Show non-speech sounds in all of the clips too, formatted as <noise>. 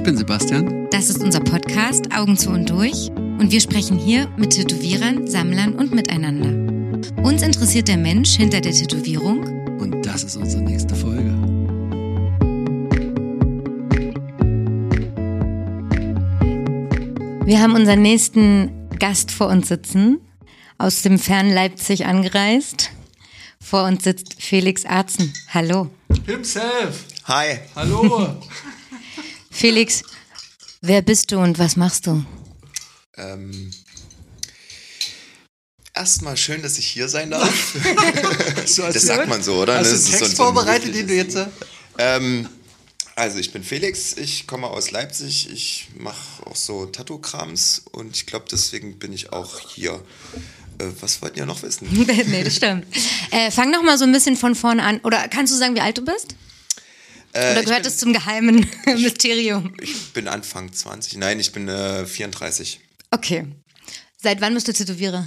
Ich bin Sebastian. Das ist unser Podcast Augen zu und durch und wir sprechen hier mit Tätowierern, Sammlern und miteinander. Uns interessiert der Mensch hinter der Tätowierung Und das ist unsere nächste Folge. Wir haben unseren nächsten Gast vor uns sitzen, aus dem fernen Leipzig angereist. Vor uns sitzt Felix Arzen. Hallo. Himself. Hi. Hallo. <laughs> Felix, wer bist du und was machst du? Ähm, erstmal schön, dass ich hier sein darf. <laughs> Das sagt man so, oder? Hast du Das einen Text so vorbereitet, den du jetzt... ähm, also ich bin Felix, ich komme aus Leipzig, ich mache auch so Tattoo-Krams und ich glaube, deswegen bin ich auch hier. Äh, was wollt ihr noch wissen? <laughs> nee, das stimmt. Äh, fang noch mal so ein bisschen von vorne an. Oder kannst du sagen, wie alt du bist? Äh, Oder ich, gehört es zum geheimen <laughs> Mysterium? ich bin Anfang 20, nein, ich bin äh, 34. Okay. Seit wann bist du Tätowierer?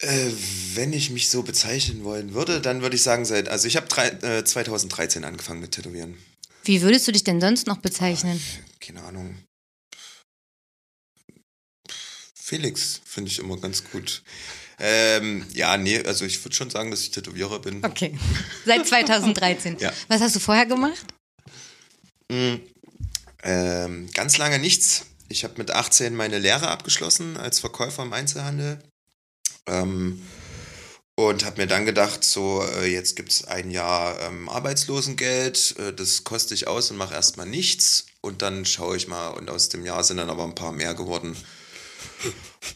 Äh, wenn ich mich so bezeichnen wollen würde, dann würde ich sagen, seit, also ich habe äh, 2013 angefangen mit Tätowieren. Wie würdest du dich denn sonst noch bezeichnen? keine Ahnung. Felix finde ich immer ganz gut. Ähm, ja, nee, also ich würde schon sagen, dass ich Tätowierer bin. Okay. Seit 2013. Ja. Was hast du vorher gemacht? Ähm, ganz lange nichts. Ich habe mit 18 meine Lehre abgeschlossen als Verkäufer im Einzelhandel. Ähm, und habe mir dann gedacht, so, äh, jetzt gibt es ein Jahr ähm, Arbeitslosengeld, äh, das koste ich aus und mache erstmal nichts. Und dann schaue ich mal, und aus dem Jahr sind dann aber ein paar mehr geworden.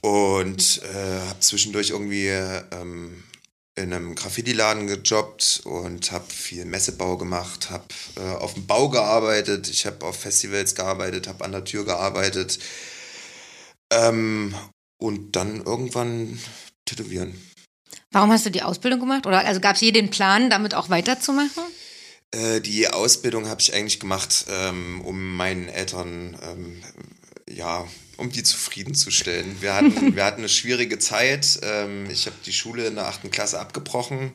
Und äh, habe zwischendurch irgendwie ähm, in einem Graffiti-Laden gejobbt und habe viel Messebau gemacht, habe äh, auf dem Bau gearbeitet, ich habe auf Festivals gearbeitet, habe an der Tür gearbeitet. Ähm, und dann irgendwann tätowieren. Warum hast du die Ausbildung gemacht? Oder also gab es je den Plan, damit auch weiterzumachen? Äh, die Ausbildung habe ich eigentlich gemacht, ähm, um meinen Eltern, ähm, ja, um die zufriedenzustellen. Wir hatten, <laughs> wir hatten eine schwierige Zeit. Ähm, ich habe die Schule in der achten Klasse abgebrochen.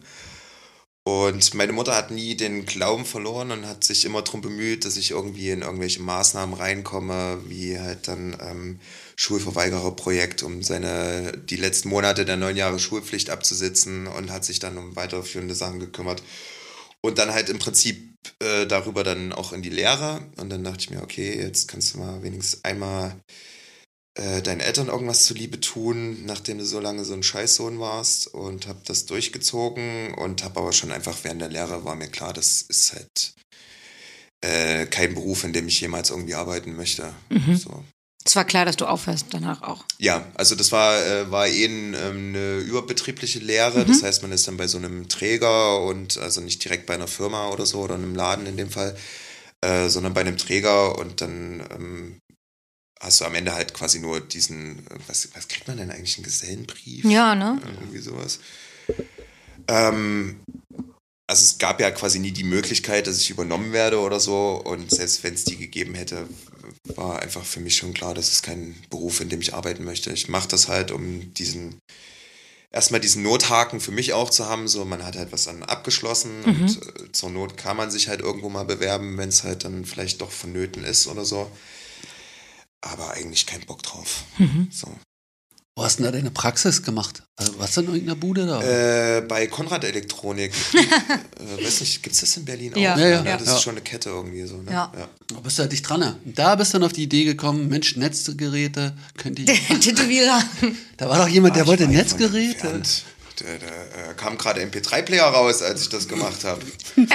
Und meine Mutter hat nie den Glauben verloren und hat sich immer darum bemüht, dass ich irgendwie in irgendwelche Maßnahmen reinkomme, wie halt dann ähm, Schulverweigererprojekt, um seine die letzten Monate der neun Jahre Schulpflicht abzusitzen und hat sich dann um weiterführende Sachen gekümmert. Und dann halt im Prinzip äh, darüber dann auch in die Lehre. Und dann dachte ich mir, okay, jetzt kannst du mal wenigstens einmal äh, deinen Eltern irgendwas zuliebe tun, nachdem du so lange so ein Scheißsohn warst. Und habe das durchgezogen und habe aber schon einfach während der Lehre war mir klar, das ist halt äh, kein Beruf, in dem ich jemals irgendwie arbeiten möchte. So. Es war klar, dass du aufhörst danach auch. Ja, also das war, äh, war eh ein, ähm, eine überbetriebliche Lehre. Das heißt, man ist dann bei so einem Träger und also nicht direkt bei einer Firma oder so oder einem Laden in dem Fall, äh, sondern bei einem Träger und dann ähm, hast du am Ende halt quasi nur diesen, äh, was, was kriegt man denn eigentlich, einen Gesellenbrief? Ja, ne? Irgendwie sowas. Ähm, also es gab ja quasi nie die Möglichkeit, dass ich übernommen werde oder so. Und selbst wenn es die gegeben hätte, war einfach für mich schon klar, das ist kein Beruf, in dem ich arbeiten möchte. Ich mache das halt, um diesen erstmal diesen Nothaken für mich auch zu haben. So, man hat halt was dann abgeschlossen und äh, zur Not kann man sich halt irgendwo mal bewerben, wenn es halt dann vielleicht doch vonnöten ist oder so. Aber eigentlich keinen Bock drauf. So. Wo hast du denn da deine Praxis gemacht? Also, warst du in irgendeiner Bude da? Äh, bei Konrad Elektronik. <laughs> äh, weiß nicht, gibt es das in Berlin auch? Ja. Ja, ja, Das ja. ist schon eine Kette irgendwie so. Ne? Ja. Da bist du halt dicht dran. ne? Da bist du dann auf die Idee gekommen, Mensch, Netzgeräte, könnte ich. <laughs> Tätowierer. Da war doch jemand, der wollte Netzgeräte. entfernt. Da, da äh, kam gerade MP3-Player raus, als ich das gemacht habe. <laughs>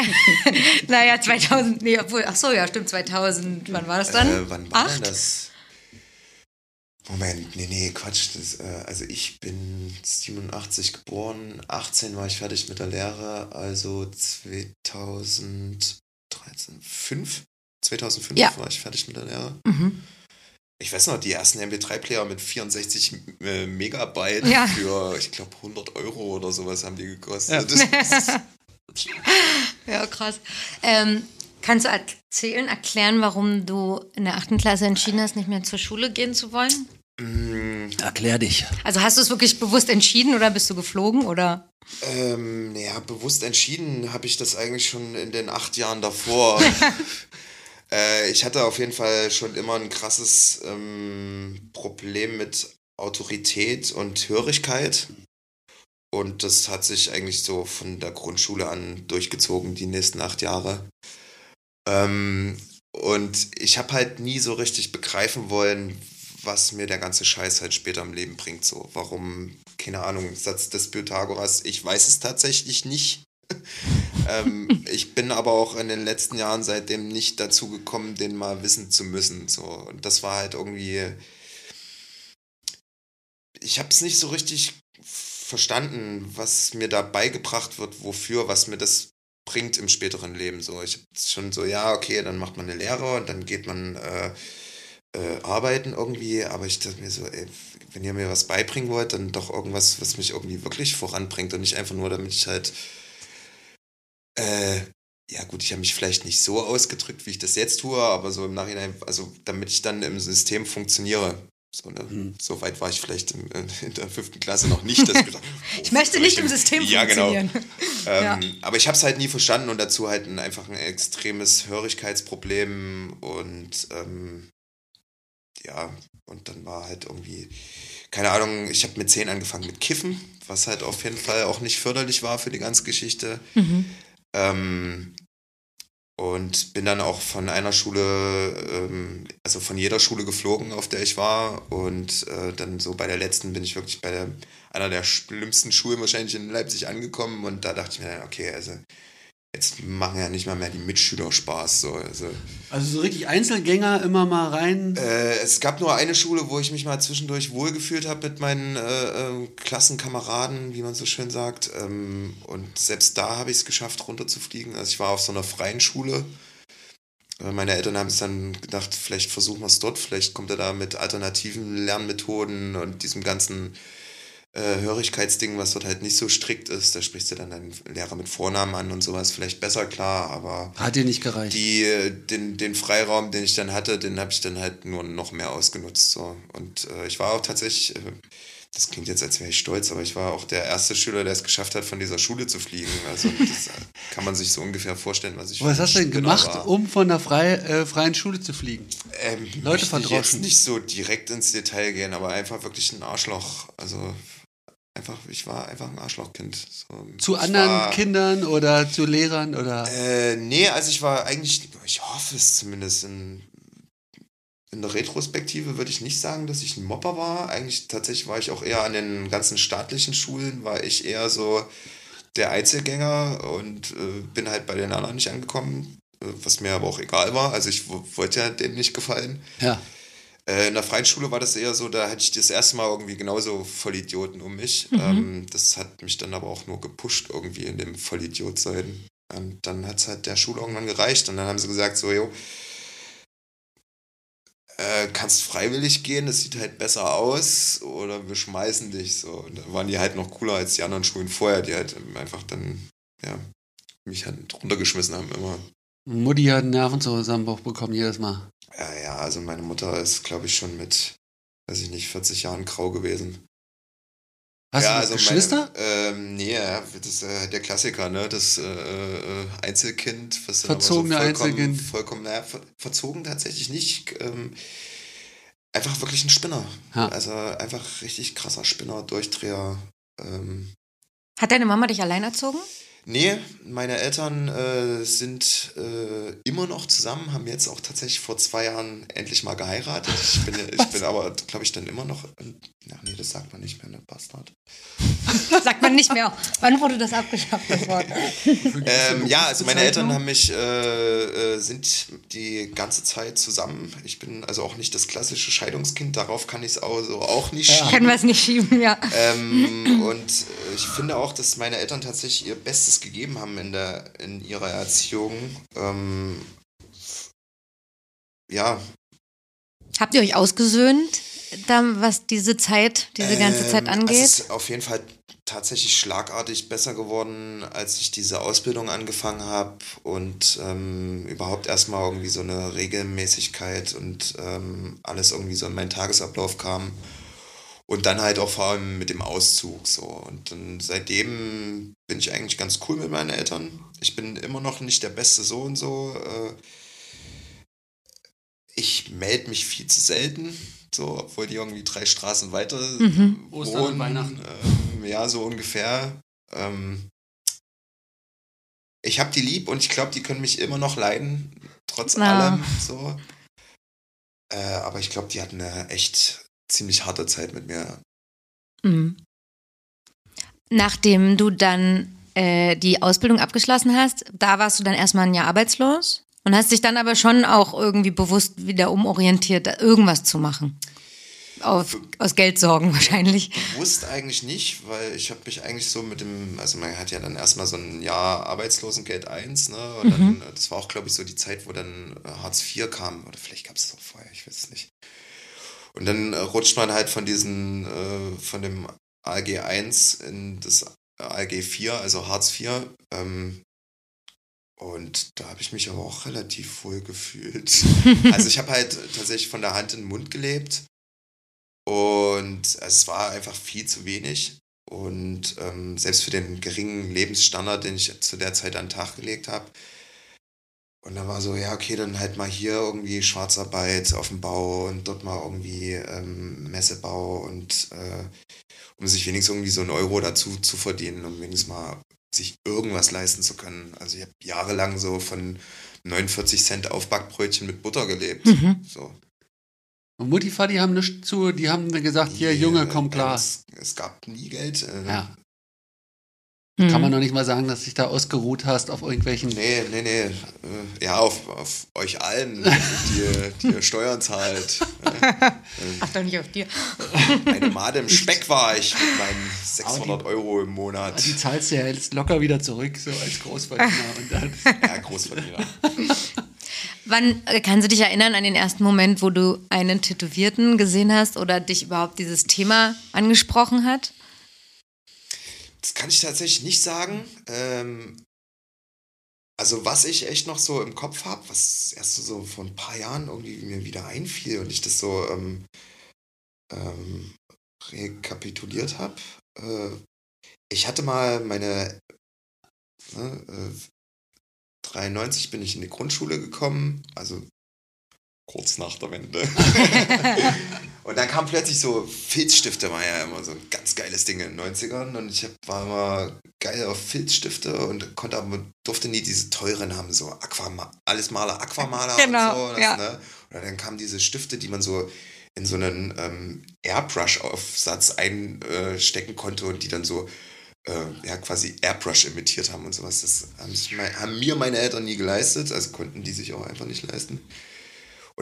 naja, 2000, nee, obwohl, ach so, ja, stimmt, 2000, wann war das dann? Äh, wann war denn Acht? das? Moment, nee, nee, Quatsch. Das, äh, also ich bin 87 geboren, 18 war ich fertig mit der Lehre, also 2013, 5? 2005 Ja. war ich fertig mit der Lehre. Mhm. Ich weiß noch, die ersten MP3-Player mit 64 äh, Megabyte Ja. für, ich glaube, 100 Euro oder sowas haben die gekostet. Ja. <laughs> Ja, krass. Ähm, kannst du erzählen, erklären, warum du in der achten Klasse entschieden hast, nicht mehr zur Schule gehen zu wollen? Mm, Erklär dich. Also hast du es wirklich bewusst entschieden oder bist du geflogen oder? Ähm, naja, bewusst entschieden habe ich das eigentlich schon in den acht Jahren davor. <laughs> Äh, ich hatte auf jeden Fall schon immer ein krasses ähm, Problem mit Autorität und Hörigkeit. Und das hat sich eigentlich so von der Grundschule an durchgezogen, die nächsten acht Jahre. Ähm, und ich habe halt nie so richtig begreifen wollen, was mir der ganze Scheiß halt später im Leben bringt. So, warum, keine Ahnung, Satz des Pythagoras, ich weiß es tatsächlich nicht. <laughs> ähm, <laughs> ich bin aber auch in den letzten Jahren seitdem nicht dazu gekommen, den mal wissen zu müssen. So. Und das war halt irgendwie. Ich habe es nicht so richtig verstanden, was mir da beigebracht wird, wofür, was mir das bringt im späteren Leben. So, ich habe schon so, ja, okay, dann macht man eine Lehre und dann geht man äh, äh, arbeiten irgendwie, aber ich dachte mir so, ey, wenn ihr mir was beibringen wollt, dann doch irgendwas, was mich irgendwie wirklich voranbringt und nicht einfach nur, damit ich halt äh, ja gut, ich habe mich vielleicht nicht so ausgedrückt, wie ich das jetzt tue, aber so im Nachhinein, also damit ich dann im System funktioniere. So, ne? mhm. so weit war ich vielleicht in, in der fünften Klasse noch nicht. Dass ich, gedacht, <laughs> oh, ich möchte nicht im System ja, funktionieren. <laughs> Genau. ähm, ja. Aber ich habe es halt nie verstanden und dazu halt ein, einfach ein extremes Hörigkeitsproblem und ähm, ja, und dann war halt irgendwie, keine Ahnung, ich habe mit zehn angefangen mit Kiffen, was halt auf jeden Fall auch nicht förderlich war für die ganze Geschichte. Mhm. Ähm, und bin dann auch von einer Schule, ähm, also von jeder Schule geflogen, auf der ich war. Und äh, dann so bei der letzten bin ich wirklich bei der, einer der schlimmsten Schulen wahrscheinlich in Leipzig angekommen. Und da dachte ich mir dann, okay, also jetzt machen ja nicht mal mehr die Mitschüler Spaß. So. Also, also so richtig Einzelgänger immer mal rein? Äh, es gab nur eine Schule, wo ich mich mal zwischendurch wohlgefühlt habe mit meinen äh, äh, Klassenkameraden, wie man so schön sagt. Ähm, und selbst da habe ich es geschafft, runterzufliegen. Also ich war auf so einer freien Schule. Äh, meine Eltern haben es dann gedacht, vielleicht versuchen wir es dort, vielleicht kommt er da mit alternativen Lernmethoden und diesem ganzen äh, Hörigkeitsding, was dort halt nicht so strikt ist. Da sprichst du dann deinen Lehrer mit Vornamen an und sowas vielleicht besser klar, aber. Hat dir nicht gereicht? Die, äh, den, den Freiraum, den ich dann hatte, den habe ich dann halt nur noch mehr ausgenutzt. So. Und äh, ich war auch tatsächlich. Äh, das klingt jetzt, als wäre ich stolz, aber ich war auch der erste Schüler, der es geschafft hat, von dieser Schule zu fliegen. Also das <laughs> kann man sich so ungefähr vorstellen, was ich. Was hast du denn gemacht, war. um von der frei, äh, freien Schule zu fliegen? Ähm, Leute verdroschen. Ich jetzt nicht so direkt ins Detail gehen, aber einfach wirklich ein Arschloch. Also einfach, ich war einfach ein Arschlochkind. So, zu anderen war, Kindern oder zu Lehrern oder? Äh, nee, also ich war eigentlich, ich hoffe es zumindest in, in der Retrospektive würde ich nicht sagen, dass ich ein Mopper war. Eigentlich tatsächlich war ich auch eher an den ganzen staatlichen Schulen, war ich eher so der Einzelgänger und äh, bin halt bei den anderen nicht angekommen, äh, was mir aber auch egal war. Also ich wollte ja denen nicht gefallen. Ja. Äh, in der freien Schule war das eher so, da hatte ich das erste Mal irgendwie genauso Vollidioten um mich. Mhm. Ähm, das hat mich dann aber auch nur gepusht irgendwie in dem Vollidiot sein. Und dann hat es halt der Schule irgendwann gereicht und dann haben sie gesagt so, jo, äh, kannst freiwillig gehen, das sieht halt besser aus oder wir schmeißen dich so. Und da waren die halt noch cooler als die anderen Schulen vorher, die halt einfach dann, ja, mich halt runtergeschmissen haben immer. Mutti hat einen Nervenzusammenbruch bekommen jedes Mal. Ja, ja, also meine Mutter ist, glaube ich, schon mit, weiß ich nicht, 40 Jahren grau gewesen. Hast ja, du also Geschwister? Meine, ähm, nee, das ist äh, der Klassiker, ne? Das äh, äh Einzelkind, was Verzogene so vollkommen, Einzelkind. Vollkommen, naja, ver verzogen tatsächlich nicht. Ähm, einfach wirklich ein Spinner. Ja. Also einfach richtig krasser Spinner, Durchdreher. Ähm. Hat deine Mama dich allein erzogen? Nee, meine Eltern äh, sind äh, immer noch zusammen, haben jetzt auch tatsächlich vor zwei Jahren endlich mal geheiratet. Ich bin, <laughs> ich bin aber, glaube ich, dann immer noch. Ach nee, das sagt man nicht mehr, ne Bastard. <laughs> sagt man nicht mehr. Wann wurde das abgeschafft, das Wort? <laughs> ähm, ja, also meine Eltern haben mich, äh, äh, sind die ganze Zeit zusammen. Ich bin also auch nicht das klassische Scheidungskind, darauf kann ich es also auch nicht ja. schieben. Können wir es nicht schieben, ja. Ähm, und äh, ich finde auch, dass meine Eltern tatsächlich ihr Bestes Bestes gegeben haben in, der, in ihrer Erziehung. Ähm, ja. Habt ihr euch ausgesöhnt, was diese Zeit, diese ganze ähm, Zeit angeht? Es ist auf jeden Fall tatsächlich schlagartig besser geworden, als ich diese Ausbildung angefangen habe und ähm, überhaupt erstmal irgendwie so eine Regelmäßigkeit und ähm, alles irgendwie so in meinen Tagesablauf kam. Und dann halt auch vor allem mit dem Auszug so. Und dann seitdem bin ich eigentlich ganz cool mit meinen Eltern. Ich bin immer noch nicht der beste Sohn so. Äh, ich melde mich viel zu selten, so, obwohl die irgendwie drei Straßen weiter Mhm. Ostern und wohnen. Weihnachten. Ähm, ja, so ungefähr. Ähm, ich habe die lieb und ich glaube, die können mich immer noch leiden, trotz Na. allem. So. Äh, aber ich glaube, die hatten eine echt ziemlich harte Zeit mit mir. Mhm. Nachdem du dann äh, die Ausbildung abgeschlossen hast, da warst du dann erstmal ein Jahr arbeitslos und hast dich dann aber schon auch irgendwie bewusst wieder umorientiert, irgendwas zu machen. Auf, aus Geldsorgen <laughs> wahrscheinlich. Bewusst eigentlich nicht, weil ich habe mich eigentlich so mit dem, also man hat ja dann erstmal so ein Jahr Arbeitslosengeld 1, ne? Und dann, äh, das war auch, glaube ich, so die Zeit, wo dann Hartz IV kam. Oder vielleicht gab es es auch vorher, ich weiß es nicht. Und dann äh, rutscht man halt von diesen, äh, von dem ALG 1 in das ALG 4, also Hartz IV. Ähm, und da habe ich mich aber auch relativ wohl gefühlt. <laughs> also ich habe halt tatsächlich von der Hand in den Mund gelebt. Und es war einfach viel zu wenig. Und ähm, selbst für den geringen Lebensstandard, den ich zu der Zeit an den Tag gelegt habe. Und dann war so, ja, okay, dann halt mal hier irgendwie Schwarzarbeit auf dem Bau und dort mal irgendwie ähm, Messebau und äh, um sich wenigstens irgendwie so einen Euro dazu zu verdienen, um wenigstens mal sich irgendwas leisten zu können. Also ich habe jahrelang so von 49 Cent Aufbackbrötchen mit Butter gelebt. Mhm. So. Und Mutti, Vati haben nichts zu, die haben gesagt, hier, Junge, komm klar. Es, es gab nie Geld. Äh, Ja. Mhm. Kann man noch nicht mal sagen, dass dich da ausgeruht hast auf irgendwelchen. Nee, nee, nee. Äh, ja, auf, auf euch allen, die, ihr- die ihr Steuern zahlt. <laughs> Ach, doch nicht auf dir. Eine Made im Speck war ich mit meinen 600 Euro im Monat. Die zahlst du ja jetzt locker wieder zurück, so als Großverdiener. Und dann, <laughs> Ja, Großverdiener. Wann äh, kannst du dich erinnern an den ersten Moment, wo du einen Tätowierten gesehen hast oder dich überhaupt dieses Thema angesprochen hat? Das kann ich tatsächlich nicht sagen. Ähm, also was ich echt noch so im Kopf habe, was erst so vor ein paar Jahren irgendwie mir wieder einfiel und ich das so ähm, ähm, rekapituliert habe. Äh, ich hatte mal meine ne, äh, 93 bin ich in die Grundschule gekommen, also kurz nach der Wende. <laughs> und dann kam plötzlich so Filzstifte, war ja immer so ein ganz geiles Ding in den 90ern und ich war immer geil auf Filzstifte und konnte aber, durfte nie diese teuren haben, so Aquama alles Maler, Aquamaler Genau, und so. Das, ja. ne? Oder dann kamen diese Stifte, die man so in so einen ähm, Airbrush-Aufsatz einstecken konnte und die dann so äh, ja, quasi Airbrush imitiert haben und sowas. Das haben, sich haben mir meine Eltern nie geleistet, also konnten die sich auch einfach nicht leisten.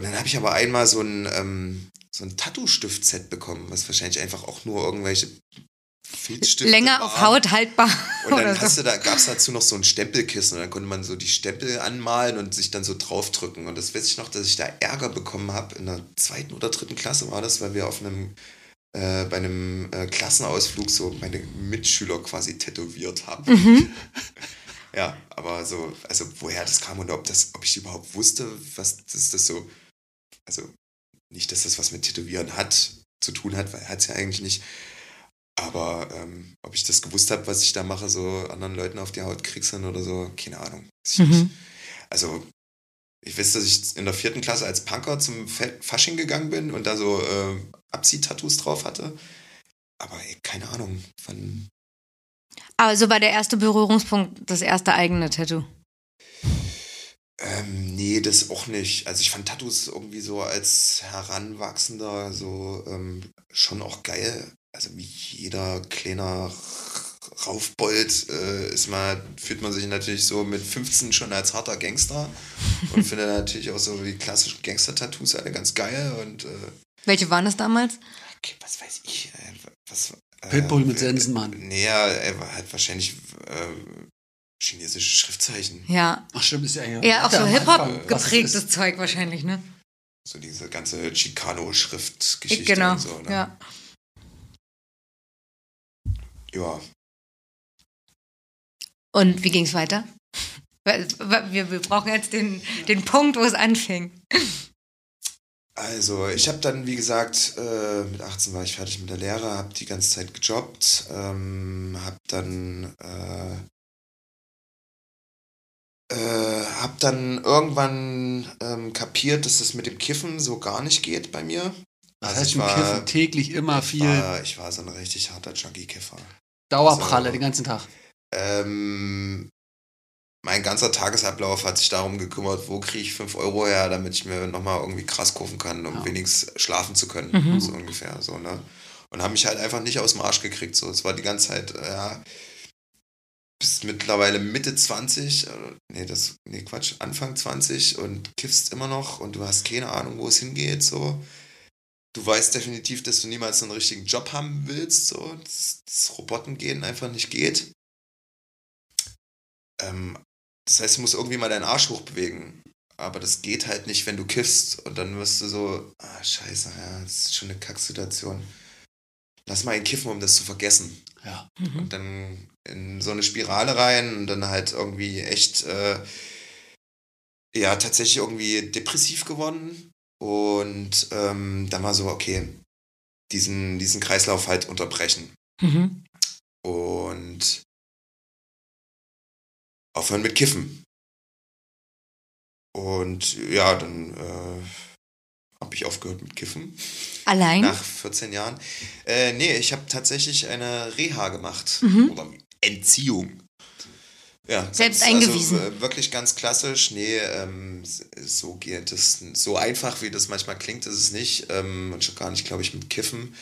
Und dann habe ich aber einmal so ein, ähm, so ein Tattoo-Stift-Set bekommen, was wahrscheinlich einfach auch nur irgendwelche Filzstifte Länger auf waren. Haut haltbar. Und dann hast so. du da, gab es dazu noch so ein Stempelkissen und dann konnte man so die Stempel anmalen und sich dann so draufdrücken. Und das weiß ich noch, dass ich da Ärger bekommen habe. In der zweiten oder dritten Klasse war das, weil wir auf einem, äh, bei einem äh, Klassenausflug so meine Mitschüler quasi tätowiert haben. Mhm. <laughs> Ja, aber so, also woher das kam und ob das, ob ich überhaupt wusste, was das, das so, also nicht, dass das was mit Tätowieren hat, zu tun hat, weil er hat es ja eigentlich nicht. Aber ähm, ob ich das gewusst habe, was ich da mache, so anderen Leuten auf die Haut kriegseln oder so, keine Ahnung. Mhm. Also, ich weiß, dass ich in der vierten Klasse als Punker zum Fasching gegangen bin und da so äh, Abzieh-Tattoos drauf hatte. Aber ey, keine Ahnung, wann. Aber so war der erste Berührungspunkt das erste eigene Tattoo. Ähm, nee, das auch nicht. Also ich fand Tattoos irgendwie so als Heranwachsender so ähm, schon auch geil. Also wie jeder kleiner Raufbold äh, ist man, fühlt man sich natürlich so mit 15 schon als harter Gangster <laughs> und findet natürlich auch so die klassischen Gangster-Tattoos alle ganz geil und äh, Welche waren das damals? okay, was weiß ich, äh, was äh, Pitbull mit äh, Sensenmann. Nee, er hat wahrscheinlich äh, chinesische Schriftzeichen. Ja. Ach stimmt, ist ja ja. Ja, auch so Hip-Hop geprägtes Zeug wahrscheinlich, ne? So diese ganze Chicano-Schriftgeschichte Genau. und so. Ne? Ja. ja. Und wie ging's weiter? Wir, wir brauchen jetzt den, den Punkt, wo es anfing. Also, ich habe dann, wie gesagt, äh, mit 18 war ich fertig mit der Lehre, habe die ganze Zeit gejobbt, ähm, habe dann, äh, äh, habe dann irgendwann ähm, kapiert, dass das mit dem Kiffen so gar nicht geht bei mir. Was Also heißt ich war- Kiffen? Täglich immer Ich viel war, ich war so ein richtig harter Junkie-Kiffer. Dauerpralle also- den ganzen Tag. Ähm, mein ganzer Tagesablauf hat sich darum gekümmert, wo kriege ich 5 Euro her, damit ich mir nochmal irgendwie krass kaufen kann, um Ja. wenigstens schlafen zu können. Mhm. So ungefähr. So, ne? Und habe mich halt einfach nicht aus dem Arsch gekriegt. So. Es war die ganze Zeit, äh, ja, bis mittlerweile Mitte 20, äh, nee, das, nee, Quatsch, Anfang 20 und kiffst immer noch und du hast keine Ahnung, wo es hingeht. So. Du weißt definitiv, dass du niemals einen richtigen Job haben willst, so, dass das Robotengehen einfach nicht geht. Ähm, das heißt, du musst irgendwie mal deinen Arsch hochbewegen. Aber das geht halt nicht, wenn du kiffst. Und dann wirst du so, ah, scheiße, ja, das ist schon eine Kacksituation. Lass mal ihn kiffen, um das zu vergessen. Ja. Mhm. Und dann in so eine Spirale rein und dann halt irgendwie echt, äh, ja, tatsächlich irgendwie depressiv geworden. Und ähm, dann war so, okay, diesen, diesen Kreislauf halt unterbrechen. Mhm. Und aufhören mit Kiffen. Und ja, dann äh, habe ich aufgehört mit Kiffen. Allein? Nach 14 Jahren. Äh, nee, ich habe tatsächlich eine Reha gemacht. Mhm. Oder Entziehung. Ja, Selbst ganz- eingewiesen. Also, wirklich ganz klassisch. Nee, ähm, so geht es. So einfach, wie das manchmal klingt, ist es nicht. Ähm, und schon gar nicht, glaube ich, mit Kiffen.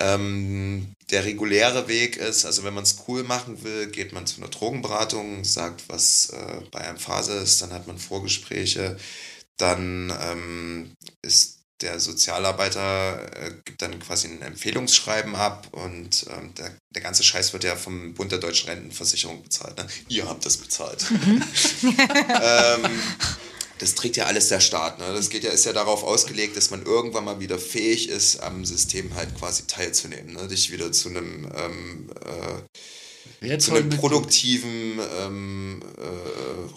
Ähm, der reguläre Weg ist, also wenn man es cool machen will, geht man zu einer Drogenberatung, sagt, was äh, bei einem Phase ist, dann hat man Vorgespräche, dann ähm, ist der Sozialarbeiter, äh, gibt dann quasi ein Empfehlungsschreiben ab und ähm, der, der ganze Scheiß wird ja vom Bund der Deutschen Rentenversicherung bezahlt. Ne? Ihr habt das bezahlt. <laughs> <laughs> ähm, das trägt ja alles der Staat. Ne? Das geht ja, ist ja darauf ausgelegt, dass man irgendwann mal wieder fähig ist, am System halt quasi teilzunehmen. Ne? Dich wieder zu einem, ähm, äh, zu einem produktiven ähm, äh,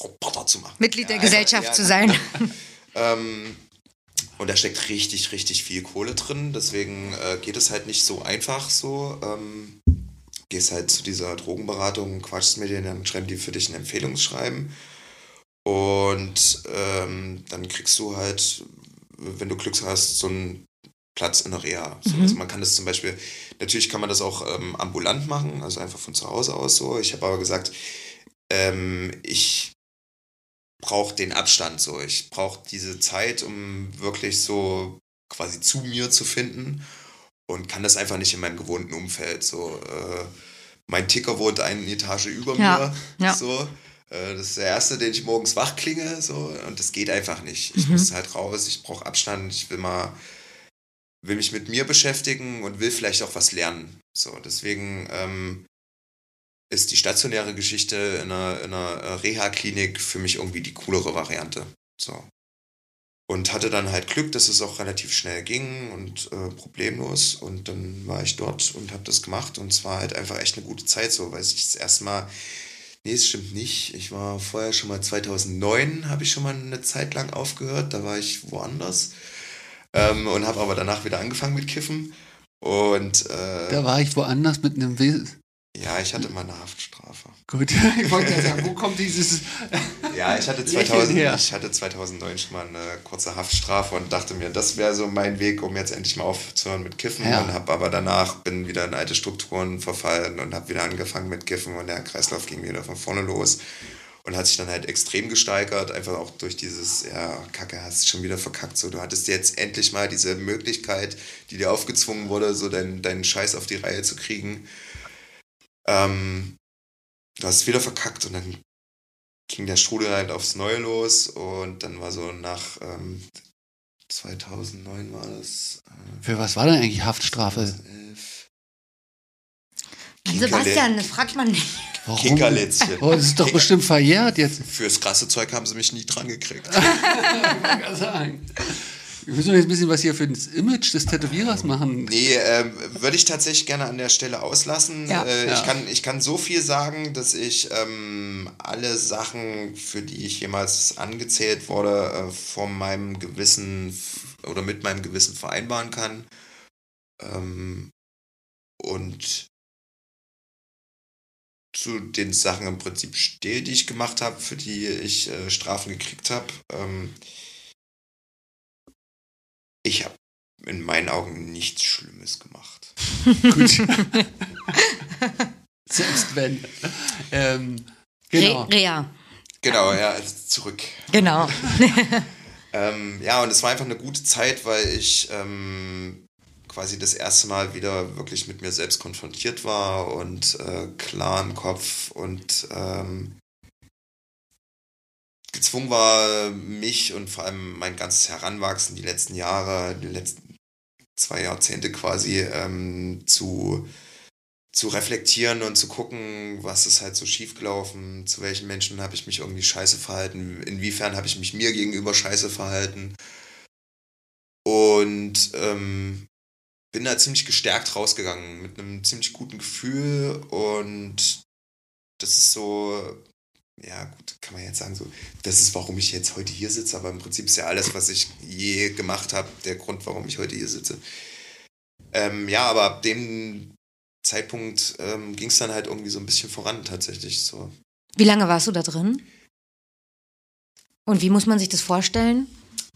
Roboter zu machen. Mitglied der Ja, Gesellschaft ja, zu sein. <laughs> ähm, und da steckt richtig, richtig viel Kohle drin. Deswegen äh, geht es halt nicht so einfach so. Ähm, gehst halt zu dieser Drogenberatung, quatschst mit denen, dann schreiben die für dich ein Empfehlungsschreiben. Und ähm, dann kriegst du halt, wenn du Glück hast, so einen Platz in der Reha. So, Mhm. Also man kann das zum Beispiel, natürlich kann man das auch ähm, ambulant machen, also einfach von zu Hause aus so. Ich habe aber gesagt, ähm, ich brauche den Abstand so. Ich brauche diese Zeit, um wirklich so quasi zu mir zu finden und kann das einfach nicht in meinem gewohnten Umfeld. So, äh, mein Ticker wohnt eine Etage über Ja, mir. ja. So. Äh, Das ist der erste, den ich morgens wach klinge, so, und das geht einfach nicht. Ich Mhm. muss halt raus, ich brauche Abstand, ich will mal, will mich mit mir beschäftigen und will vielleicht auch was lernen. So, deswegen ähm, ist die stationäre Geschichte in einer, in einer äh, Reha-Klinik für mich irgendwie die coolere Variante. So. Und hatte dann halt Glück, dass es auch relativ schnell ging und äh, problemlos. Und dann war ich dort und habe das gemacht. Und es war halt einfach echt eine gute Zeit so, weil ich das erste Mal, nee, es stimmt nicht. Ich war vorher schon mal 2009, habe ich schon mal eine Zeit lang aufgehört. Da war ich woanders. Ähm, und habe aber danach wieder angefangen mit Kiffen. Und äh, Da war ich woanders mit einem ja, ich hatte mal eine Haftstrafe. Gut, <laughs> ich wollte ja sagen, wo kommt dieses. <laughs> Ja, ich hatte, Lächeln 2000, her. ich hatte 2009 schon mal eine kurze Haftstrafe und dachte mir, das wäre so mein Weg, um jetzt endlich mal aufzuhören mit Kiffen. Ja. Und habe aber danach bin wieder in alte Strukturen verfallen und habe wieder angefangen mit Kiffen und der Kreislauf ging wieder von vorne los und hat sich dann halt extrem gesteigert, einfach auch durch dieses, ja, Kacke, hast schon wieder verkackt. So, du hattest jetzt endlich mal diese Möglichkeit, die dir aufgezwungen wurde, so deinen, deinen Scheiß auf die Reihe zu kriegen. Ähm, du hast es wieder verkackt und dann ging der Strudel halt aufs Neue los und dann war so nach ähm, 2009 war das. Äh, Für was war denn eigentlich Haftstrafe? 2011. Sebastian, das fragt man nicht. Warum? Kinkerlätzchen. Oh, das ist doch bestimmt verjährt jetzt. Fürs krasse Zeug haben sie mich nie dran gekriegt. <laughs> Ich kann sagen. Wir müssen jetzt ein bisschen was hier für das Image des Tätowierers machen. Nee, ähm, würde ich tatsächlich gerne an der Stelle auslassen. Ja. Äh, Ja. Ich, kann, ich kann so viel sagen, dass ich ähm, alle Sachen, für die ich jemals angezählt wurde, äh, von meinem Gewissen oder mit meinem Gewissen vereinbaren kann. Ähm, und zu den Sachen im Prinzip stehe, die ich gemacht habe, für die ich äh, Strafen gekriegt habe. Ähm, ich habe in meinen Augen nichts Schlimmes gemacht. <laughs> Gut. <laughs> Selbst wenn. Ähm, genau. Re Rea. Genau, ja, also zurück. Genau. <laughs> Ähm, ja, und es war einfach eine gute Zeit, weil ich ähm, quasi das erste Mal wieder wirklich mit mir selbst konfrontiert war und äh, klar im Kopf und ähm, gezwungen war, mich und vor allem mein ganzes Heranwachsen, die letzten Jahre, die letzten zwei Jahrzehnte quasi ähm, zu, zu reflektieren und zu gucken, was ist halt so schiefgelaufen, zu welchen Menschen habe ich mich irgendwie scheiße verhalten, inwiefern habe ich mich mir gegenüber scheiße verhalten. Und ähm, bin da ziemlich gestärkt rausgegangen, mit einem ziemlich guten Gefühl und das ist so, ja gut, kann man jetzt sagen, so, das ist, warum ich jetzt heute hier sitze, aber im Prinzip ist ja alles, was ich je gemacht habe, der Grund, warum ich heute hier sitze. Ähm, ja, aber ab dem Zeitpunkt ähm, ging es dann halt irgendwie so ein bisschen voran tatsächlich. So. Wie lange warst du da drin? Und wie muss man sich das vorstellen?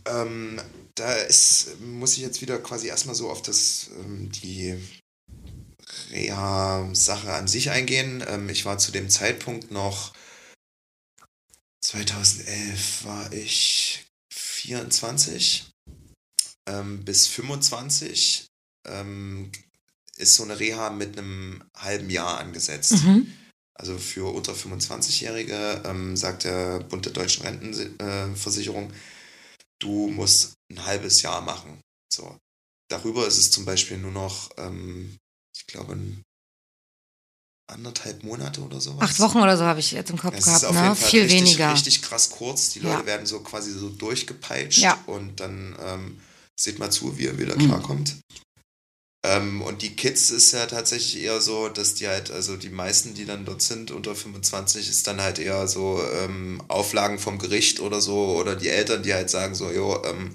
Ähm, da ist, muss ich jetzt wieder quasi erstmal so auf das, ähm, die Reha-Sache an sich eingehen. Ähm, ich war zu dem Zeitpunkt noch 2011 war ich 24 ähm, bis 25 ähm, ist so eine Reha mit einem halben Jahr angesetzt. Mhm. Also für unter 25-Jährige ähm, sagt der Bund der Deutschen Rentenversicherung, du musst ein halbes Jahr machen. So. Darüber ist es zum Beispiel nur noch, ähm, ich glaube, ein anderthalb Monate oder sowas. Acht Wochen oder so habe ich jetzt im Kopf Das gehabt, ist auf ne? jeden Fall Viel richtig, weniger. richtig krass kurz. Die Leute Ja. werden so quasi so durchgepeitscht Ja. und dann ähm, seht mal zu, wie ihr wieder Mhm. klarkommt. Ähm, und die Kids ist ja tatsächlich eher so, dass die halt, also die meisten, die dann dort sind, unter 25, ist dann halt eher so ähm, Auflagen vom Gericht oder so, oder die Eltern, die halt sagen so, jo, ähm,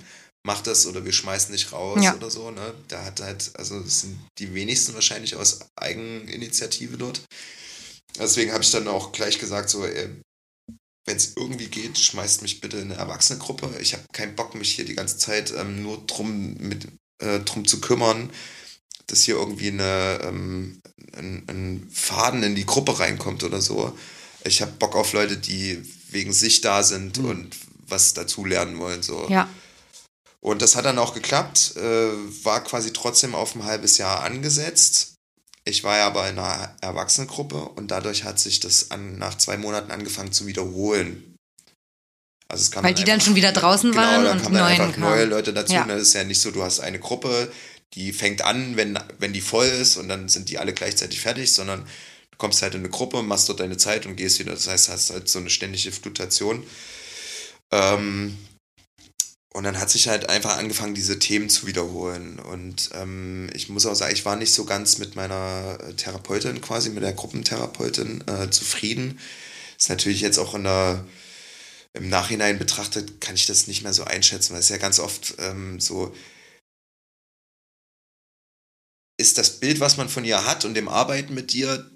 mach das oder wir schmeißen dich raus Ja. oder so, ne? Da hat halt, also das sind die wenigsten wahrscheinlich aus Eigeninitiative dort. Deswegen habe ich dann auch gleich gesagt, so, wenn es irgendwie geht, schmeißt mich bitte in eine Erwachsenengruppe. Ich habe keinen Bock, mich hier die ganze Zeit ähm, nur drum, mit, äh, drum zu kümmern, dass hier irgendwie eine, ähm, ein, ein Faden in die Gruppe reinkommt oder so. Ich habe Bock auf Leute, die wegen sich da sind Mhm. und was dazu lernen wollen. So. Ja. Und das hat dann auch geklappt, äh, war quasi trotzdem auf ein halbes Jahr angesetzt. Ich war ja aber in einer Erwachsenengruppe und dadurch hat sich das an, nach zwei Monaten angefangen zu wiederholen. Also es kam Weil die dann einfach- schon wieder draußen genau, waren und kamen dann einfach neue Leute dazu. Ja. Und das ist ja nicht so, du hast eine Gruppe, die fängt an, wenn, wenn die voll ist und dann sind die alle gleichzeitig fertig, sondern du kommst halt in eine Gruppe, machst dort deine Zeit und gehst wieder. Das heißt, hast halt so eine ständige Flutation. Ähm, und dann hat sich halt einfach angefangen, diese Themen zu wiederholen. Und ähm, ich muss auch sagen, ich war nicht so ganz mit meiner äh, Therapeutin, quasi mit der Gruppentherapeutin, äh, zufrieden. Ist natürlich jetzt auch in der, im Nachhinein betrachtet, kann ich das nicht mehr so einschätzen, weil es ja ganz oft ähm, so ist das Bild, was man von ihr hat und dem Arbeiten mit dir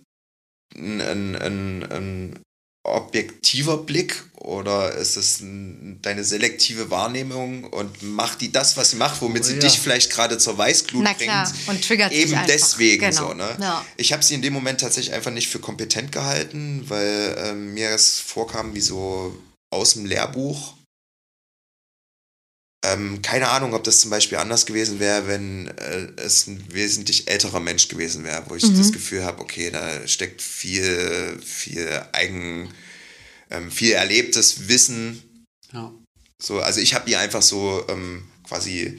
ein, ein, ein, ein objektiver Blick oder ist es ein, deine selektive Wahrnehmung und macht die das, was sie macht, womit sie Oh ja. dich vielleicht gerade zur Weißglut Na bringt? klar, und triggert Eben deswegen Genau. so, ne? Ja. Ich habe sie in dem Moment tatsächlich einfach nicht für kompetent gehalten, weil ähm, mir es vorkam wie so aus dem Lehrbuch. Ähm, keine Ahnung, ob das zum Beispiel anders gewesen wäre, wenn äh, es ein wesentlich älterer Mensch gewesen wäre, wo ich Mhm. das Gefühl habe, okay, da steckt viel, viel eigen, ähm, viel erlebtes Wissen Ja. so, also ich habe ihr einfach so ähm, quasi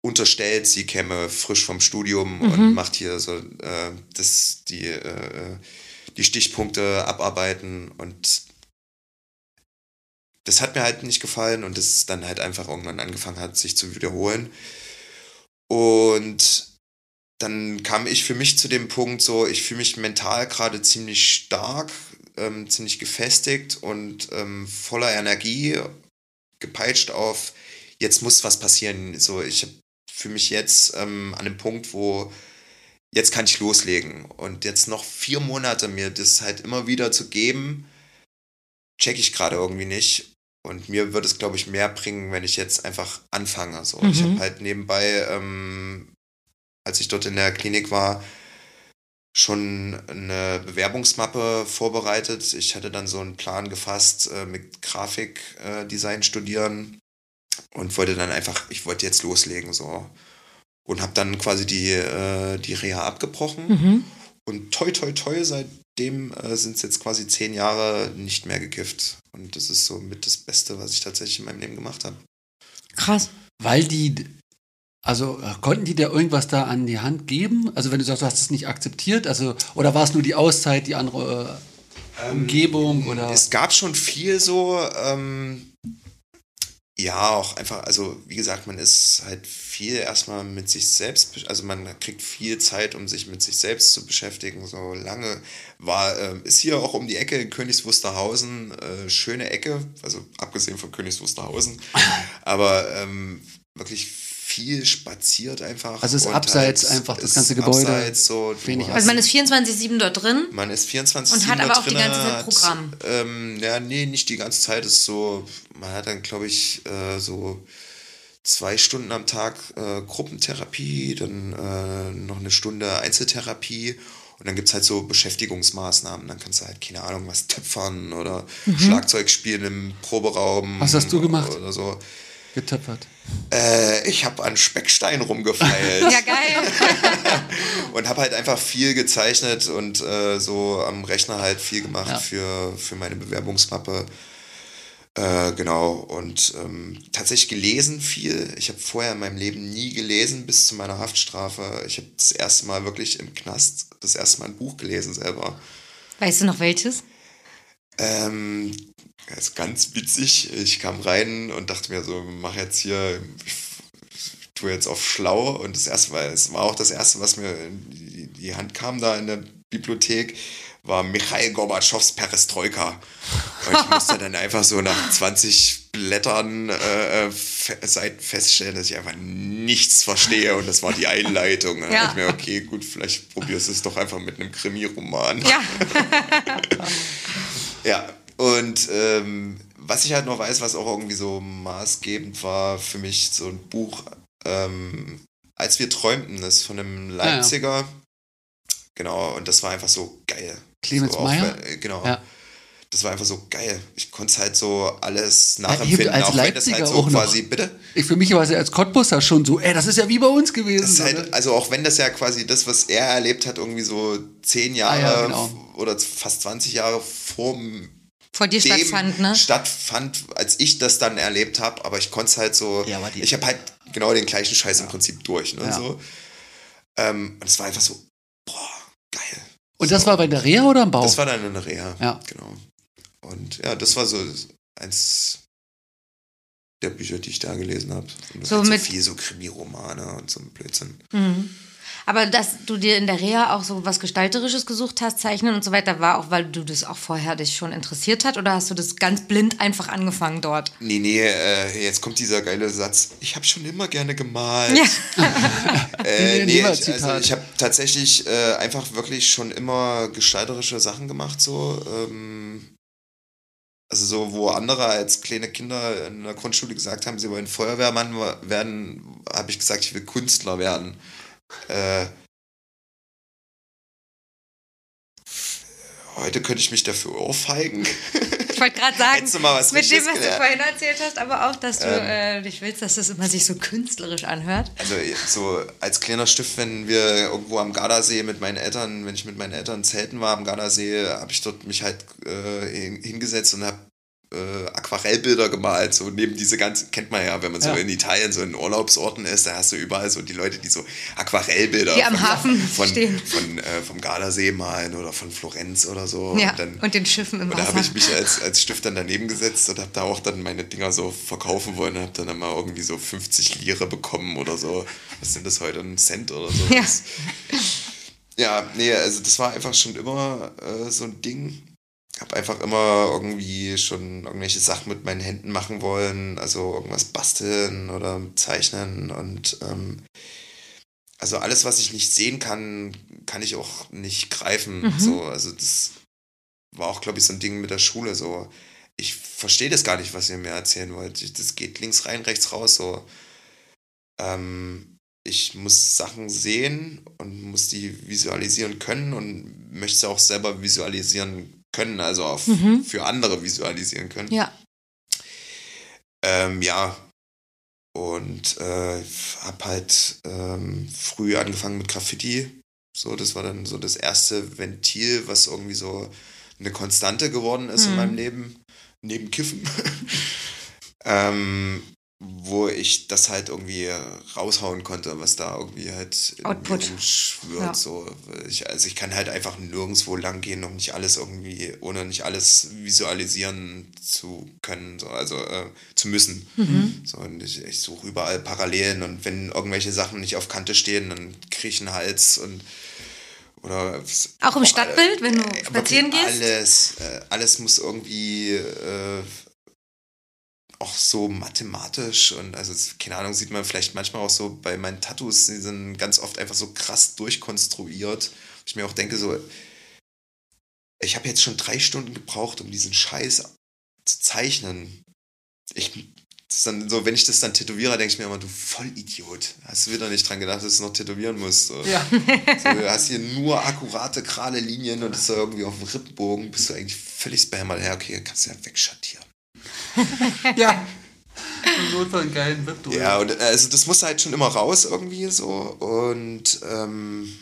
unterstellt, sie käme frisch vom Studium und macht hier so äh, das, die, äh, die Stichpunkte abarbeiten und das hat mir halt nicht gefallen und das dann halt einfach irgendwann angefangen hat, sich zu wiederholen. Und dann kam ich für mich zu dem Punkt so, ich fühle mich mental gerade ziemlich stark, ähm, ziemlich gefestigt und ähm, voller Energie, gepeitscht auf, jetzt muss was passieren. So, ich fühle mich jetzt ähm, an dem Punkt, wo jetzt kann ich loslegen. Und jetzt noch vier Monate mir das halt immer wieder zu geben, check ich gerade irgendwie nicht. Und mir würde es, glaube ich, mehr bringen, wenn ich jetzt einfach anfange. So. Ich Mhm. habe halt nebenbei, ähm, als ich dort in der Klinik war, schon eine Bewerbungsmappe vorbereitet. Ich hatte dann so einen Plan gefasst äh, mit Grafikdesign äh, studieren und wollte dann einfach, ich wollte jetzt loslegen so. Und habe dann quasi die, äh, die Reha abgebrochen. Mhm. Und toi, toi, toi, seitdem äh, sind es jetzt quasi zehn Jahre nicht mehr gekifft. Und das ist so mit das Beste, was ich tatsächlich in meinem Leben gemacht habe. Krass. Weil die, also äh, konnten die dir irgendwas da an die Hand geben? Also wenn du sagst, du hast es nicht akzeptiert, also oder war es nur die Auszeit, die andere äh, Umgebung oder? Es gab schon viel so, ähm, ja, auch einfach, also wie gesagt, man ist halt viel erstmal mit sich selbst, also man kriegt viel Zeit, um sich mit sich selbst zu beschäftigen. So lange war, ähm, ist hier auch um die Ecke in Königs Wusterhausen, äh, schöne Ecke, also abgesehen von Königs Wusterhausen, <laughs> aber ähm, wirklich viel spaziert einfach. Also ist und abseits halt einfach das ist ganze Gebäude Abseits, so, Also man ist 24-7 dort drin. man ist 24 Und hat aber auch die drinne, ganze Zeit hat, Programm. Ähm, ja, nee, nicht die ganze Zeit. Es ist so, man hat dann, glaube ich, äh, so zwei Stunden am Tag äh, Gruppentherapie, dann äh, noch eine Stunde Einzeltherapie. Und dann gibt es halt so Beschäftigungsmaßnahmen. Dann kannst du halt, keine Ahnung, was töpfern oder Schlagzeug spielen im Proberaum. Mhm. Was hast du gemacht? Oder so. Getöpfert? Äh, ich habe an Speckstein rumgefeilt <laughs> Ja, geil. <laughs> und habe halt einfach viel gezeichnet und äh, so am Rechner halt viel gemacht Ja. für, für meine Bewerbungsmappe. Äh, genau, und ähm, tatsächlich gelesen viel. Ich habe vorher in meinem Leben nie gelesen bis zu meiner Haftstrafe. Ich habe das erste Mal wirklich im Knast das erste Mal ein Buch gelesen selber. Weißt du noch welches? Ähm, das ist ganz witzig. Ich kam rein und dachte mir so, mach jetzt hier, ich tue jetzt auf schlau. Und das erste Mal, es war auch das erste, was mir in die, Hand kam da in der Bibliothek, war Michail Gorbatschows Perestroika. Und ich musste dann einfach so nach 20 Blättern äh, fe Seiten feststellen, dass ich einfach nichts verstehe. Und das war die Einleitung. Dann Ja. dachte ich mir, okay, gut, vielleicht probierst du es doch einfach mit einem Krimi-Roman. Ja. <laughs> <laughs> Ja, und ähm, was ich halt noch weiß, was auch irgendwie so maßgebend war für mich, so ein Buch, ähm, Als wir träumten, das ist von einem ja. Leipziger. Genau, und das war einfach so geil. Clemens so auch Meyer? Genau. Ja. Das war einfach so geil. Ich konnte es halt so alles nachempfinden, als auch wenn das halt Leipziger so auch noch. quasi, bitte? Ich, für mich war es ja als Cottbusser schon so, ey, das ist ja wie bei uns gewesen. Halt, ne? also auch wenn das ja quasi das, was er erlebt hat, irgendwie so zehn Jahre Ah ja, genau. oder fast 20 Jahre vor Vor dir dem stattfand, ne? stattfand, als ich das dann erlebt habe, aber ich konnte es halt so, Ja, aber die- ich habe halt genau den gleichen Scheiß im Prinzip durch, ne, Ja. so. Ähm, und es war einfach so, boah, geil. Und das war bei der Reha oder im Bau? Das war dann eine Reha, Ja. genau. Und ja, das war so eins der Bücher, die ich da gelesen habe. So mit- so viel so Krimi-Romane und so ein Blödsinn. Mhm. Aber dass du dir in der Reha auch so was Gestalterisches gesucht hast, Zeichnen und so weiter, war auch, weil du das auch vorher dich schon interessiert hat oder hast du das ganz blind einfach angefangen dort? Nee, nee, äh, jetzt kommt dieser geile Satz. Ich habe schon immer gerne gemalt. Ja. <laughs> Äh, Nee, ich, also ich habe tatsächlich äh, einfach wirklich schon immer gestalterische Sachen gemacht, so. Ähm, also so, wo andere als kleine Kinder in der Grundschule gesagt haben, sie wollen Feuerwehrmann werden, habe ich gesagt, ich will Künstler werden. Äh, heute könnte ich mich dafür ohrfeigen. Ich wollte gerade sagen, mit dem, was du vorhin erzählt hast, aber auch, dass du Ähm. äh, nicht willst, dass das immer sich so künstlerisch anhört. Also so als kleiner Stift, wenn wir irgendwo am Gardasee mit meinen Eltern, wenn ich mit meinen Eltern zelten war am Gardasee, habe ich dort mich halt äh, hin- hingesetzt und habe äh, Aquarellbilder gemalt. So neben diese ganzen, kennt man ja, wenn man so Ja. in Italien so in Urlaubsorten ist, da hast du überall so die Leute, die so Aquarellbilder Die am von, Hafen von, stehen. von, äh, vom Gardasee malen oder von Florenz oder so. Ja, Und dann, und den Schiffen im und da habe Wasser. ich mich als, als Stift dann daneben gesetzt und habe da auch dann meine Dinger so verkaufen wollen und habe dann immer irgendwie so 50 Lire bekommen oder so. Was sind das heute? Ein Cent oder so? Ja. Ja, nee, also das war einfach schon immer äh, so ein Ding. Habe einfach immer irgendwie schon irgendwelche Sachen mit meinen Händen machen wollen, also irgendwas basteln oder zeichnen und ähm, also alles, was ich nicht sehen kann, kann ich auch nicht greifen. Mhm. So, also das war auch, glaube ich, so ein Ding mit der Schule. So, ich verstehe das gar nicht, was ihr mir erzählen wollt. Das geht links rein, rechts raus. So, ähm, ich muss Sachen sehen und muss die visualisieren können und möchte sie auch selber visualisieren können, also auch Mhm. für andere visualisieren können. Ja. Ähm, ja. Und äh, habe halt ähm, früh angefangen mit Graffiti. So, das war dann so das erste Ventil, was irgendwie so eine Konstante geworden ist in Mhm. meinem Leben. Neben Kiffen. <laughs> ähm, wo ich das halt irgendwie raushauen konnte, was da irgendwie halt in Output. mir rumschwirrt. Ja. So. Ich, also ich kann halt einfach nirgendwo lang gehen, um nicht alles irgendwie, ohne nicht alles visualisieren zu können, so, also äh, zu müssen. Mhm. So, und ich, ich suche überall Parallelen und wenn irgendwelche Sachen nicht auf Kante stehen, dann kriege ich einen Hals und oder Auch im Stadtbild, wenn du äh, spazieren gehst? Alles, äh, alles muss irgendwie äh, auch so mathematisch und also keine Ahnung, sieht man vielleicht manchmal auch so bei meinen Tattoos, die sind ganz oft einfach so krass durchkonstruiert. Ich mir auch denke so, ich habe jetzt schon drei Stunden gebraucht, um diesen Scheiß zu zeichnen. Ich, dann so, wenn ich das dann tätowiere, denke ich mir immer, du Vollidiot. Hast du wieder nicht dran gedacht, dass du noch tätowieren musst. Ja. So, du hast hier nur akkurate, gerade Linien und das irgendwie auf dem Rippenbogen, bist du eigentlich völlig behämmert. Ja, okay, kannst du ja wegschattieren. Ja. Im Notfall einen geilen drüber. Ja, und äh, also das muss halt schon immer raus irgendwie so und ähm,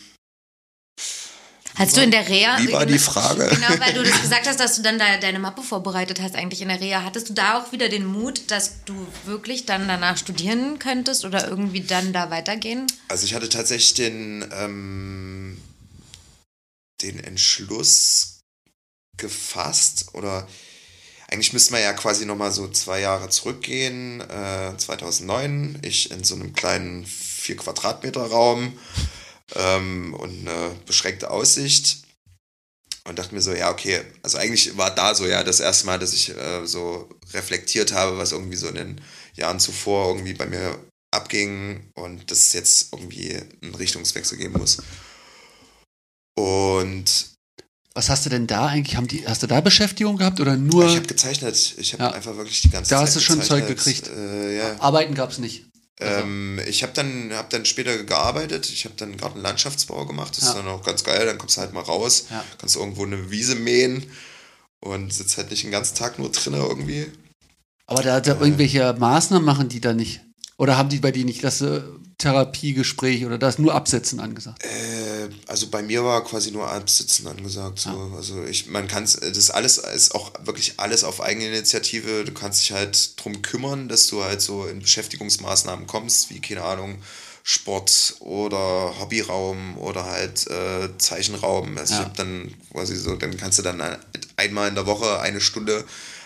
Hast du in der Reha. wie war die Frage? Genau, weil du das gesagt hast, dass du dann da deine Mappe vorbereitet hast, eigentlich in der Reha. Hattest du da auch wieder den Mut, dass du wirklich dann danach studieren könntest oder irgendwie dann da weitergehen? Also ich hatte tatsächlich den, ähm, den Entschluss gefasst oder eigentlich müsste man ja quasi nochmal so zwei Jahre zurückgehen. Äh, 2009, ich in so einem kleinen 4 Quadratmeter Raum ähm, und eine beschränkte Aussicht und dachte mir so, ja, okay, also eigentlich war da so ja das erste Mal, dass ich äh, so reflektiert habe, was irgendwie so in den Jahren zuvor irgendwie bei mir abging und dass es jetzt irgendwie einen Richtungswechsel geben muss. Und Was hast du denn da eigentlich? Die, hast du da Beschäftigung gehabt oder nur ich habe gezeichnet. Ich habe Ja. einfach wirklich die ganze Da Zeit hast du schon Zeug gezeichnet. gekriegt. Äh, ja. Arbeiten gab es nicht? Also, Ähm, ich habe dann, hab dann später gearbeitet. Ich habe dann Gartenlandschaftsbau gemacht. Das Ja. ist dann auch ganz geil. Dann kommst du halt mal raus, kannst irgendwo eine Wiese mähen und sitzt halt nicht den ganzen Tag nur drinnen irgendwie. aber da, da irgendwelche Maßnahmen machen die da nicht? Oder haben die bei dir nicht das äh, Therapiegespräch oder das nur Absetzen angesagt? Äh, also bei mir war quasi nur Absitzen angesagt. So. Also ich, man kann das ist alles, ist auch wirklich alles auf Eigeninitiative. Du kannst dich halt drum kümmern, dass du halt so in Beschäftigungsmaßnahmen kommst, wie, keine Ahnung, Sport oder Hobbyraum oder halt äh, Zeichenraum. Also Ja. ich habe dann quasi so, dann kannst du dann einmal in der Woche eine Stunde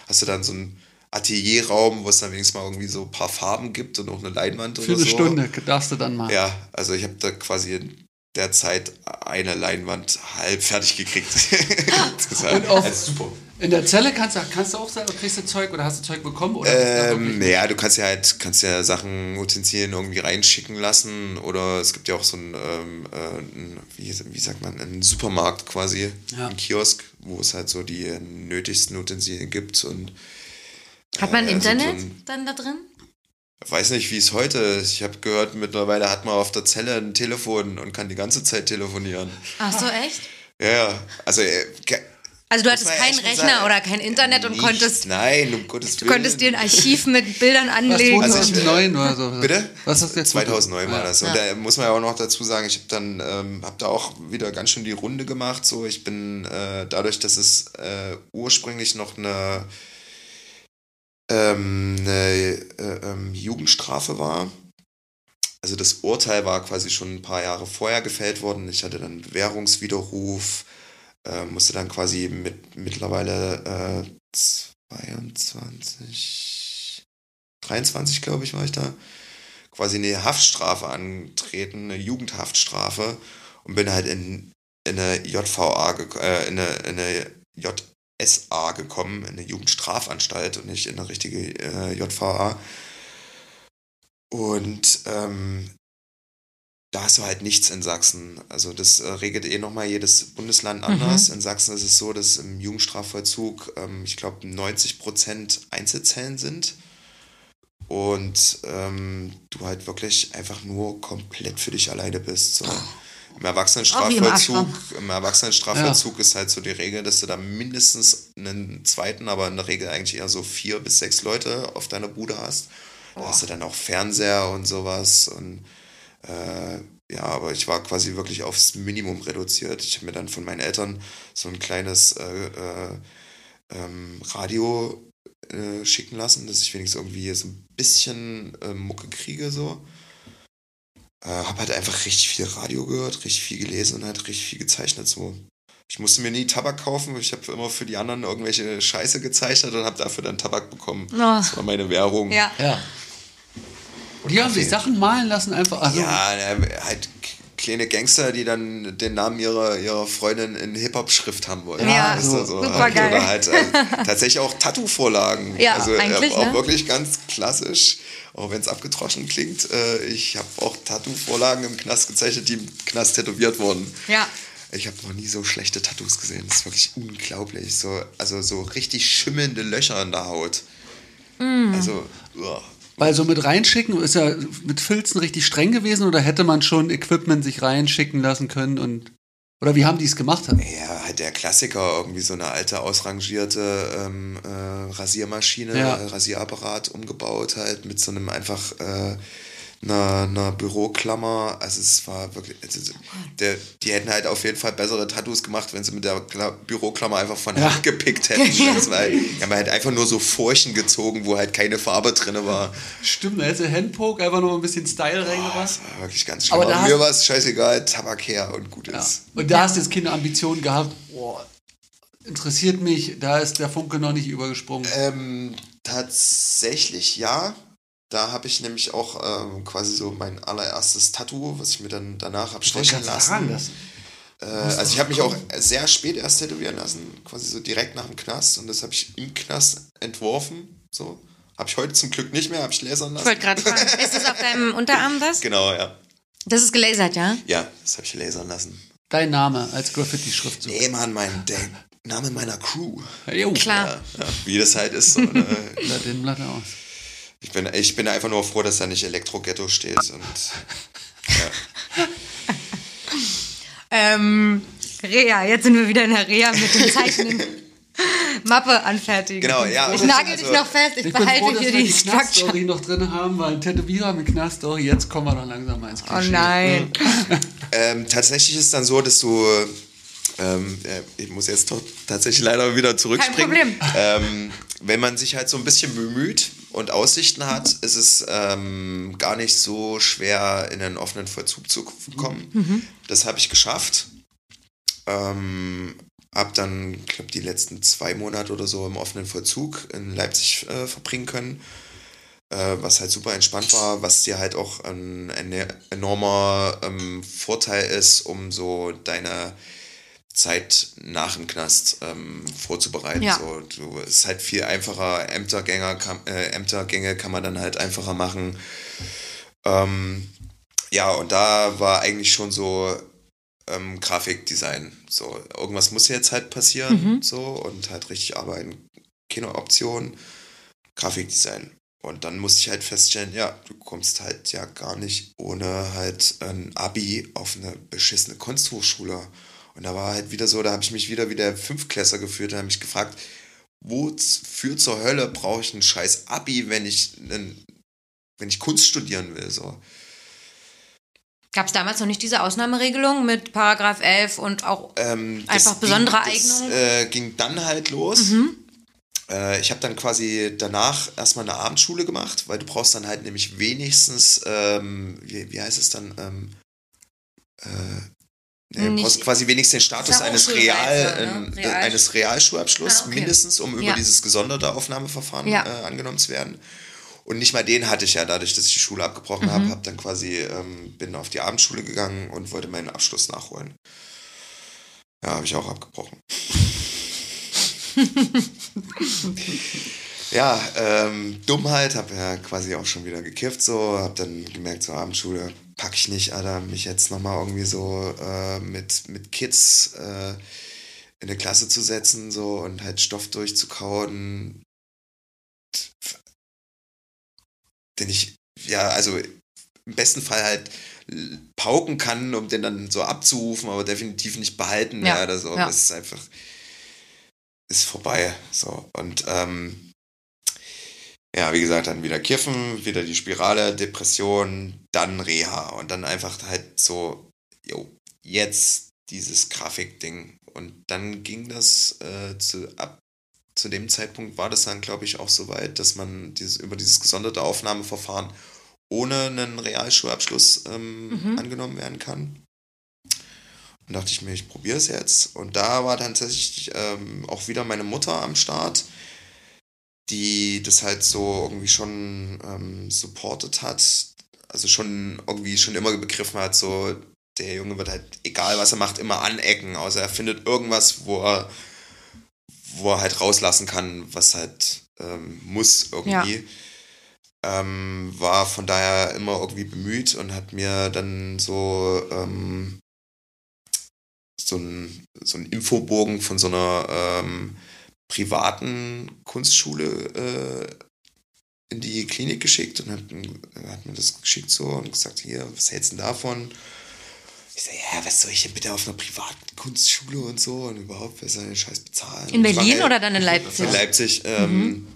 hast du dann so einen Atelierraum, wo es dann wenigstens mal irgendwie so ein paar Farben gibt und auch eine Leinwand Für oder eine so. Stunde darfst du dann mal. Ja, also ich habe da quasi in der Zeit eine Leinwand halb fertig gekriegt. <laughs> Und auf, also super. in der Zelle kannst du, kannst du auch sagen, kriegst du Zeug oder hast du Zeug bekommen? Oder Ähm, wirklich- ja, du kannst ja halt kannst ja Sachen, Utensilien irgendwie reinschicken lassen oder es gibt ja auch so einen, ähm, äh, einen wie, wie sagt man, einen Supermarkt quasi, Ja. einen Kiosk, wo es halt so die nötigsten Utensilien gibt und Hat man Äh, also Internet so ein- dann da drin? weiß nicht, wie es heute ist. Ich habe gehört, mittlerweile hat man auf der Zelle ein Telefon und kann die ganze Zeit telefonieren. Ach so, echt? Ja, ja, also äh, Also du hattest keinen Rechner sagen. oder kein Internet und Nicht, konntest, Nein, um Gottes du Willen. konntest dir ein Archiv mit Bildern Was, anlegen. Ich- 2009 oder so? Bitte? Was ist jetzt? 2009 war Ja. das. Und da muss man ja auch noch dazu sagen, ich habe dann ähm, hab da auch wieder ganz schön die Runde gemacht. So, ich bin äh, dadurch, dass es äh, ursprünglich noch eine, ähm, eine äh, ähm, Jugendstrafe war. Also das Urteil war quasi schon ein paar Jahre vorher gefällt worden. Ich hatte dann Bewährungswiderruf, äh, musste dann quasi mit mittlerweile äh, 22, 23 glaube ich war ich da, quasi eine Haftstrafe antreten, eine Jugendhaftstrafe und bin halt in, in eine JVA, äh, in, eine, in eine JSA gekommen, in eine Jugendstrafanstalt und nicht in eine richtige äh, JVA. Und ähm, da hast du halt nichts in Sachsen. Also das äh, regelt eh nochmal jedes Bundesland anders. In Sachsen ist es so, dass im Jugendstrafvollzug, ähm, ich glaube, 90 Prozent Einzelzellen sind. Und ähm, du halt wirklich einfach nur komplett für dich alleine bist. So. Im Erwachsenenstrafvollzug, Ashram. im Erwachsenenstrafvollzug ist halt so die Regel, dass du da mindestens einen zweiten, aber in der Regel eigentlich eher so vier bis sechs Leute auf deiner Bude hast. Da hast du dann auch Fernseher und sowas. Und äh, ja, aber ich war quasi wirklich aufs Minimum reduziert. Ich habe mir dann von meinen Eltern so ein kleines äh, äh, ähm, Radio äh, schicken lassen, dass ich wenigstens irgendwie so ein bisschen äh, Mucke kriege so. Äh, habe halt einfach richtig viel Radio gehört, richtig viel gelesen und halt richtig viel gezeichnet so. Ich musste mir nie Tabak kaufen, ich habe immer für die anderen irgendwelche Scheiße gezeichnet und habe dafür dann Tabak bekommen. Oh. Das war meine Währung. Ja. Ja. Die haben sich Sachen malen lassen, einfach. Also, Ja, halt kleine Gangster, die dann den Namen ihrer, ihrer Freundin in Hip-Hop-Schrift haben wollen. Ja, du, so. super geil. Oder halt äh, tatsächlich auch Tattoo-Vorlagen. Ja, also, äh, eigentlich, Auch ne? wirklich ganz klassisch, auch wenn es abgetroschen klingt. Äh, ich habe auch Tattoo-Vorlagen im Knast gezeichnet, die im Knast tätowiert wurden. Ja. Ich habe noch nie so schlechte Tattoos gesehen. Das ist wirklich unglaublich. So, also so richtig schimmelnde Löcher in der Haut. Mm. Also, uah. Weil so mit reinschicken ist ja mit Filzen richtig streng gewesen oder hätte man schon Equipment sich reinschicken lassen können und oder wie haben die es gemacht? Ja, halt der Klassiker, irgendwie so eine alte, ausrangierte ähm, äh, Rasiermaschine, Ja. Rasierapparat umgebaut, halt mit so einem einfach äh, einer, einer Büroklammer. Also es war wirklich, also, der, die hätten halt auf jeden Fall bessere Tattoos gemacht, wenn sie mit der Kla Büroklammer einfach von Ja. Hand gepickt hätten. <laughs> Das war, die haben halt einfach nur so Furchen gezogen, wo halt keine Farbe drin war. Stimmt, da hätte Handpoke einfach noch ein bisschen Style reingebracht. war wirklich ganz schlimm. Aber Aber mir war es scheißegal, Tabak her und gut Ja. ist. Und da hast du jetzt keine Ambition gehabt, boah, interessiert mich, da ist der Funke noch nicht übergesprungen. Ähm, tatsächlich ja. Da habe ich nämlich auch ähm, quasi so mein allererstes Tattoo, was ich mir dann danach habe Ich stechen lassen. sagen, das, äh, also ich habe mich auch sehr spät erst tätowieren lassen, quasi so direkt nach dem Knast und das habe ich im Knast entworfen. So habe ich heute zum Glück nicht mehr, habe ich lasern Ich lassen. wollte gerade fragen, <laughs> ist das auf deinem Unterarm das? Genau, ja. Das ist gelasert, ja? Ja, das habe ich lasern lassen. dein Name als Graffiti-Schrift. So. Nee, Mann, mein der Name meiner Crew. Jo, Klar. Ja, ja, wie das halt ist. So, ne? <laughs> Blatt aus. Ich, bin, ich bin einfach nur froh, dass da nicht Elektro-Ghetto steht. Und Ähm, Rea, jetzt sind wir wieder in der Rea mit dem Zeichnen. <laughs> Mappe anfertigen. Genau, ja, Ich nagel also- dich noch fest, ich, Ich bin behalte froh, dass hier wir die die Structure. Knaststory noch drin haben, weil ein Tätowierer mit Knaststory, jetzt kommen wir doch langsam mal ins Oh Klischee. nein. Ähm, tatsächlich ist es dann so, dass du, ähm, äh, ich muss jetzt doch tatsächlich leider wieder zurückspringen. Problem. Ähm, wenn man sich halt so ein bisschen bemüht und Aussichten hat, ist es ähm, gar nicht so schwer, in einen offenen Vollzug zu kommen. Das habe ich geschafft. Ähm, hab dann, ich glaube, die letzten zwei Monate oder so im offenen Vollzug in Leipzig äh, verbringen können äh, was halt super entspannt war, was dir halt auch ein, ein enormer ähm, Vorteil ist, um so deine Zeit nach dem Knast ähm, vorzubereiten. Ja. So, du, es ist halt viel einfacher, Ämtergänger kann, äh, Ämtergänge kann man dann halt einfacher machen. Ähm, ja, und da war eigentlich schon so ähm, Grafikdesign. So, irgendwas muss jetzt halt passieren, so, und halt richtig arbeiten. Keine Option. Grafikdesign. Und dann musste ich halt feststellen, ja, du kommst halt ja gar nicht ohne halt ein Abi auf eine beschissene Kunsthochschule. Und da war halt wieder so, da habe ich mich wieder wie der Fünftklässler gefühlt, da habe mich gefragt, wofür zur Hölle brauche ich ein scheiß Abi, wenn ich, einen, wenn ich Kunst studieren will, so. Gab es damals noch nicht diese Ausnahmeregelung mit Paragraph 11 und auch Ähm, Einfach besondere ging, Eignung? Das äh, ging dann halt los. Äh, ich habe dann quasi danach erstmal eine Abendschule gemacht, weil du brauchst dann halt nämlich wenigstens, ähm, wie, wie heißt es dann? Ähm, äh, du Nicht- brauchst quasi wenigstens den Status eines, Real, ne? äh, Real- eines Realschulabschlusses, Ah, okay. mindestens, um über Ja. dieses gesonderte Aufnahmeverfahren Ja. äh, angenommen zu werden. Und nicht mal den hatte ich ja, dadurch, dass ich die Schule abgebrochen Mhm. habe, habe dann quasi, ähm, bin auf die Abendschule gegangen und wollte meinen Abschluss nachholen. Ja, habe ich auch abgebrochen. <laughs> <laughs> ja, ähm, Dummheit, habe ja quasi auch schon wieder gekifft, so, habe dann gemerkt, zur Abendschule packe ich nicht, Alter, mich jetzt nochmal irgendwie so äh, mit, mit Kids äh, in eine Klasse zu setzen so und halt Stoff durchzukauen, den ich, ja, also im besten Fall halt pauken kann, um den dann so abzurufen, aber definitiv nicht behalten Ja, werde. So. ja. Das ist einfach, ist vorbei. So. Und ähm, ja, wie gesagt, dann wieder Kiffen, wieder die Spirale, Depression, dann Reha und dann einfach halt so, jo, jetzt dieses Grafikding. Und dann ging das äh, zu, ab zu dem Zeitpunkt war das dann, glaube ich, auch so weit, dass man dieses, über dieses gesonderte Aufnahmeverfahren ohne einen Realschulabschluss ähm, angenommen werden kann. Und dachte ich mir, ich probiere es jetzt. Und da war dann tatsächlich ähm, auch wieder meine Mutter am Start, die das halt so irgendwie schon ähm, supported hat. Also schon irgendwie schon immer begriffen hat, so der Junge wird halt, egal was er macht, immer anecken, außer er findet irgendwas, wo er, wo er halt rauslassen kann, was halt ähm, muss irgendwie. Ähm, war von daher immer irgendwie bemüht und hat mir dann so ähm, so ein, so ein Infobogen von so einer ähm, privaten Kunstschule äh, in die Klinik geschickt und hat, hat mir das geschickt so und gesagt, hier, was hältst du denn davon? Ich sag, ja, was soll ich denn bitte auf einer privaten Kunstschule und so und überhaupt, wer soll den Scheiß bezahlen? In ich war, Berlin ey, oder dann in Leipzig? <laughs> in Leipzig. Ähm,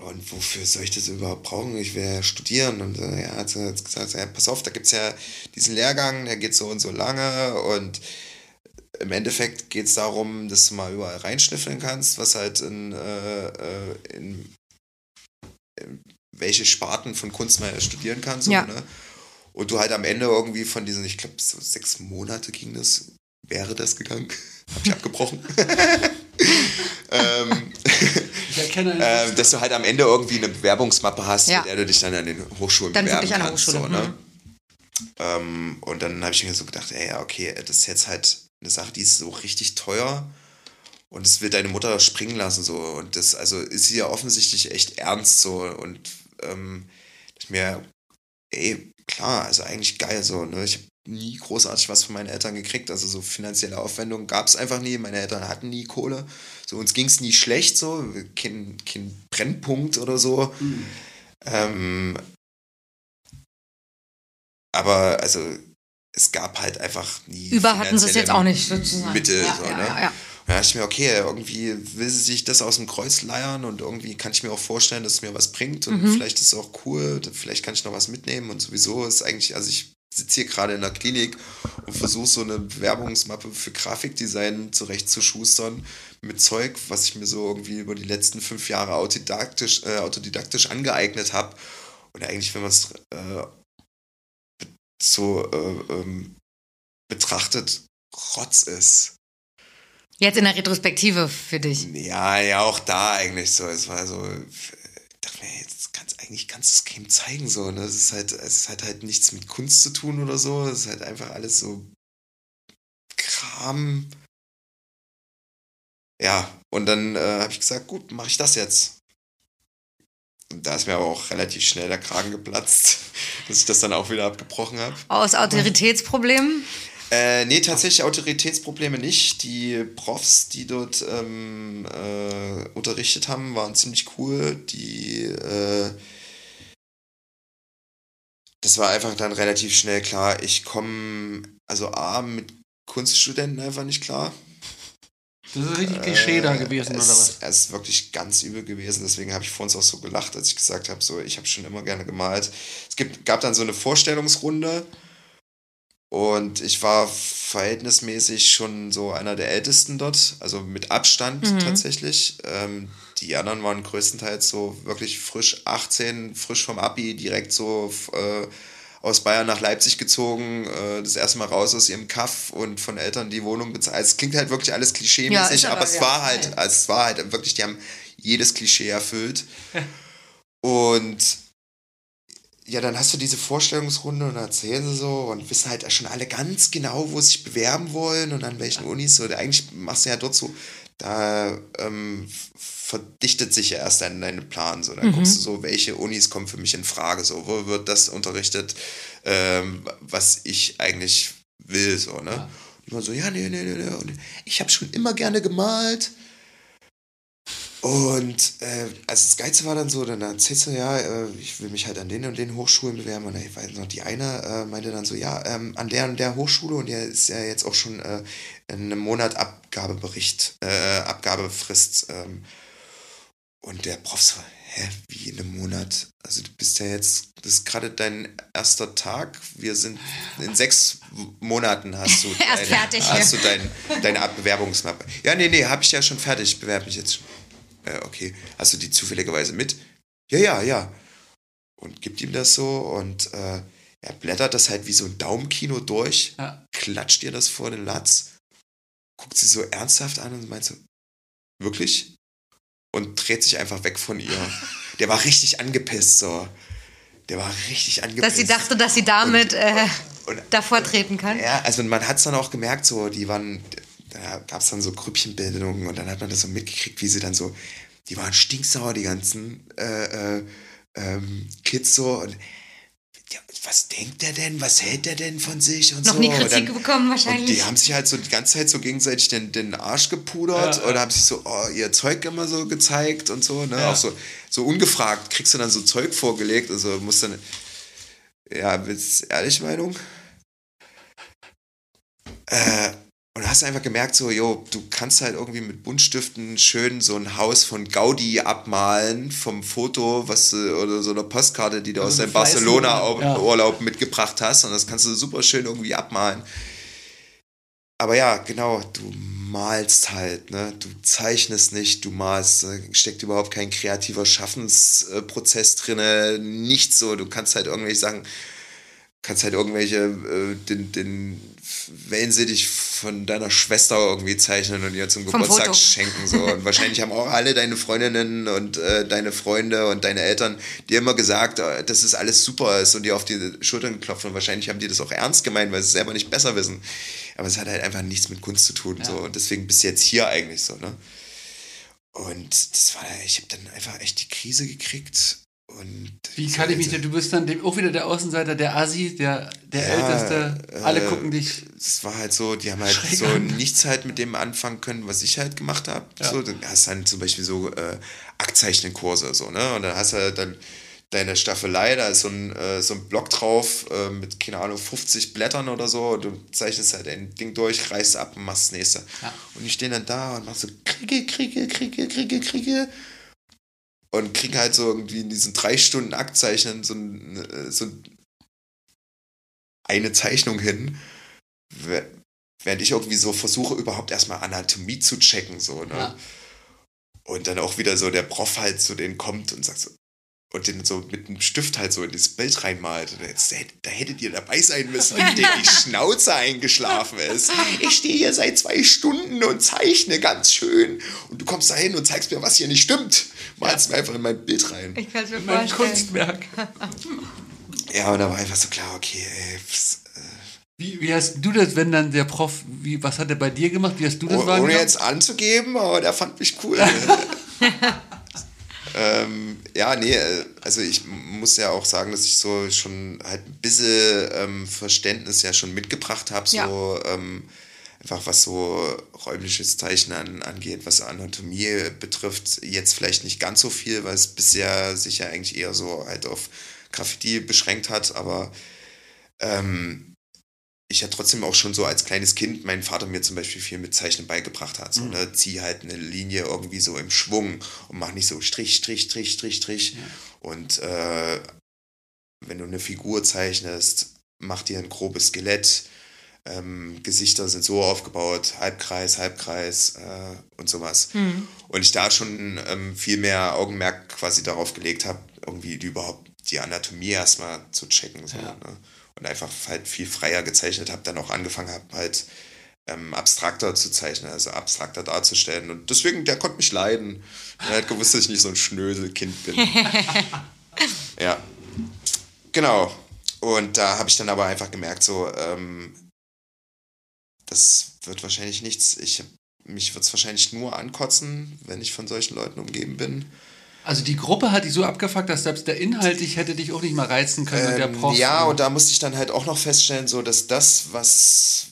Und wofür soll ich das überhaupt brauchen? Ich will ja studieren. Und äh, ja, hat sie gesagt, ja, pass auf, da gibt es ja diesen Lehrgang, der geht so und so lange. Und im Endeffekt geht es darum, dass du mal überall reinschnüffeln kannst, was halt in, äh, äh, in, in welche Sparten von Kunst man studieren kann. So, Ja. ne? Und du halt am Ende irgendwie von diesen, ich glaube, so sechs Monate ging das, wäre das gegangen. <laughs> Hab ich abgebrochen. <laughs> ähm, Ich erkenne einen <laughs> ähm, dass du halt am Ende irgendwie eine Bewerbungsmappe hast, Ja. mit der du dich dann an den Hochschulen Dann bewerben wirklich an der kannst. Hochschule, So, ne? mhm. ähm, und dann habe ich mir so gedacht, ey, ja, okay, das ist jetzt halt eine Sache, die ist so richtig teuer und es wird deine Mutter springen lassen so. Und das also ist sie ja offensichtlich echt ernst so. Und ähm, ich mir ey klar also eigentlich geil so ne? Ich habe nie großartig was von meinen Eltern gekriegt. Also so finanzielle Aufwendungen gab es einfach nie. Meine Eltern hatten nie Kohle. So uns ging es nie schlecht so. Kein, kein Brennpunkt oder so. Ähm, aber also es gab halt einfach nie Über hatten sie es jetzt auch nicht sozusagen. Mittel ja, so, ja, ne? ja, ja. Da dachte ich mir, okay, irgendwie will sie sich das aus dem Kreuz leiern und irgendwie kann ich mir auch vorstellen, dass es mir was bringt und Mhm. vielleicht ist es auch cool, vielleicht kann ich noch was mitnehmen und sowieso ist eigentlich, also ich sitze hier gerade in der Klinik und versuche so eine Bewerbungsmappe für Grafikdesign zurechtzuschustern mit Zeug, was ich mir so irgendwie über die letzten fünf Jahre autodidaktisch, äh, autodidaktisch angeeignet habe und eigentlich, wenn man es äh, so äh, ähm, betrachtet, Rotz ist. Jetzt in der Retrospektive für dich. Ja, ja, auch da eigentlich so. Es war so, ich dachte mir, jetzt kannst eigentlich kannst du es keinem zeigen so. Ne? Es ist halt, es hat halt nichts mit Kunst zu tun oder so. Es ist halt einfach alles so Kram. Ja, und dann äh, habe ich gesagt, gut, mache ich das jetzt. Da ist mir aber auch relativ schnell der Kragen geplatzt, <laughs> dass ich das dann auch wieder abgebrochen habe. Aus Autoritätsproblemen? Äh, nee, tatsächlich Autoritätsprobleme nicht. Die Profs, die dort ähm, äh, unterrichtet haben, waren ziemlich cool. Die, äh, das war einfach dann relativ schnell klar. Ich komme, also A, mit Kunststudenten einfach nicht klar. Das ist richtig Klischee da gewesen, oder es, was? Es ist wirklich ganz übel gewesen. Deswegen habe ich vor uns auch so gelacht, als ich gesagt habe, so, ich habe schon immer gerne gemalt. Es gibt, gab dann so eine Vorstellungsrunde und ich war verhältnismäßig schon so einer der Ältesten dort, also mit Abstand Mhm. tatsächlich. Ähm, die anderen waren größtenteils so wirklich frisch 18, frisch vom Abi, direkt so äh, aus Bayern nach Leipzig gezogen, äh, das erste Mal raus aus ihrem Kaff und von Eltern die Wohnung bezahlt. Es klingt halt wirklich alles Ja, klischee-mäßig, ist aber, aber, es ja. war halt, also es war halt wirklich, die haben jedes Klischee erfüllt. <laughs> und ja, dann hast du diese Vorstellungsrunde und erzählen sie so und wissen halt schon alle ganz genau, wo sie sich bewerben wollen und an welchen Unis. So, eigentlich machst du ja dort so da ähm, verdichtet sich ja erst dein, dein Plan. So, dann guckst du so, welche Unis kommen für mich in Frage, so, wo wird das unterrichtet, ähm, was ich eigentlich will, so, ne? Und immer so, ja, nee, nee, nee, nee. Und ich habe schon immer gerne gemalt. Und äh, also das Geilste war dann so, dann erzählst du, ja, äh, ich will mich halt an den und den Hochschulen bewerben. Und ich weiß noch, die eine äh, meinte dann so, ja, ähm, an der und der Hochschule und der ist ja jetzt auch schon äh, in einem Monat Abgabebericht, äh, Abgabefrist. Ähm, und der Prof so, hä, wie in einem Monat? Also du bist ja jetzt, das ist gerade dein erster Tag. Wir sind in sechs Monaten hast du <laughs> Erst fertig, hast ja. du dein, deine Bewerbungsmappe. Ja, nee, nee, habe ich ja schon fertig. Ich bewerbe mich jetzt schon. Äh, okay. Hast du die zufälligerweise mit? Ja, ja, ja. Und gibt ihm das so und äh, er blättert das halt wie so ein Daumenkino durch, Ja. klatscht ihr das vor den Latz, guckt sie so ernsthaft an und meint so, wirklich? Und dreht sich einfach weg von ihr. <laughs> Der war richtig angepisst, so. Der war richtig angepisst. Dass sie dachte, dass sie damit äh, und, davor treten kann. ja, also man hat es dann auch gemerkt, so, die waren, da gab es dann so Grüppchenbildungen und dann hat man das so mitgekriegt, wie sie dann so, die waren stinksauer, die ganzen äh, äh, ähm, Kids so. Und, was denkt der denn? Was hält der denn von sich? Und Noch so. nie Und Kritik dann- bekommen Und wahrscheinlich. die haben sich halt so die ganze Zeit so gegenseitig den, den Arsch gepudert Ja, ja. oder haben sich so oh, ihr Zeug immer so gezeigt und so, ne? Ja. Auch so, so ungefragt kriegst du dann so Zeug vorgelegt, also musst dann, ja, willst du ehrlich Meinung? Äh, und hast einfach gemerkt, so, jo, du kannst halt irgendwie mit Buntstiften schön so ein Haus von Gaudi abmalen vom Foto, was du, oder so einer Postkarte, die du aus Also deinem eine Fleißnummer, ja. Barcelona-Urlaub mitgebracht hast. Und das kannst du super schön irgendwie abmalen. Aber ja, genau, du malst halt, ne? Du zeichnest nicht, du malst, da steckt überhaupt kein kreativer Schaffensprozess drinne, nichts so. Du kannst halt irgendwelche Sachen, kannst halt irgendwelche, äh, den, den Wellensittich von deiner Schwester irgendwie zeichnen und ihr zum Vom Geburtstag Foto. schenken. So. Und wahrscheinlich haben auch alle deine Freundinnen und äh, deine Freunde und deine Eltern dir immer gesagt, äh, dass es alles super ist und dir auf die Schultern geklopft. Und wahrscheinlich haben die das auch ernst gemeint, weil sie es selber nicht besser wissen. Aber es hat halt einfach nichts mit Kunst zu tun. So. Und deswegen bist du jetzt hier eigentlich so. Ne? Und das war, ich habe dann einfach echt die Krise gekriegt. Und Wie kann ich mich denn, du bist dann auch wieder der Außenseiter, der Asi, der, der Ja, Älteste, alle äh, gucken dich. es war halt so, die haben halt so an. nichts halt mit dem anfangen können, was ich halt gemacht habe. Ja. So, du hast dann zum Beispiel so äh, Aktzeichnen-Kurse, so, ne? Und dann hast du halt dann deine Staffelei, da ist so ein, äh, so ein Block drauf äh, mit, keine Ahnung, 50 Blättern oder so. Und du zeichnest halt ein Ding durch, reißt ab und machst das nächste. Ja. Und die stehen dann da und machen so Kriege, Kriege, Kriege, Kriege, Kriege. Und kriegen halt so irgendwie in diesen drei Stunden Aktzeichnen so, ein, äh, so eine Zeichnung hin, während ich irgendwie so versuche, überhaupt erstmal Anatomie zu checken, so, ne? Ja. Und dann auch wieder so der Prof halt so den kommt und sagt so, und den so mit einem Stift halt so in das Bild reinmalt. Und jetzt, da hättet ihr dabei sein müssen, wenn dem die <laughs> Schnauze eingeschlafen ist. Ich stehe hier seit zwei Stunden und zeichne ganz schön. Und du kommst da hin und zeigst mir, was hier nicht stimmt. Malst mir einfach in mein Bild rein. Ich kann es mir Mein vorstellen. Kunstwerk. <laughs> Ja, und da war einfach so klar, okay, ey, pss, Wie, wie hast du das, wenn dann der Prof, wie, was hat er bei dir gemacht? Wie hast du das Oh, ohne jetzt anzugeben, aber der fand mich cool. <laughs> ähm, ja, nee, äh, also ich muss ja auch sagen, dass ich so schon halt ein bisschen ähm, Verständnis ja schon mitgebracht habe, so ähm, einfach was so räumliches Zeichnen an, angeht, was Anatomie betrifft. Jetzt vielleicht nicht ganz so viel, weil es bisher sich ja eigentlich eher so halt auf Graffiti beschränkt hat, aber ähm, ich ja trotzdem auch schon so als kleines Kind mein Vater mir zum Beispiel viel mit Zeichnen beigebracht hat. So, ne? Zieh halt eine Linie irgendwie so im Schwung und mach nicht so Strich, Strich, Strich, Strich, Strich. Und äh, wenn du eine Figur zeichnest, mach dir ein grobes Skelett. Ähm, Gesichter sind so aufgebaut, Halbkreis, Halbkreis äh, und sowas. Und ich da schon ähm, viel mehr Augenmerk quasi darauf gelegt habe, irgendwie die überhaupt die Anatomie erstmal zu checken. So, Ja. ne? Und einfach halt viel freier gezeichnet habe, dann auch angefangen habe, halt ähm, abstrakter zu zeichnen, also abstrakter darzustellen. Und deswegen, der konnte mich leiden. Er hat gewusst, dass ich nicht so ein Schnöselkind bin. <laughs> ja. Genau. Und da habe ich dann aber einfach gemerkt, so, ähm, das wird wahrscheinlich nichts. Ich mich wird es wahrscheinlich nur ankotzen, wenn ich von solchen Leuten umgeben bin. Also die Gruppe hat dich so abgefuckt, dass selbst der Inhalt dich hätte dich auch nicht mal reizen können. der Ähm, Prof, ja, äh, und da musste ich dann halt auch noch feststellen, so dass das, was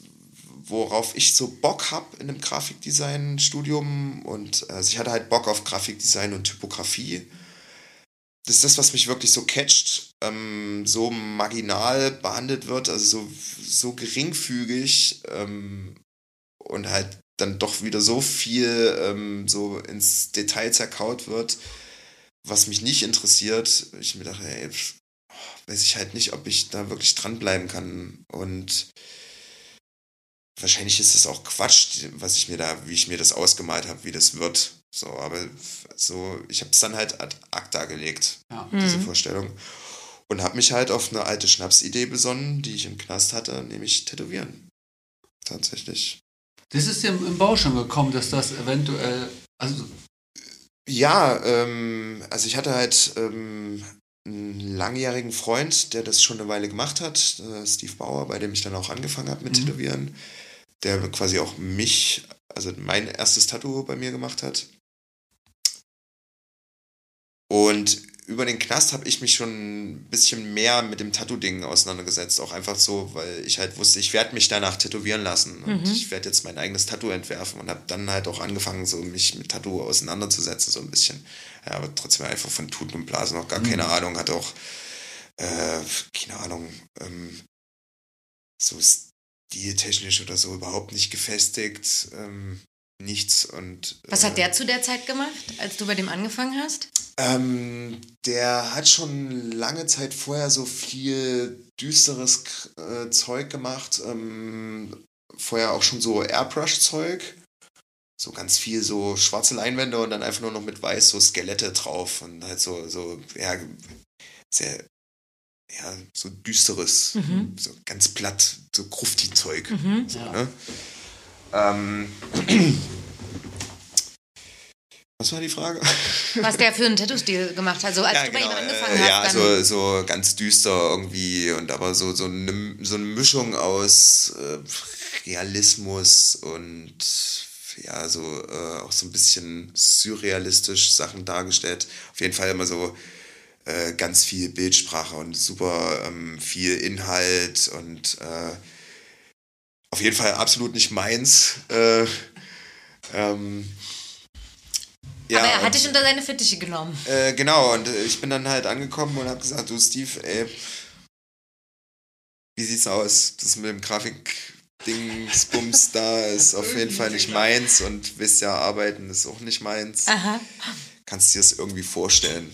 worauf ich so Bock habe in einem Grafikdesign-Studium und also ich hatte halt Bock auf Grafikdesign und Typografie. Das ist das, was mich wirklich so catcht, ähm, so marginal behandelt wird, also so, so geringfügig ähm, und halt dann doch wieder so viel ähm, so ins Detail zerkaut wird, was mich nicht interessiert. Ich mir dachte, ey, weiß ich halt nicht, ob ich da wirklich dranbleiben kann. Und wahrscheinlich ist es auch Quatsch, was ich mir da, wie ich mir das ausgemalt habe, wie das wird. So, aber so, ich habe es dann halt ad acta gelegt, Ja. diese Vorstellung. Und habe mich halt auf eine alte Schnapsidee besonnen, die ich im Knast hatte, nämlich tätowieren. Tatsächlich. Das ist dir im, im Bau schon gekommen, dass das eventuell. Also, Ja, ähm, also ich hatte halt ähm, einen langjährigen Freund, der das schon eine Weile gemacht hat, äh, Steve Bauer, bei dem ich dann auch angefangen habe mit Mhm. Tätowieren, der quasi auch mich, also mein erstes Tattoo bei mir gemacht hat. Und über den Knast habe ich mich schon ein bisschen mehr mit dem Tattoo-Ding auseinandergesetzt. Auch einfach so, weil ich halt wusste, ich werde mich danach tätowieren lassen. Und Mhm. ich werde jetzt mein eigenes Tattoo entwerfen. Und habe dann halt auch angefangen, so mich mit Tattoo auseinanderzusetzen, so ein bisschen. Ja, aber trotzdem einfach von Tuten und Blasen noch gar keine Ahnung. Hatte auch, äh, keine Ahnung, ähm, so stiltechnisch oder so überhaupt nicht gefestigt. Ähm, nichts. Und, Was äh, hat der zu der Zeit gemacht, als du bei dem angefangen hast? ähm, der hat schon lange Zeit vorher so viel düsteres äh, Zeug gemacht. Ähm, vorher auch schon so Airbrush-Zeug. So ganz viel so schwarze Leinwände und dann einfach nur noch mit weiß so Skelette drauf. Und halt so, so ja, sehr, ja, so düsteres, Mhm. so ganz platt, so Grufti-Zeug. Mhm. So, Ja. ne? Ähm, was war die Frage? Was der für einen Tattoo-Stil gemacht hat. Also als du bei ihm angefangen äh, hast, ja, dann... so, so ganz düster irgendwie und aber so, so, eine, so eine Mischung aus äh, Realismus und ja, so äh, auch so ein bisschen surrealistisch Sachen dargestellt. Auf jeden Fall immer so äh, ganz viel Bildsprache und super ähm, viel Inhalt und äh, auf jeden Fall absolut nicht meins. Äh, ähm, ja, aber er hat dich unter seine Fittiche genommen. äh, genau, und äh, ich bin dann halt angekommen und habe gesagt, du Steve, ey, wie sieht's aus? Das mit dem Grafik-Dingsbums da ist auf jeden Fall nicht meins und wisst ja, arbeiten ist auch nicht meins. Aha. Kannst du dir das irgendwie vorstellen?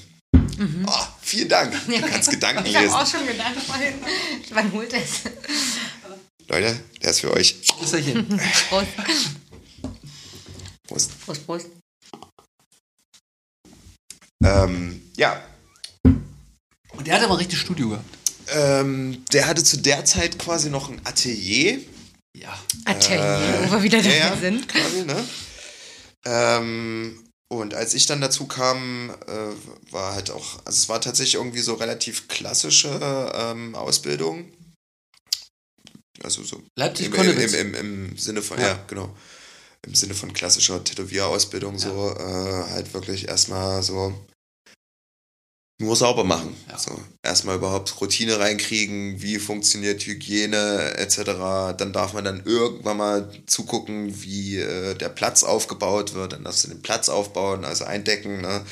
Oh, vielen Dank. Du kannst Gedanken Mhm. Ich habe lesen. auch schon gedacht, wann, wann holt es? Leute, der ist für euch. er hier. <laughs> Prost. Prost. Prost, Prost. Ähm, ja, Und der hat aber ein richtiges Studio gehabt. ähm, der hatte zu der Zeit quasi noch ein Atelier. Ja. Atelier, wo wir wieder dabei Äh, ja, ja, sind. Quasi, ne? ähm, und als ich dann dazu kam, äh, war halt auch, also es war tatsächlich irgendwie so relativ klassische ähm, Ausbildung. Also so Leipzig im, im, im, im, Sinne von, Ja. ja. genau. Im Sinne von klassischer Tätowierausbildung, so äh, halt wirklich erstmal so nur sauber machen. Ja. So, erstmal überhaupt Routine reinkriegen, wie funktioniert Hygiene etc. Dann darf man dann irgendwann mal zugucken, wie äh, der Platz aufgebaut wird. Dann darfst du den Platz aufbauen, also eindecken, ne?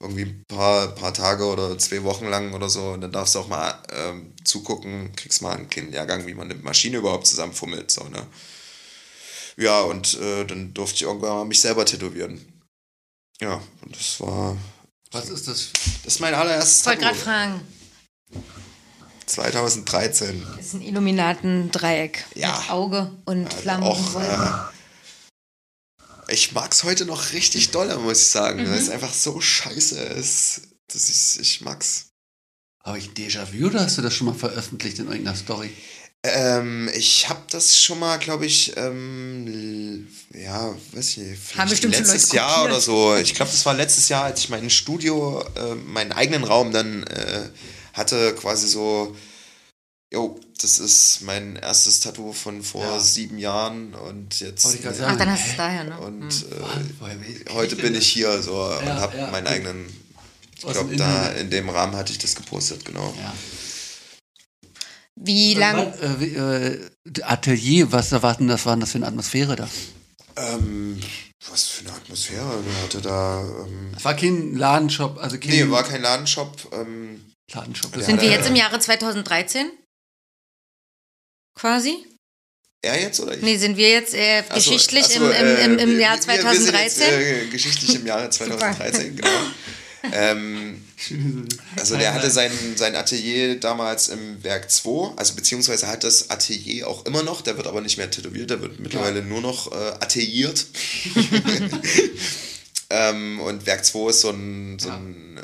Irgendwie ein paar, paar Tage oder zwei Wochen lang oder so. Und dann darfst du auch mal ähm, zugucken, kriegst mal einen kleinen Lehrgang, wie man eine Maschine überhaupt zusammenfummelt. So, ne? Ja, und äh, dann durfte ich irgendwann mal mich selber tätowieren. Ja, und das war. Was ist das? Das ist mein allererstes Ich wollte gerade fragen. 2013. Das ist ein Illuminaten-Dreieck. Ja. Mit Auge und Flammen und Auch, Wolken. äh, ich mag's heute noch richtig doll, muss ich sagen. Mhm. Weil es einfach so scheiße ist. Das ist ich mag's. Habe ich Déjà-vu oder hast du das schon mal veröffentlicht in irgendeiner Story? Ähm, ich habe das schon mal, glaube ich, ähm, ja, weiß ich nicht, vielleicht bestimmt schon letztes Leute Jahr oder so. Ich glaube, das war letztes Jahr, als ich mein Studio, äh, meinen eigenen Raum dann äh, hatte, quasi so Jo, das ist mein erstes Tattoo von vor Ja. sieben Jahren und jetzt. Gerade Ach, dann hast du es daher, ne? Und Hm. äh, heute bin ich hier so und Ja, habe ja, meinen eigenen. Ich glaube, da in dem Rahmen hatte ich das gepostet, genau. Ja. Wie? Äh, wie, äh, Atelier, was da war denn das, war denn das für eine Atmosphäre da? Ähm, was für eine Atmosphäre der hatte da. Ähm, Es war kein Ladenshop, also kein nee, war kein Ladenshop. Ähm, Ladenshop. Sind wir äh, jetzt im Jahre 2013? Quasi? er jetzt oder ich? Nee, sind wir jetzt äh, geschichtlich ach so, im, im, im, im äh, Jahr wir- wir sind 2013? Jetzt, äh, geschichtlich im Jahre <laughs> 2013, genau. <laughs> Ähm, also der hatte sein, sein Atelier damals im Werk 2, also beziehungsweise hat das Atelier auch immer noch, der wird aber nicht mehr tätowiert, der wird mittlerweile nur noch äh, ateliert. <laughs> ähm, und Werk 2 ist so ein, so ein äh,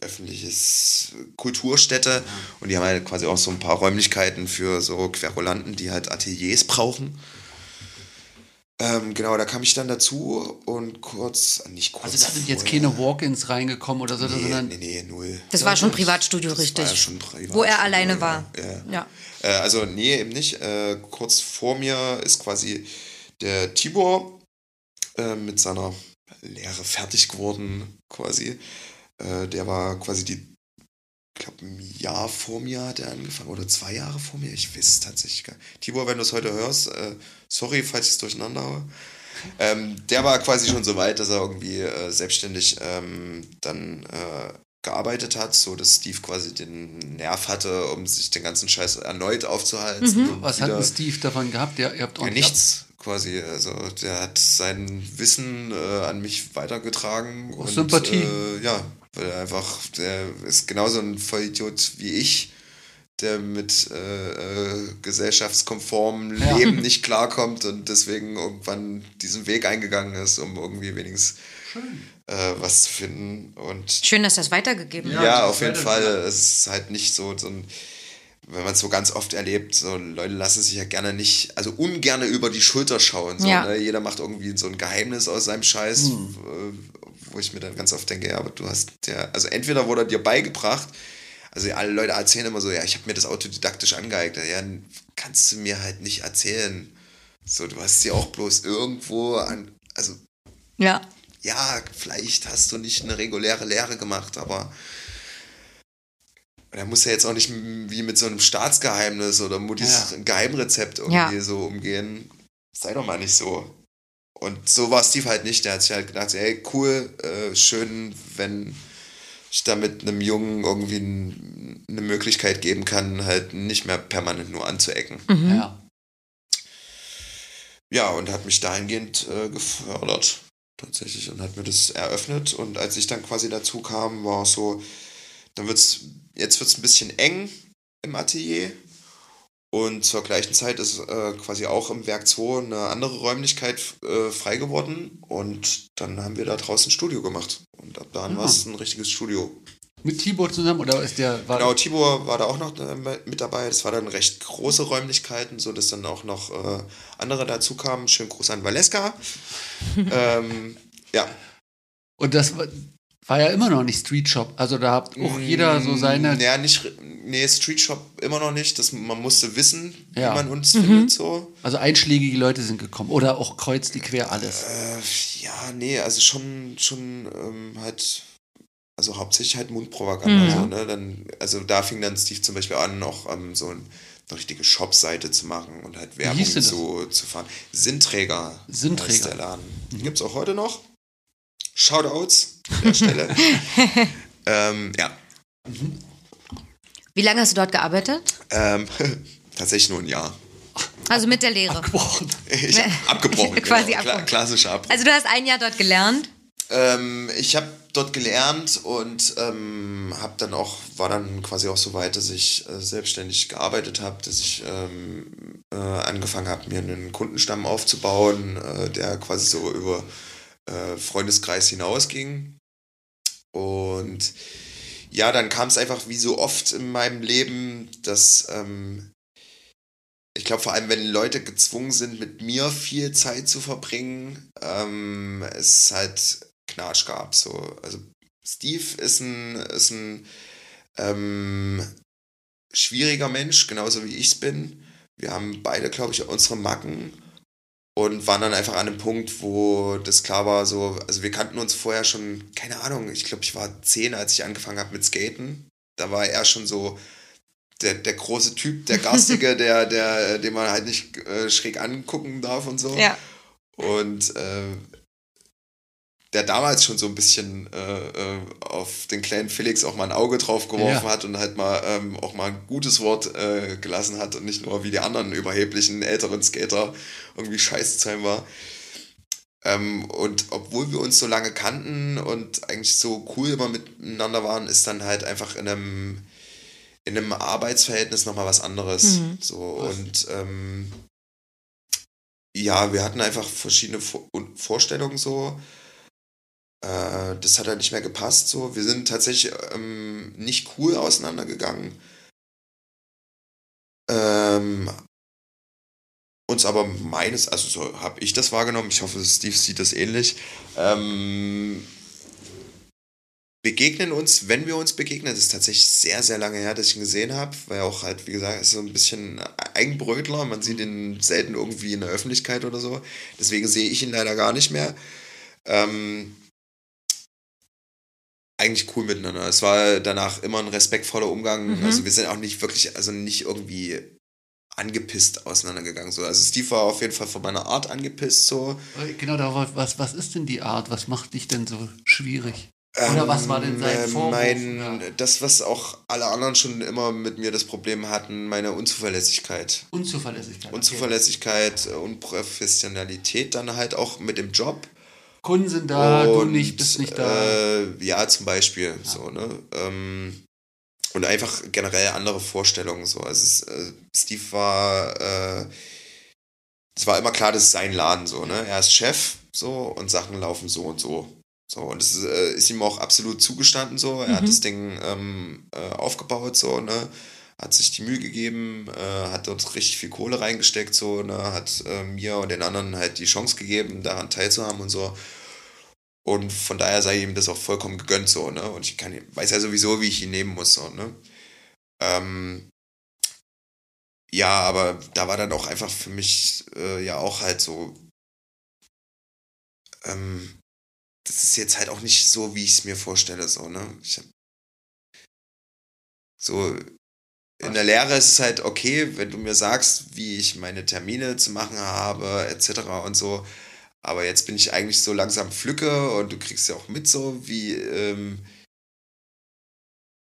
öffentliches Kulturstätte und die haben halt quasi auch so ein paar Räumlichkeiten für so Querulanten, die halt Ateliers brauchen. Ähm, genau, da kam ich dann dazu und kurz, nicht kurz. Also da sind jetzt keine Walk-ins reingekommen oder so, Nee, sondern nee, nee, null. Das war schon Privatstudio, Das richtig. War ja schon Privatstudio, Wo er alleine war. Ja. Ja. Äh, also, nee, eben nicht. Äh, kurz vor mir ist quasi der Tibor äh, mit seiner Lehre fertig geworden, quasi. Äh, der war quasi die, ich glaube, ein Jahr vor mir hat er angefangen oder zwei Jahre vor mir. Ich weiß es tatsächlich gar nicht. Tibor, wenn du es heute hörst, äh, sorry, falls ich es durcheinander habe. Ähm, der war quasi schon so weit, dass er irgendwie äh, selbstständig ähm, dann äh, gearbeitet hat, so dass Steve quasi den Nerv hatte, um sich den ganzen Scheiß erneut aufzuhalten. und was hat denn Steve davon gehabt? Der, ihr habt ja, nichts quasi. Also der hat sein Wissen äh, an mich weitergetragen. Und, Sympathie. Äh, ja, weil er einfach, der ist genauso ein Vollidiot wie ich, der mit äh, äh, gesellschaftskonformem Ja. Leben <laughs> nicht klarkommt und deswegen irgendwann diesen Weg eingegangen ist, um irgendwie wenigstens äh, was zu finden. Und Schön, dass das weitergegeben ja, wird. auf jeden Fall. Es ist halt nicht so, so ein, wenn man es so ganz oft erlebt, so Leute lassen sich ja gerne nicht, also ungerne über die Schulter schauen. So, Ja. ne? Jeder macht irgendwie so ein Geheimnis aus seinem Scheiß, äh, wo ich mir dann ganz oft denke, ja, aber du hast ja, also entweder wurde dir beigebracht, also alle Leute erzählen immer so, ja, ich habe mir das autodidaktisch angeeignet. Ja, kannst du mir halt nicht erzählen. So, du hast sie auch bloß irgendwo an, also Ja. ja, vielleicht hast du nicht eine reguläre Lehre gemacht, aber er muss ja jetzt auch nicht wie mit so einem Staatsgeheimnis oder Muttis Ja. Geheimrezept irgendwie Ja. so umgehen. Sei doch mal nicht so. Und so war Steve halt nicht. Der hat sich halt gedacht, ey, cool, äh, schön, wenn ich damit einem Jungen irgendwie n- eine Möglichkeit geben kann, halt nicht mehr permanent nur anzuecken. Mhm. Ja. Ja, und hat mich dahingehend äh, gefördert, tatsächlich, und hat mir das eröffnet. Und als ich dann quasi dazu kam, war es so, dann wird's, jetzt wird es ein bisschen eng im Atelier. Und zur gleichen Zeit ist äh, quasi auch im Werk 2 eine andere Räumlichkeit äh, frei geworden. Und dann haben wir da draußen ein Studio gemacht. Und ab dann Ah. war es ein richtiges Studio. Mit Tibor zusammen oder ist der war Genau, Tibor war da auch noch äh, mit dabei. Das war dann recht große Räumlichkeiten, so dass dann auch noch äh, andere dazu kamen. Schönen Gruß an Valeska. <laughs> ähm, ja. und das war, ja immer noch nicht Street Shop. Also da hat auch jeder so seine Mm, Ja, nicht. Nee, Street Shop immer noch nicht. Das, man musste wissen, Ja. wie man uns findet. So. also einschlägige Leute sind gekommen oder auch kreuz die quer alles. Äh, ja, nee, also schon, schon ähm, halt. Also hauptsächlich halt Mundpropaganda. Mhm. So, ne? dann, also da fing dann Steve zum Beispiel an, noch ähm, so ein, eine richtige Shop-Seite zu machen und halt Werbung zu, zu fahren. Sinnträger. Sinnträger. heißt der Laden. Den gibt es auch heute noch. Shoutouts an der Stelle. <laughs> ähm, ja. Wie lange hast du dort gearbeitet? Ähm, <laughs> tatsächlich nur ein Jahr. Also mit der Lehre. Gebrochen. <laughs> Ich abgebrochen. Quasi genau. Abgebrochen. klassischer Abbruch. Also du hast ein Jahr dort gelernt. Ähm, ich habe dort gelernt und ähm, habe dann auch war dann quasi auch so weit, dass ich äh, selbstständig gearbeitet habe, dass ich ähm, äh, angefangen habe, mir einen Kundenstamm aufzubauen, äh, der quasi so über äh, Freundeskreis hinausging. Und ja, dann kam es einfach wie so oft in meinem Leben, dass ähm, ich glaube vor allem, wenn Leute gezwungen sind, mit mir viel Zeit zu verbringen, ähm, es halt Knatsch gab. So. Also Steve ist ein, ist ein ähm, schwieriger Mensch, genauso wie ich es bin. Wir haben beide, glaube ich, unsere Macken und waren dann einfach an einem Punkt, wo das klar war, so, also wir kannten uns vorher schon, keine Ahnung, ich glaube, ich war zehn, als ich angefangen habe mit Skaten. Da war er schon so der, der große Typ, der <laughs> Garstige, der, der, den man halt nicht äh, schräg angucken darf und so. Ja. Und äh, der damals schon so ein bisschen äh, äh, auf den kleinen Felix auch mal ein Auge drauf geworfen Ja. hat und halt mal ähm, auch mal ein gutes Wort äh, gelassen hat und nicht nur wie die anderen überheblichen älteren Skater irgendwie scheiße zu sein war. Ähm, und obwohl wir uns so lange kannten und eigentlich so cool immer miteinander waren, ist dann halt einfach in einem, in einem Arbeitsverhältnis nochmal was anderes. So, und ähm, ja, wir hatten einfach verschiedene Vor Vorstellungen so. Äh, das hat halt nicht mehr gepasst so. Wir sind tatsächlich ähm, nicht cool auseinandergegangen. Ähm, uns aber meines, also so habe ich das wahrgenommen, ich hoffe, Steve sieht das ähnlich, ähm, begegnen uns, wenn wir uns begegnen, das ist tatsächlich sehr, sehr lange her, dass ich ihn gesehen habe, weil auch halt, wie gesagt, ist so ein bisschen Eigenbrötler, man sieht ihn selten irgendwie in der Öffentlichkeit oder so, deswegen sehe ich ihn leider gar nicht mehr. Ähm, eigentlich cool miteinander. Es war danach immer ein respektvoller Umgang. Mhm. Also wir sind auch nicht wirklich, also nicht irgendwie angepisst auseinandergegangen. So. Also Steve war auf jeden Fall von meiner Art angepisst so. Genau, da war, was, was ist denn die Art? Was macht dich denn so schwierig? Oder was war denn sein Ähm, Vorwurf? Mein, Ja. Das, was auch alle anderen schon immer mit mir das Problem hatten, meine Unzuverlässigkeit. Unzuverlässigkeit. okay. Unzuverlässigkeit, Unprofessionalität dann halt auch mit dem Job. Kunden sind da, du Und, nicht, bist nicht da. Äh, ja, zum Beispiel. So, ne? Ähm, und einfach generell andere Vorstellungen. So. Also äh, Steve war, äh, es war immer klar, das ist sein Laden so, ne? Er ist Chef so und Sachen laufen so und so. So, und es äh, ist ihm auch absolut zugestanden so. Er hat Mhm. das Ding ähm, äh, aufgebaut, so, ne? Hat sich die Mühe gegeben, äh, hat dort richtig viel Kohle reingesteckt, so, ne? Hat äh, mir und den anderen halt die Chance gegeben, daran teilzuhaben und so. Und von daher sei ihm das auch vollkommen gegönnt, so, ne? Und ich kann, weiß ja sowieso, wie ich ihn nehmen muss, so, ne? Ähm, ja, aber da war dann auch einfach für mich äh, ja auch halt so, ähm, das ist jetzt halt auch nicht so, wie ich es mir vorstelle, so, ne? Ich hab, so, in der Lehre ist es halt okay, wenn du mir sagst, wie ich meine Termine zu machen habe, etc. und so. Aber jetzt bin ich eigentlich so langsam Flücke und du kriegst ja auch mit, so wie, ähm,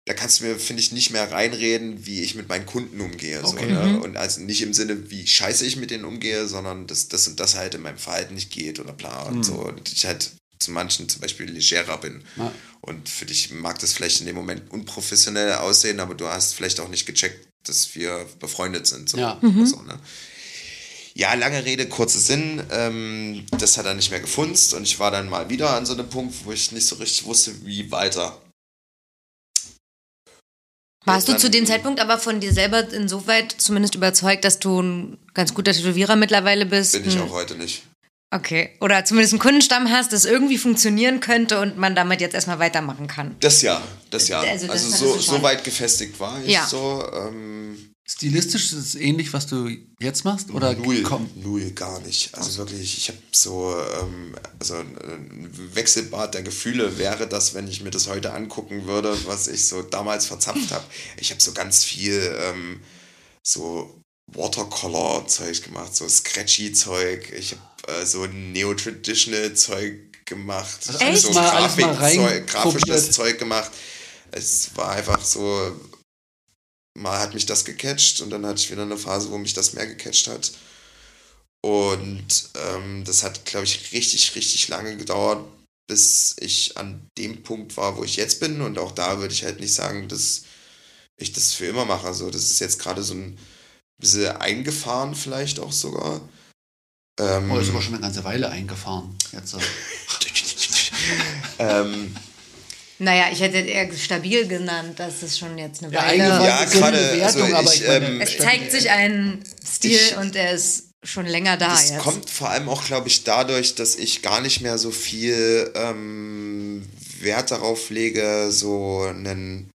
da kannst du mir, finde ich, nicht mehr reinreden, wie ich mit meinen Kunden umgehe. Okay. So, ne? Mhm. Und also nicht im Sinne, wie scheiße ich mit denen umgehe, sondern dass das und das halt in meinem Verhalten nicht geht oder bla und Mhm. so. Und ich halt zu manchen zum Beispiel legerer bin. Ja. Und für dich mag das vielleicht in dem Moment unprofessionell aussehen, aber du hast vielleicht auch nicht gecheckt, dass wir befreundet sind. So. Ja. Mhm. So, ne? Ja, lange Rede, kurzer Sinn. Ähm, das hat er nicht mehr gefunzt und ich war dann mal wieder an so einem Punkt, wo ich nicht so richtig wusste, wie weiter. Warst du zu dem Zeitpunkt aber von dir selber insoweit zumindest überzeugt, dass du ein ganz guter Tätowierer mittlerweile bist? Bin ich Hm, auch heute nicht. Okay. Oder zumindest einen Kundenstamm hast, das irgendwie funktionieren könnte und man damit jetzt erstmal weitermachen kann. Das ja, das ja. Also Also, das hattest so, so weit gefestigt war ich Ja. so. Ähm, Stilistisch ist es ähnlich, was du jetzt machst? Oder null, komm? null, gar nicht. Also wirklich, ich habe so, ähm, also ein Wechselbad der Gefühle wäre das, wenn ich mir das heute angucken würde, was ich so damals verzapft habe. <laughs> Ich habe so ganz viel ähm, so Watercolor-Zeug gemacht, so Scratchy-Zeug. Ich habe äh, so Neo-Traditional-Zeug gemacht. Also so Grafikzeug- rein grafisches. Zeug gemacht. Es war einfach so, mal hat mich das gecatcht und dann hatte ich wieder eine Phase, wo mich das mehr gecatcht hat. Und ähm, das hat, glaube ich, richtig, richtig lange gedauert, bis ich an dem Punkt war, wo ich jetzt bin. Und auch da würde ich halt nicht sagen, dass ich das für immer mache. Also das ist jetzt gerade so ein bisschen eingefahren vielleicht auch sogar. Ähm, Oh, ist aber schon eine ganze Weile eingefahren. Jetzt so. <laughs> <laughs> ähm, Naja, ich hätte eher stabil genannt, das ist schon jetzt eine Ja, Weile. Ja, ist so eine gerade, Bewertung, also aber ich, ähm, es zeigt sich ein Stil Ich- und er ist schon länger da Das jetzt. kommt vor allem auch, glaube ich, dadurch, dass ich gar nicht mehr so viel ähm, Wert darauf lege, so einen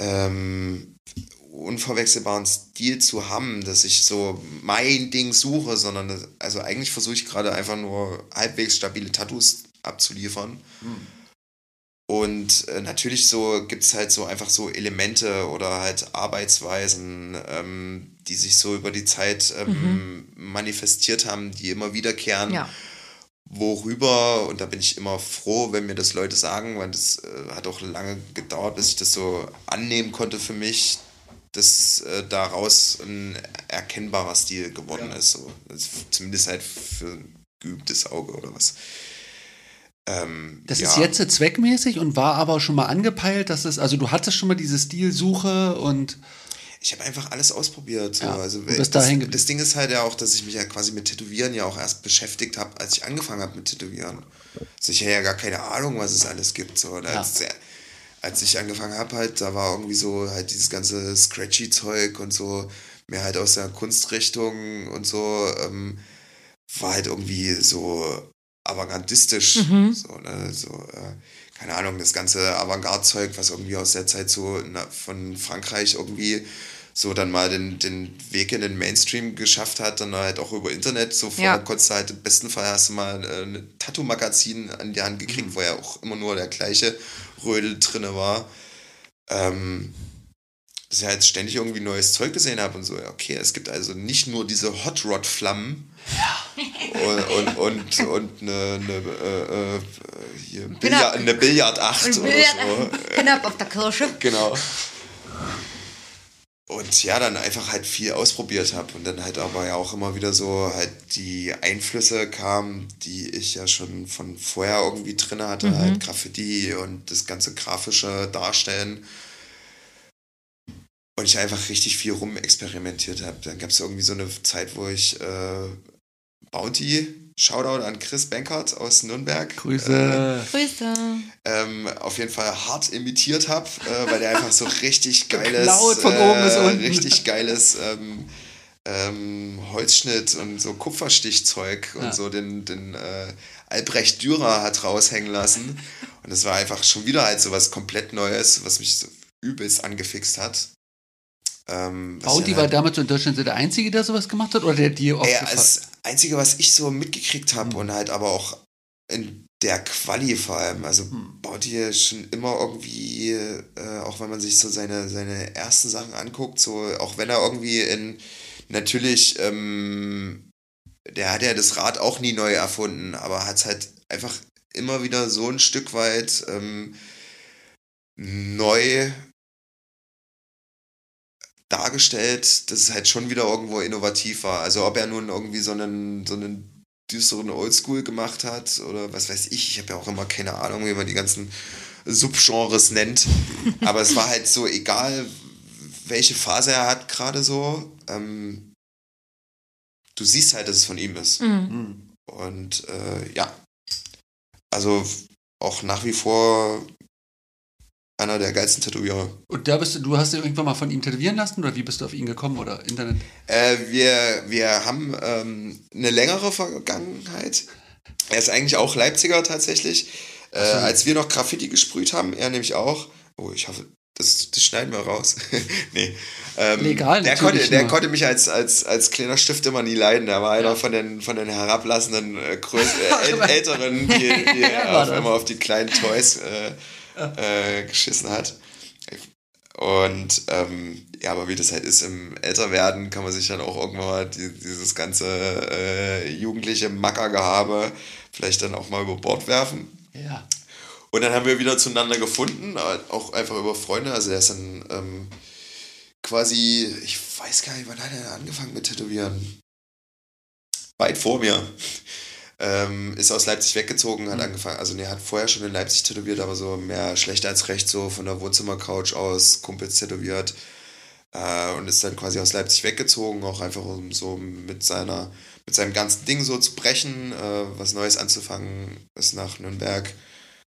ähm, unverwechselbaren Stil zu haben, dass ich so mein Ding suche, sondern das, also eigentlich versuche ich gerade einfach nur halbwegs stabile Tattoos abzuliefern. Und äh, natürlich so gibt es halt so einfach so Elemente oder halt Arbeitsweisen, ähm, die sich so über die Zeit ähm, manifestiert haben, die immer wiederkehren. Ja. Worüber, und da bin ich immer froh, wenn mir das Leute sagen, weil das äh, hat auch lange gedauert, bis ich das so annehmen konnte für mich, dass äh, daraus ein erkennbarer Stil geworden ist. So. Das, zumindest halt für ein geübtes Auge oder was. Ähm, Das ja. ist jetzt zweckmäßig und war aber schon mal angepeilt, dass es, also du hattest schon mal diese Stilsuche und Ich habe einfach alles ausprobiert. So. Ja, also, bist das, das Ding ist halt ja auch, dass ich mich ja quasi mit Tätowieren ja auch erst beschäftigt habe, als ich angefangen habe mit Tätowieren. Also ich hatte ja gar keine Ahnung, was es alles gibt. So. Ja. als, als ich angefangen habe, halt, da war irgendwie so halt dieses ganze Scratchy-Zeug und so, mehr halt aus der Kunstrichtung und so, ähm, war halt irgendwie so avantgardistisch. So, ne? so, äh, keine Ahnung, das ganze Avantgarde-Zeug, was irgendwie aus der Zeit so na, von Frankreich irgendwie so dann mal den, den Weg in den Mainstream geschafft hat, dann halt auch über Internet. So vorher Ja. konntest du halt im besten Fall hast du mal äh, ein Tattoo-Magazin an die Hand gekriegt, wo ja auch immer nur der gleiche Rödel drinne war. Ähm, dass ich halt ständig irgendwie neues Zeug gesehen habe und so, ja, okay, es gibt also nicht nur diese Hot Rod Flammen und, und, und, und eine, eine, äh, äh, Billard, eine Billardacht oder so. Knapp auf der Kirsche. Genau. Und ja, dann einfach halt viel ausprobiert habe und dann halt aber ja auch immer wieder so halt die Einflüsse kamen, die ich ja schon von vorher irgendwie drin hatte, halt Graffiti und das ganze grafische Darstellen. Und ich einfach richtig viel rumexperimentiert habe. Dann gab es irgendwie so eine Zeit, wo ich äh, Bounty, Shoutout an Chris Bankert aus Nürnberg. Grüße. Grüße. ähm, auf jeden Fall hart imitiert habe, äh, weil der einfach so richtig <laughs> geiles, von oben bis unten. richtig geiles ähm, ähm, Holzschnitt und so Kupferstichzeug und Ja. so den, den äh, Albrecht Dürer hat raushängen lassen. Und das war einfach schon wieder halt so was komplett Neues, was mich so übelst angefixt hat. Ähm, Bounty ich war damals in Deutschland der Einzige, der sowas gemacht hat? Oder der dir Ey, aufgefallen das Einzige, was ich so mitgekriegt habe und halt aber auch in der Quali vor allem, also baut hier schon immer irgendwie, äh, auch wenn man sich so seine, seine ersten Sachen anguckt, so auch wenn er irgendwie in, natürlich, ähm, der hat ja das Rad auch nie neu erfunden, aber hat es halt einfach immer wieder so ein Stück weit ähm, neu dargestellt, dass es halt schon wieder irgendwo innovativ war. Also ob er nun irgendwie so einen, so einen düsteren Oldschool gemacht hat oder was weiß ich. Ich habe ja auch immer keine Ahnung, wie man die ganzen Subgenres nennt. Aber es war halt so egal, welche Phase er hat gerade so. Ähm, du siehst halt, dass es von ihm ist. Mhm. Und äh, ja, also auch nach wie vor einer der geilsten Tätowierer. Und da bist du, du hast dir irgendwann mal von ihm tätowieren lassen oder wie bist du auf ihn gekommen oder Internet? Äh, wir, wir haben ähm, eine längere Vergangenheit. Er ist eigentlich auch Leipziger tatsächlich. Äh, so. als wir noch Graffiti gesprüht haben, er nämlich auch. Oh, ich hoffe, das, das schneiden wir raus. <laughs> nee. Ähm, Legal, der konnte, der nur. konnte mich als, als, als kleiner Stift immer nie leiden. Er war einer von den, von den herablassenden, äh, größ, <laughs> äh, äl- Älteren, die, die auf, immer auf die kleinen Toys äh, <laughs> äh, geschissen hat. Und ähm, ja, aber wie das halt ist im Älterwerden, kann man sich dann auch irgendwann mal die, dieses ganze äh, jugendliche Mackergehabe vielleicht dann auch mal über Bord werfen. Ja. Und dann haben wir wieder zueinander gefunden, äh, auch einfach über Freunde. Also er ist dann ähm, quasi, ich weiß gar nicht, wann hat er angefangen mit Tätowieren? Weit vor mir. Ähm, ist aus Leipzig weggezogen, hat angefangen, also ne, hat vorher schon in Leipzig tätowiert, aber so mehr schlecht als recht, so von der Wohnzimmercouch aus, Kumpels tätowiert. Äh, und ist dann quasi aus Leipzig weggezogen, auch einfach um so mit seiner, mit seinem ganzen Ding so zu brechen, äh, was Neues anzufangen, ist nach Nürnberg.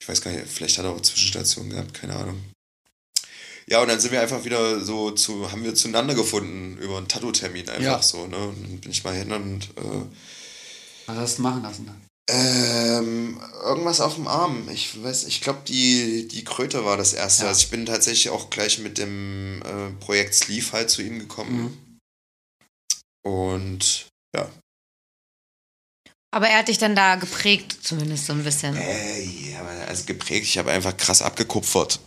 Ich weiß gar nicht, vielleicht hat er auch Zwischenstationen gehabt, keine Ahnung. Ja, und dann sind wir einfach wieder so zu, haben wir zueinander gefunden über einen Tattoo-Termin einfach Ja. so, ne? Und dann bin ich mal hin und äh, Was hast du machen lassen? Ähm, irgendwas auf dem Arm. Ich weiß, ich glaube, die, die Kröte war das erste. Ja. Also ich bin tatsächlich auch gleich mit dem äh, Projekt Sleeve halt zu ihm gekommen. Und ja. Aber er hat dich dann da geprägt, zumindest so ein bisschen. Äh, ja, aber also geprägt, ich habe einfach krass abgekupfert.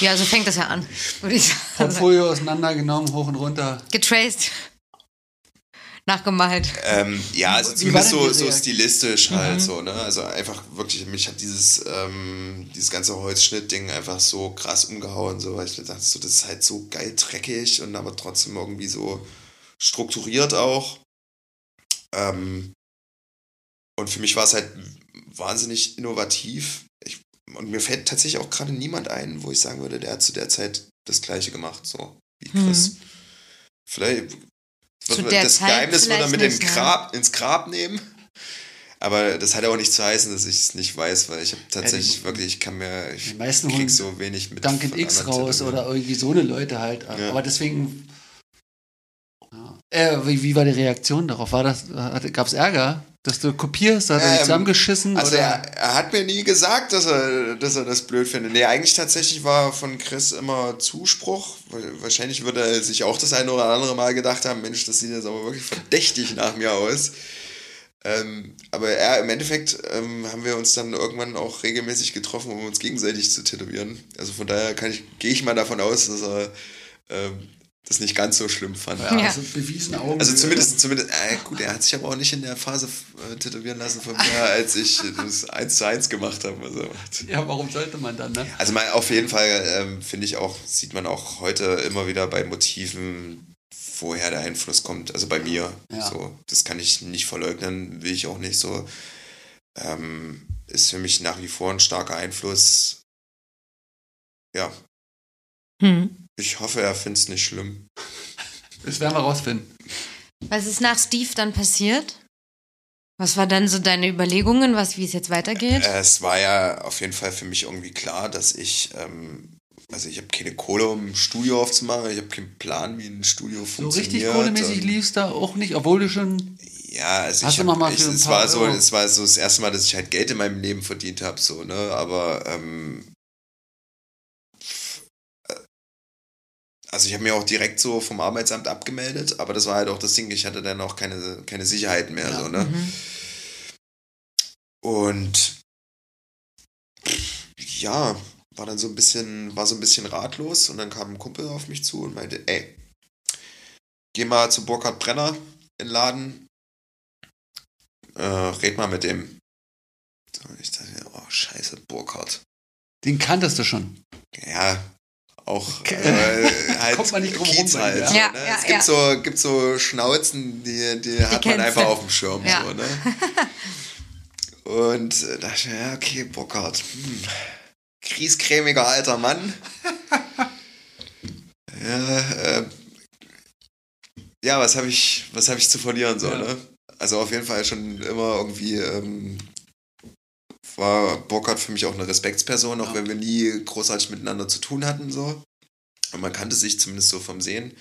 Ja, so fängt das ja an, würde ich sagen. Portfolio auseinandergenommen, hoch und runter. Getraced. Nachgemalt. Ähm, ja, also Wie zumindest so, so stilistisch halt so, ne? Also einfach wirklich, mich hat dieses, ähm, dieses ganze Holzschnitt-Ding einfach so krass umgehauen, so, weil ich dachte, so, das ist halt so geil dreckig und aber trotzdem irgendwie so strukturiert auch. Ähm, und für mich war es halt wahnsinnig innovativ. Ich, und mir fällt tatsächlich auch gerade niemand ein, wo ich sagen würde, der hat zu der Zeit das Gleiche gemacht, so wie Chris. Vielleicht Zu wird- der das Zeit Geheimnis wird er vielleicht mit nicht, ne? Grab, ins Grab nehmen. Aber das hat ja auch nicht zu heißen, dass ich es nicht weiß, weil ich habe tatsächlich die- wirklich, ich kann mir, ich Die meisten krieg so wenig mit. Duncan X raus Tätowierern. oder irgendwie so eine Leute halt. Ja. Aber deswegen. Äh, wie, wie war die Reaktion darauf? War das, gab es Ärger, dass du kopierst? Hat er dich Ähm, zusammengeschissen? Also er, er hat mir nie gesagt, dass er, dass er das blöd findet. Nee, eigentlich tatsächlich war von Chris immer Zuspruch. Wahrscheinlich würde er sich auch das eine oder andere Mal gedacht haben, Mensch, das sieht jetzt aber wirklich verdächtig nach mir aus. Ähm, aber er, im Endeffekt ähm, haben wir uns dann irgendwann auch regelmäßig getroffen, um uns gegenseitig zu tätowieren. Also von daher ich, gehe ich mal davon aus, dass er ähm, das nicht ganz so schlimm fand. ja, Ja. also bewiesen Augen. Also zumindest, zumindest, äh, gut, er hat sich aber auch nicht in der Phase äh, tätowieren lassen von mir, <laughs> als ich das 1 zu 1 gemacht habe. Also, Ja, warum sollte man dann, ne? also mal auf jeden Fall ähm, finde ich auch, sieht man auch heute immer wieder bei Motiven, woher der Einfluss kommt. Also bei mir. Ja. So, das kann ich nicht verleugnen, will ich auch nicht so. Ähm, ist für mich nach wie vor ein starker Einfluss. Ja, Hm. Ich hoffe, er findet es nicht schlimm. Das werden wir rausfinden. Was ist nach Steve dann passiert? Was war dann so deine Überlegungen, was, wie es jetzt weitergeht? Es war ja auf jeden Fall für mich irgendwie klar, dass ich, ähm, also ich habe keine Kohle, um ein Studio aufzumachen, ich habe keinen Plan, wie ein Studio So funktioniert. richtig kohlemäßig und- lief's da auch nicht, obwohl du schon. Ja, also Hast ich hab, mal ich, es war so, es war so das erste Mal, dass ich halt Geld in meinem Leben verdient habe, so, ne, aber ähm, also ich habe mir auch direkt so vom Arbeitsamt abgemeldet, aber das war halt auch das Ding, ich hatte dann auch keine, keine Sicherheiten mehr, Ja. so, ne. Mhm. Und ja, war dann so ein bisschen, war so ein bisschen ratlos und dann kam ein Kumpel auf mich zu und meinte, ey, geh mal zu Burkhard Brenner in den Laden, äh, red mal mit dem. Und ich dachte, mir, oh scheiße, Burkhard. Den kanntest du schon. Ja, auch Okay. äh, <laughs> halt Kommt man nicht drum Kiez rum halt. ja. so, ne? ja, es gibt, ja. so, gibt so Schnauzen, die, die, hat man einfach du. auf dem Schirm. Ja. So, ne? <laughs> Und äh, dachte ich mir, ja, okay, Burkhard. Hm. Griescremiger alter Mann. <laughs> ja, äh, ja, was habe ich, was hab ich zu verlieren so, Ja. ne? Also auf jeden Fall schon immer irgendwie ähm, war Burkhard für mich auch eine Respektsperson, auch Ja. wenn wir nie großartig miteinander zu tun hatten, so. Und man kannte sich zumindest so vom Sehen.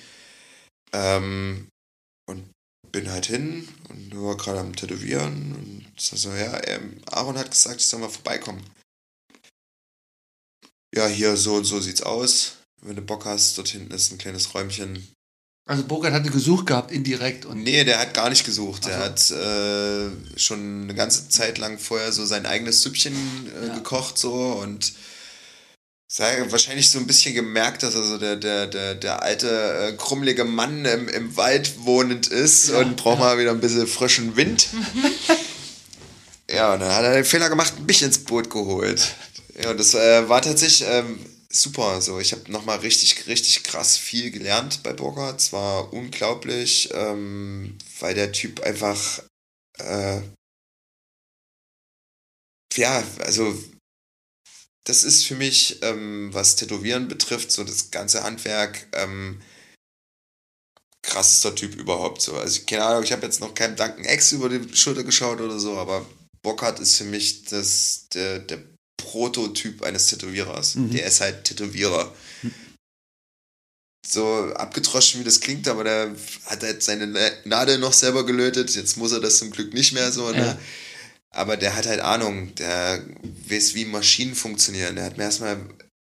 Ähm, und bin halt hin und war gerade am Tätowieren und so, so ja, ähm, Aaron hat gesagt, ich soll mal vorbeikommen. Ja, hier so und so sieht's aus. Wenn du Bock hast, dort hinten ist ein kleines Räumchen. Also Burkhardt hatte gesucht gehabt, indirekt. Und Nee, der hat gar nicht gesucht. Der Ach hat äh, schon eine ganze Zeit lang vorher so sein eigenes Süppchen äh, Ja. gekocht so und sei wahrscheinlich so ein bisschen gemerkt, dass er so der, der, der, der alte, äh, krummelige Mann im, im Wald wohnend ist Ja, und braucht ja. mal wieder ein bisschen frischen Wind. <laughs> ja, und dann hat er den Fehler gemacht, mich ins Boot geholt. Ja, und das äh, war tatsächlich ähm, super. So, ich habe nochmal richtig, richtig krass viel gelernt bei Burger. Es war unglaublich, ähm, weil der Typ einfach, äh, ja, also das ist für mich, ähm, was Tätowieren betrifft, so das ganze Handwerk, ähm, krassester Typ überhaupt so. Also keine Ahnung, ich habe jetzt noch keinem Duncan X über die Schulter geschaut oder so, aber Burkhardt ist für mich das, der, der Prototyp eines Tätowierers. Mhm. Der ist halt Tätowierer. So abgetroschen, wie das klingt, aber der hat halt seine Na- Nadel noch selber gelötet. Jetzt muss er das zum Glück nicht mehr so. Ne? Ja. aber der hat halt Ahnung, der weiß, wie Maschinen funktionieren. Der hat mir erstmal,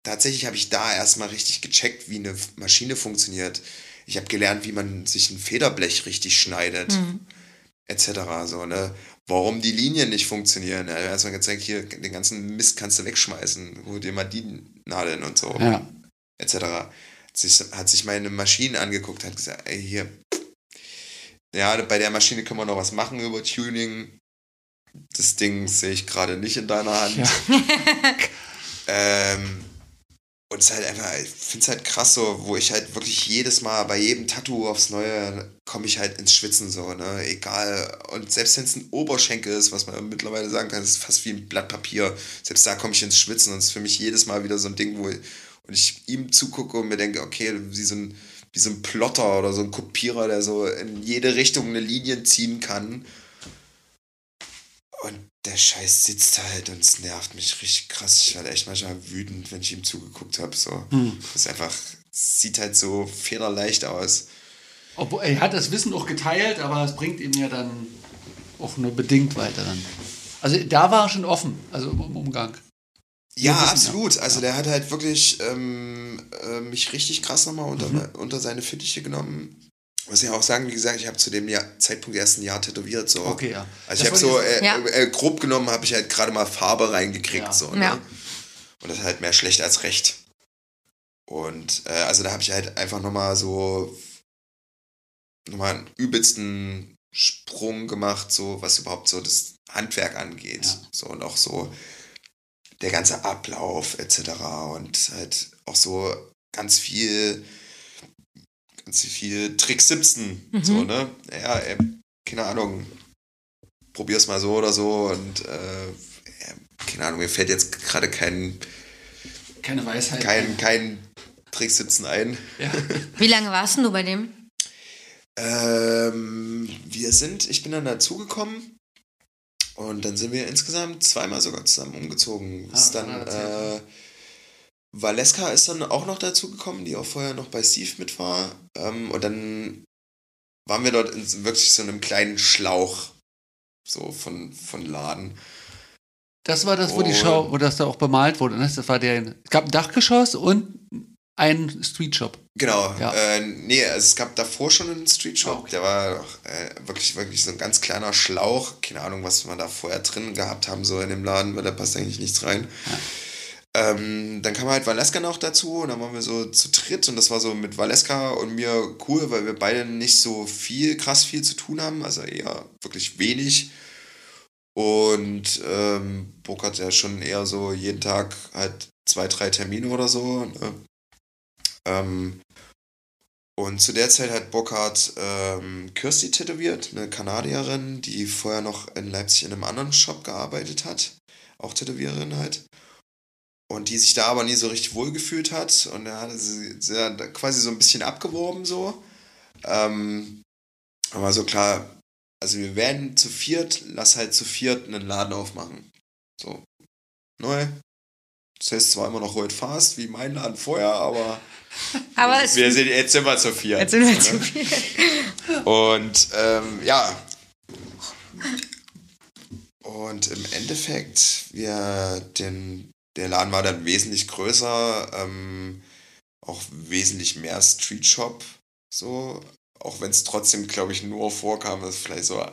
tatsächlich habe ich da erstmal richtig gecheckt, wie eine Maschine funktioniert. Ich habe gelernt, wie man sich ein Federblech richtig schneidet, etc. So, ne? Warum die Linien nicht funktionieren. Er hat mir erstmal gezeigt, hier, den ganzen Mist kannst du wegschmeißen. Hol dir mal die Nadeln und so Ja. etc. Hat sich, hat sich meine Maschinen angeguckt, hat gesagt, ey, hier, ja, bei der Maschine können wir noch was machen über Tuning. Das Ding sehe ich gerade nicht in deiner Hand. Ja. <laughs> ähm, und es ist halt einfach, ich finde es halt krass so, wo ich halt wirklich jedes Mal bei jedem Tattoo aufs Neue komme ich halt ins Schwitzen so, ne, egal. Und selbst wenn es ein Oberschenkel ist, was man mittlerweile sagen kann, ist fast wie ein Blatt Papier, selbst da komme ich ins Schwitzen und es ist für mich jedes Mal wieder so ein Ding, wo ich, und ich ihm zugucke und mir denke, okay, wie so ein, wie so ein Plotter oder so ein Kopierer, der so in jede Richtung eine Linie ziehen kann. Und der Scheiß sitzt halt und es nervt mich richtig krass. Ich werde echt manchmal wütend, wenn ich ihm zugeguckt habe. So. Das ist einfach, sieht halt so federleicht aus. Obwohl, er hat das Wissen auch geteilt, aber es bringt ihm ja dann auch nur bedingt weiter dann. Also da war er schon offen, also im Umgang. Ja, wissen, absolut. ja. Also der hat halt wirklich ähm, äh, mich richtig krass nochmal unter, Mhm. unter seine Fittiche genommen. Muss ich auch sagen, wie gesagt, ich habe zu dem Jahr, Zeitpunkt erst ein Jahr tätowiert. So. Okay, ja. Also Das ich habe so, äh, Ja. äh, grob genommen, habe ich halt gerade mal Farbe reingekriegt. Ja. So, ne? Ja. Und das ist halt mehr schlecht als recht. Und äh, also da habe ich halt einfach nochmal so nochmal einen übelsten Sprung gemacht, so was überhaupt so das Handwerk angeht. Ja. So und auch so der ganze Ablauf etc. Und halt auch so ganz viel, ganz viel Trick 17. Mhm. So, ne? Ja, ey, keine Ahnung. Probier's mal so oder so und äh, keine Ahnung, mir fällt jetzt gerade kein, Keine Weisheit. kein, kein Trick 17 ein. Ja. <laughs> Wie lange warst denn du bei dem? Ähm, wir sind, ich bin dann dazugekommen und dann sind wir insgesamt zweimal sogar zusammen umgezogen. Ah, ist dann, äh, Valeska ist dann auch noch dazugekommen, die auch vorher noch bei Steve mit war. Ähm, und dann waren wir dort in wirklich so einem kleinen Schlauch so von, von Laden. Das war das, wo die Und- Schau, wo das da auch bemalt wurde. Ne? Das war der, es gab ein Dachgeschoss und ein Streetshop. Genau. Ja. Äh, nee, es gab davor schon einen Street Shop. Ah, okay. Der war äh, wirklich, wirklich so ein ganz kleiner Schlauch. Keine Ahnung, was wir da vorher drin gehabt haben, so in dem Laden, weil da passt eigentlich nichts rein. Ähm, dann kam halt Valeska noch dazu und dann waren wir so zu dritt und das war so mit Valeska und mir cool, weil wir beide nicht so viel, krass viel zu tun haben, also eher wirklich wenig. Und ähm, Burg hat ja schon eher so jeden Tag halt zwei, drei Termine oder so. Ne? Ähm, und zu der Zeit hat Burkhardt ähm, Kirsty tätowiert, eine Kanadierin, die vorher noch in Leipzig in einem anderen Shop gearbeitet hat. Auch Tätowiererin halt. Und die sich da aber nie so richtig wohlgefühlt hat. Und er hatte sie, sie hat quasi so ein bisschen abgeworben so. Ähm, aber so klar, also wir werden zu viert, lass halt zu viert einen Laden aufmachen. So. Neu. Das heißt zwar immer noch Roll Fast, wie mein Laden vorher, aber <laughs> Aber wir sind jetzt immer zu viert. jetzt sind wir zu ne? viel. Und ähm, ja. Und im Endeffekt, wir, den, der Laden war dann wesentlich größer, ähm, auch wesentlich mehr Street Shop, so. Auch wenn es trotzdem, glaube ich, nur vorkam, dass vielleicht so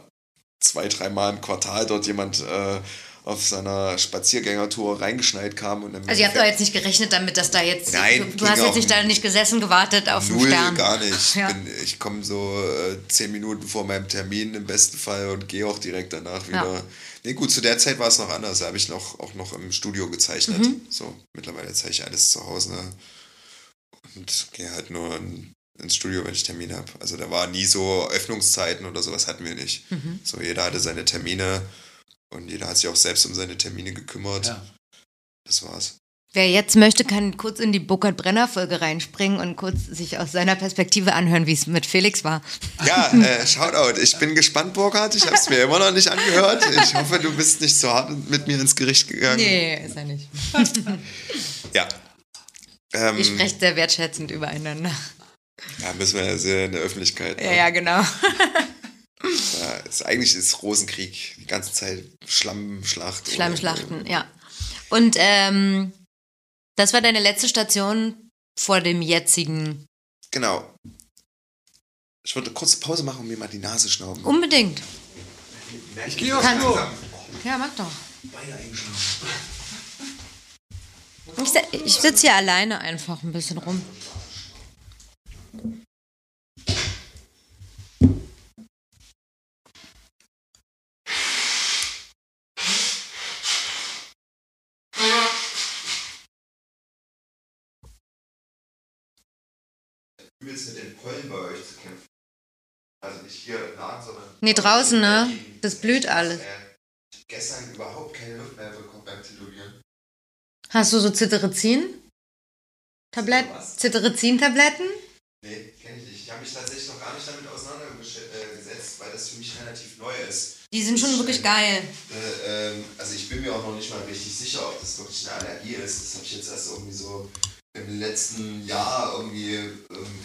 zwei, dreimal im Quartal dort jemand äh, auf seiner Spaziergängertour reingeschneit kam. Und dann Also ihr habt doch jetzt nicht gerechnet damit, dass da jetzt... Nein, du, du hast jetzt nicht da nicht gesessen, gewartet auf den Null, Stern. gar nicht. Ja. Bin, ich komme so äh, zehn Minuten vor meinem Termin im besten Fall und gehe auch direkt danach wieder. Ja. Nee, gut, zu der Zeit war es noch anders. Da habe ich noch, auch noch im Studio gezeichnet. Mhm. So, mittlerweile zeige ich alles zu Hause ne? und gehe halt nur in, ins Studio, wenn ich Termine habe. Also da war nie so Öffnungszeiten oder sowas hatten wir nicht. Mhm. So, jeder hatte seine Termine und jeder hat sich auch selbst um seine Termine gekümmert. Ja. Das war's. Wer jetzt möchte, kann kurz in die Burkhard-Brenner-Folge reinspringen und kurz sich aus seiner Perspektive anhören, wie es mit Felix war. Ja, äh, <laughs> Shoutout. Ich bin gespannt, Burkhard. Ich habe es mir immer noch nicht angehört. Ich hoffe, du bist nicht so hart mit mir ins Gericht gegangen. Nee, ist er nicht. Ja. Ähm, Ihr sprecht sehr wertschätzend übereinander. ja, müssen wir ja sehr in der Öffentlichkeit. Ja, ne? ja, genau. <laughs> Ist, eigentlich ist Rosenkrieg die ganze Zeit Schlammschlacht. Schlammschlachten, ja. Und ähm, das war deine letzte Station vor dem jetzigen. Genau. Ich wollte eine kurze Pause machen und mir mal die Nase schnauben. Unbedingt. Ich gehe aufs Klo. Ja, mach doch. Ich, ich sitze hier alleine einfach ein bisschen rum. Übelst mit den Pollen bei euch zu kämpfen. Also nicht hier im Laden, sondern. Nee, draußen, ne? Das blüht alles. Äh, ich hab gestern überhaupt keine Luft mehr bekommen beim Tätowieren. Hast du so Cetirizin? Tablet Was? Cetirizin-Tabletten? Nee, kenne ich nicht. Ich habe mich tatsächlich noch gar nicht damit auseinandergesetzt, weil das für mich relativ neu ist. Die sind schon wirklich geil. Äh, ähm, also ich bin mir auch noch nicht mal richtig sicher, ob das wirklich eine Allergie ist. Das habe ich jetzt erst irgendwie so im letzten Jahr irgendwie ähm,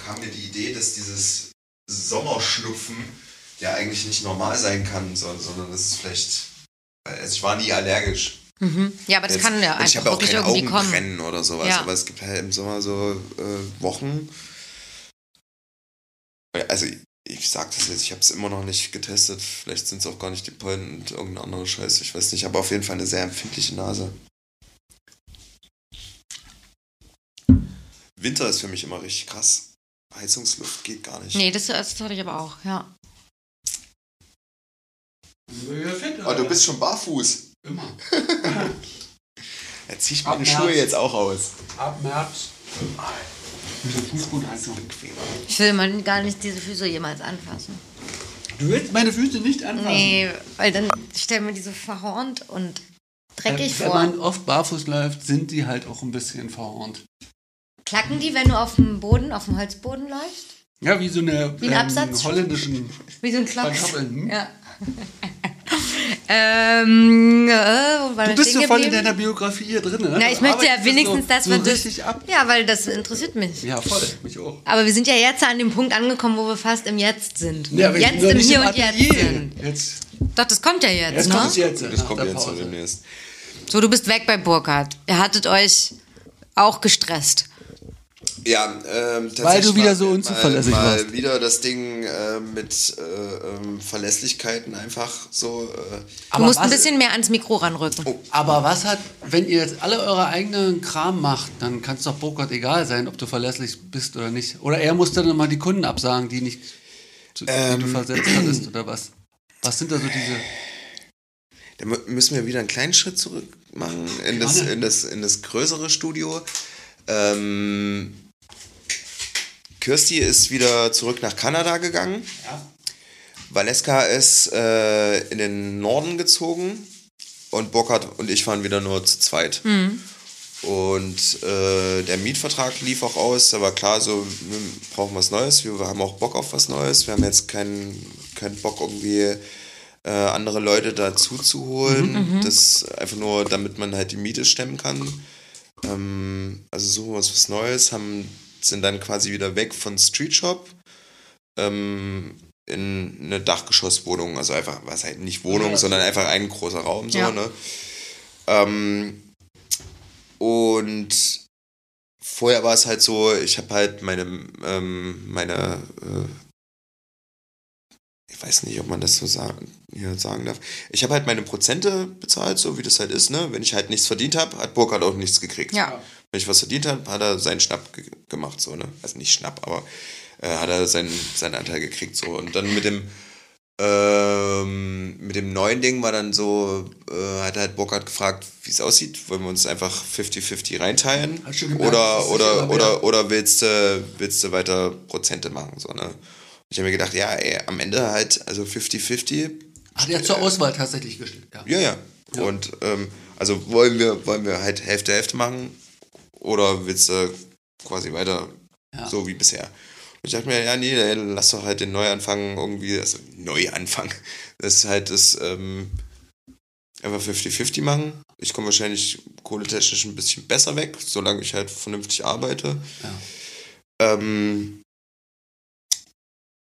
kam mir die Idee, dass dieses Sommerschnupfen ja eigentlich nicht normal sein kann, so, sondern das ist vielleicht. Also ich war nie allergisch. Mhm. Ja, aber das Jetzt- kann ja und ich einfach habe auch wirklich keine irgendwie kommen. Augenbrennen oder sowas, Ja. aber es gibt halt im Sommer so äh, Wochen. Also ich, ich sag das jetzt, ich habe es immer noch nicht getestet. Vielleicht sind es auch gar nicht die Pollen und irgendeine andere Scheiße, ich weiß nicht. Aber auf jeden Fall eine sehr empfindliche Nase. Winter ist für mich immer richtig krass. Heizungsluft geht gar nicht. Nee, das, das hatte ich aber auch, ja. Fit, Oh, du bist schon barfuß. immer. Da zieh ich Ab meine März. Schuhe jetzt auch aus. Ab März. Mit dem Fuß gut einzeln. Ich will mal gar nicht diese Füße jemals anfassen. Du willst meine Füße nicht anfassen. Nee, weil dann stellen mir die so verhornt und dreckig Wenn vor. man oft barfuß läuft, sind die halt auch ein bisschen verhornt. Klacken die, wenn du auf dem Boden, auf dem Holzboden läufst? Ja, wie so eine Wie ein Absatz? holländischen Wie so ein. Pantoffel. Hm? Ja. <laughs> ähm, äh, Du bist so voll in deiner Biografie hier drin. Ne? Na, ich möchte ja wenigstens so, das, so was du- richtig ab. Ja, weil das interessiert mich. Ja, voll. Mich auch. Aber wir sind ja jetzt an dem Punkt angekommen, wo wir fast im Jetzt sind. Ja, wir jetzt im Hier und Jetzt sind. Jetzt, Doch, das kommt ja jetzt, jetzt ne? kommt es jetzt. Das kommt jetzt so demnächst. So, du bist weg bei Burkhardt. Ihr hattet euch auch gestresst. Ja, ähm, tatsächlich Weil du wieder mal- so unzuverlässig mal, mal warst. wieder das Ding äh, mit äh, ähm, Verlässlichkeiten einfach so. Äh, Du musst ein bisschen mehr ans Mikro ranrücken. Oh. Aber was hat, wenn ihr jetzt alle eure eigenen Kram macht, dann kann es doch Burkhardt egal sein, ob du verlässlich bist oder nicht. Oder er muss dann nochmal die Kunden absagen, die nicht, zu, die Ähm. du versetzt hattest oder was? Was sind da so diese... da mü- müssen wir wieder einen kleinen Schritt zurück machen in das, in das, in das größere Studio. Ähm, Kirsti ist wieder zurück nach Kanada gegangen. Ja. Valeska ist äh, in den Norden gezogen und Burkhard und ich waren wieder nur zu zweit. Und äh, der Mietvertrag lief auch aus, aber klar, so wir brauchen was Neues. Wir haben auch Bock auf was Neues. Wir haben jetzt keinen keinen Bock irgendwie äh, andere Leute dazu zu holen. Das einfach nur, damit man halt die Miete stemmen kann. Ähm, also suchen wir uns was Neues, haben, sind dann quasi wieder weg von Street Shop ähm, in eine Dachgeschosswohnung. Also einfach, was halt nicht Wohnung, sondern einfach ein großer Raum so, Ja. ne? Ähm, und vorher war es halt so, ich habe halt meine, ähm, meine, äh, ich weiß nicht, ob man das so sagen, hier sagen darf. Ich habe halt meine Prozente bezahlt, so wie das halt ist, ne? Wenn ich halt nichts verdient habe, hat Burkhard auch nichts gekriegt. Ja. Wenn ich was verdient habe, hat er seinen Schnapp ge gemacht, so, ne? Also nicht Schnapp, aber äh, hat er seinen, seinen Anteil gekriegt, so. Und dann mit dem, ähm, mit dem neuen Ding war dann so, äh, hat halt Burkhard gefragt, wie es aussieht. Wollen wir uns einfach 50-50 reinteilen? Gemerkt, oder, oder, oder, oder willst du, willst du weiter Prozente machen, so, ne? Ich habe mir gedacht, ja, ey, am Ende halt, also 50-50, Ach, der hat zur Auswahl tatsächlich gestellt. Ja. ja, ja. Und ähm, also wollen wir, wollen wir halt Hälfte Hälfte machen oder willst du quasi weiter Ja. so wie bisher? Und ich dachte mir, ja, nee, ey, lass doch halt den Neuanfang irgendwie, also Neuanfang, <laughs> das ist halt das ähm, einfach 50-50 machen. Ich komme wahrscheinlich kohletechnisch ein bisschen besser weg, solange ich halt vernünftig arbeite. Ja. Ähm,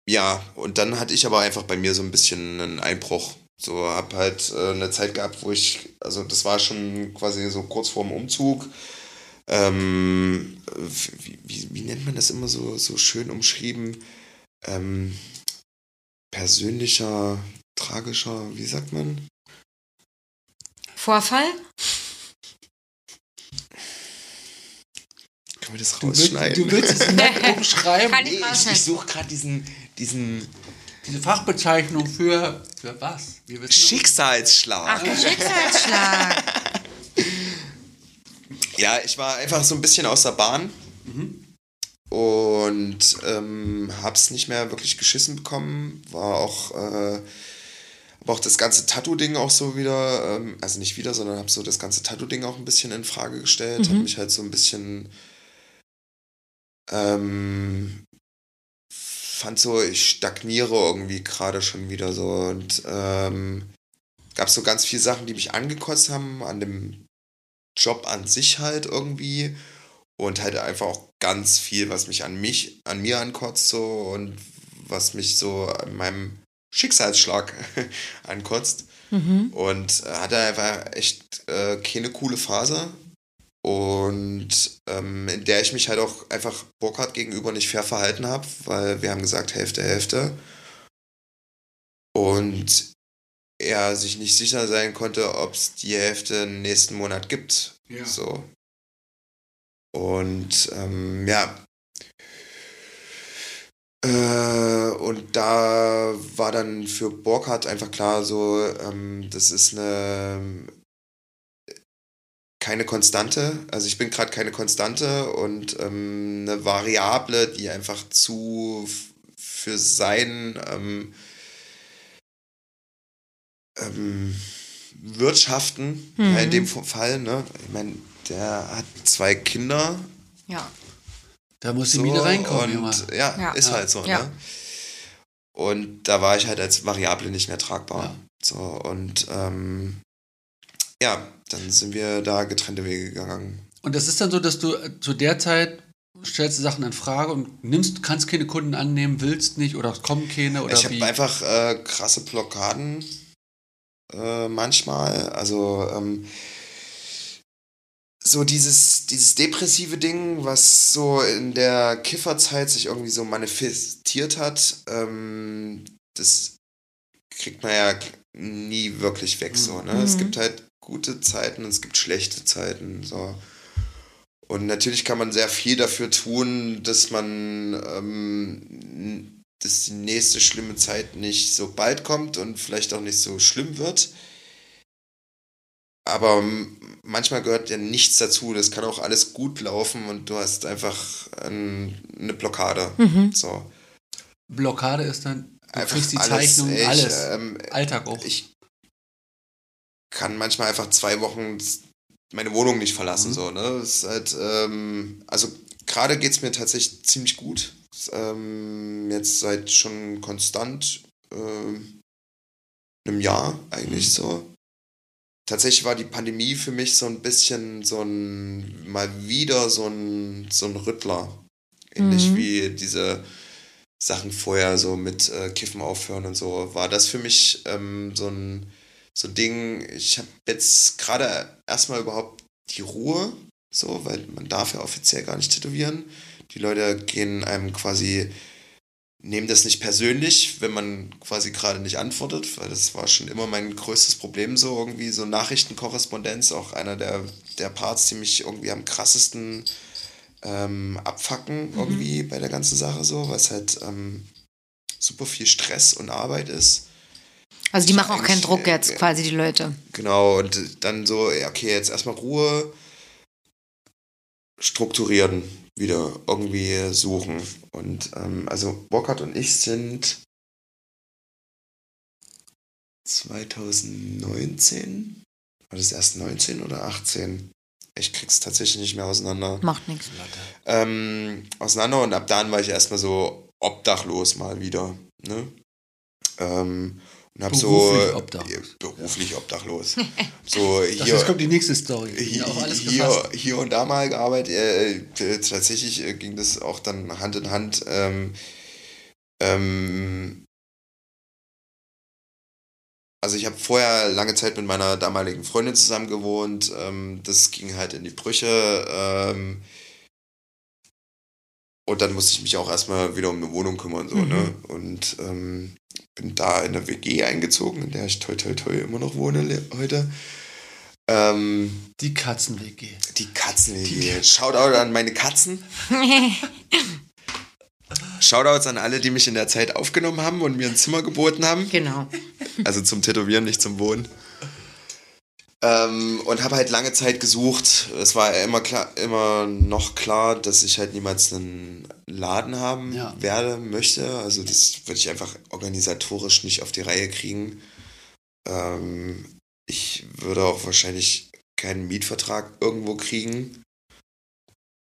ja, und dann hatte ich aber einfach bei mir so ein bisschen einen Einbruch. So, hab halt äh, eine Zeit gehabt, wo ich, also das war schon quasi so kurz vorm Umzug. Ähm, wie, wie, wie nennt man das immer so, so schön umschrieben? Ähm, persönlicher, tragischer, wie sagt man? Vorfall? Können wir das Du willst, rausschneiden? du willst es nicht <laughs> umschreiben. Kann nee, ich ich, rausschneiden. ich suche gerade diesen, diesen Diese Fachbezeichnung für, für was? Schicksalsschlag. Ach, Schicksalsschlag. <laughs> Ja, ich war einfach so ein bisschen aus der Bahn und ähm, hab's nicht mehr wirklich geschissen bekommen. War auch, äh, aber auch das ganze Tattoo-Ding auch so wieder, ähm, also nicht wieder, sondern hab so das ganze Tattoo-Ding auch ein bisschen in Frage gestellt. Hab mich halt so ein bisschen, ähm, fand so, ich stagniere irgendwie gerade schon wieder so. Und ähm, gab so ganz viele Sachen, die mich angekotzt haben an dem Job an sich halt irgendwie. Und halt einfach auch ganz viel, was mich an mich, an mir ankotzt so. Und was mich so an meinem Schicksalsschlag <laughs> ankotzt. Und äh, hatte einfach echt äh, keine coole Phase und ähm, in der ich mich halt auch einfach Burkhardt gegenüber nicht fair verhalten habe, weil wir haben gesagt Hälfte, Hälfte und er sich nicht sicher sein konnte, ob es die Hälfte nächsten Monat gibt. Ja. So. Und ähm, ja. Äh, und da war dann für Burkhardt einfach klar, so, ähm, das ist eine keine Konstante. Also ich bin gerade keine Konstante und ähm, eine Variable, die einfach zu für sein ähm, ähm, Wirtschaften, ja, in dem Fall, ne? Ich meine, der hat zwei Kinder. Ja. Da muss die so, Miete reinkommen, und, ja, Ja. ist halt so, Ja. ne? Und da war ich halt als Variable nicht mehr tragbar. Ja. So, und ähm, ja, dann sind wir da getrennte Wege gegangen. Und das ist dann so, dass du äh, zu der Zeit stellst du Sachen in Frage und nimmst, kannst keine Kunden annehmen, willst nicht oder es kommen keine oder ich habe einfach äh, krasse Blockaden äh, manchmal. Also ähm, so dieses, dieses depressive Ding, was so in der Kifferzeit sich irgendwie so manifestiert hat, ähm, das kriegt man ja nie wirklich weg. So, ne? Es gibt halt gute Zeiten und es gibt schlechte Zeiten. So. Und natürlich kann man sehr viel dafür tun, dass man ähm, dass die nächste schlimme Zeit nicht so bald kommt und vielleicht auch nicht so schlimm wird. Aber manchmal gehört ja nichts dazu. Das kann auch alles gut laufen und du hast einfach ein, eine Blockade. So. Blockade ist dann, du Einfach kriegst die alles, Zeichnung, ich, alles. ähm, Alltag auch. Ich kann manchmal einfach zwei Wochen meine Wohnung nicht verlassen. Mhm. So, ne? Ist halt, ähm, also gerade geht es mir tatsächlich ziemlich gut. Ähm, jetzt seit schon konstant ähm, einem Jahr eigentlich so. Tatsächlich war die Pandemie für mich so ein bisschen so ein, mal wieder so ein, so ein Rüttler. Ähnlich wie diese Sachen vorher so mit äh, Kiffen aufhören und so, war das für mich ähm, so ein so ein Ding, ich habe jetzt gerade erstmal überhaupt die Ruhe, so, weil man darf ja offiziell gar nicht tätowieren. Die Leute gehen einem quasi, nehmen das nicht persönlich, wenn man quasi gerade nicht antwortet, weil das war schon immer mein größtes Problem, so irgendwie so Nachrichtenkorrespondenz, auch einer der, der Parts, die mich irgendwie am krassesten ähm, abfacken irgendwie bei der ganzen Sache so, weil es halt ähm, super viel Stress und Arbeit ist. Also die machen auch keinen Druck äh, jetzt, quasi die Leute. Genau, und dann so, okay, jetzt erstmal Ruhe, strukturieren, wieder irgendwie suchen. Und ähm, also Burkhard und ich sind 2019, war das erst 19 oder 18? Ich krieg's tatsächlich nicht mehr auseinander. Macht nichts. ähm, auseinander und ab dann war ich erstmal so obdachlos mal wieder. Ne? Ähm, und hab Beruflich so obdachlos. beruflich obdachlos. <laughs> so Das, hier, jetzt kommt die nächste Story. hier, gefasst. hier, hier und da mal gearbeitet. Äh, äh, tatsächlich äh, ging das auch dann Hand in Hand. Ähm, Ähm, also ich habe vorher lange Zeit mit meiner damaligen Freundin zusammen gewohnt. Ähm, das ging halt in die Brüche. Und dann musste ich mich auch erstmal wieder um eine Wohnung kümmern. So, Mhm. ne? Und ähm, bin da in eine WG eingezogen, in der ich toi toi toi immer noch wohne heute. Ähm, Die Katzen-WG. die Katzen-WG. Shoutout an meine Katzen. <laughs> Shoutouts an alle, die mich in der Zeit aufgenommen haben und mir ein Zimmer geboten haben. genau. Also zum Tätowieren, nicht zum Wohnen. Ähm, und habe halt lange Zeit gesucht. Es war immer klar, immer noch klar, dass ich halt niemals einen Laden haben Ja. werde, möchte. Also das würde ich einfach organisatorisch nicht auf die Reihe kriegen. Ähm, ich würde auch wahrscheinlich keinen Mietvertrag irgendwo kriegen.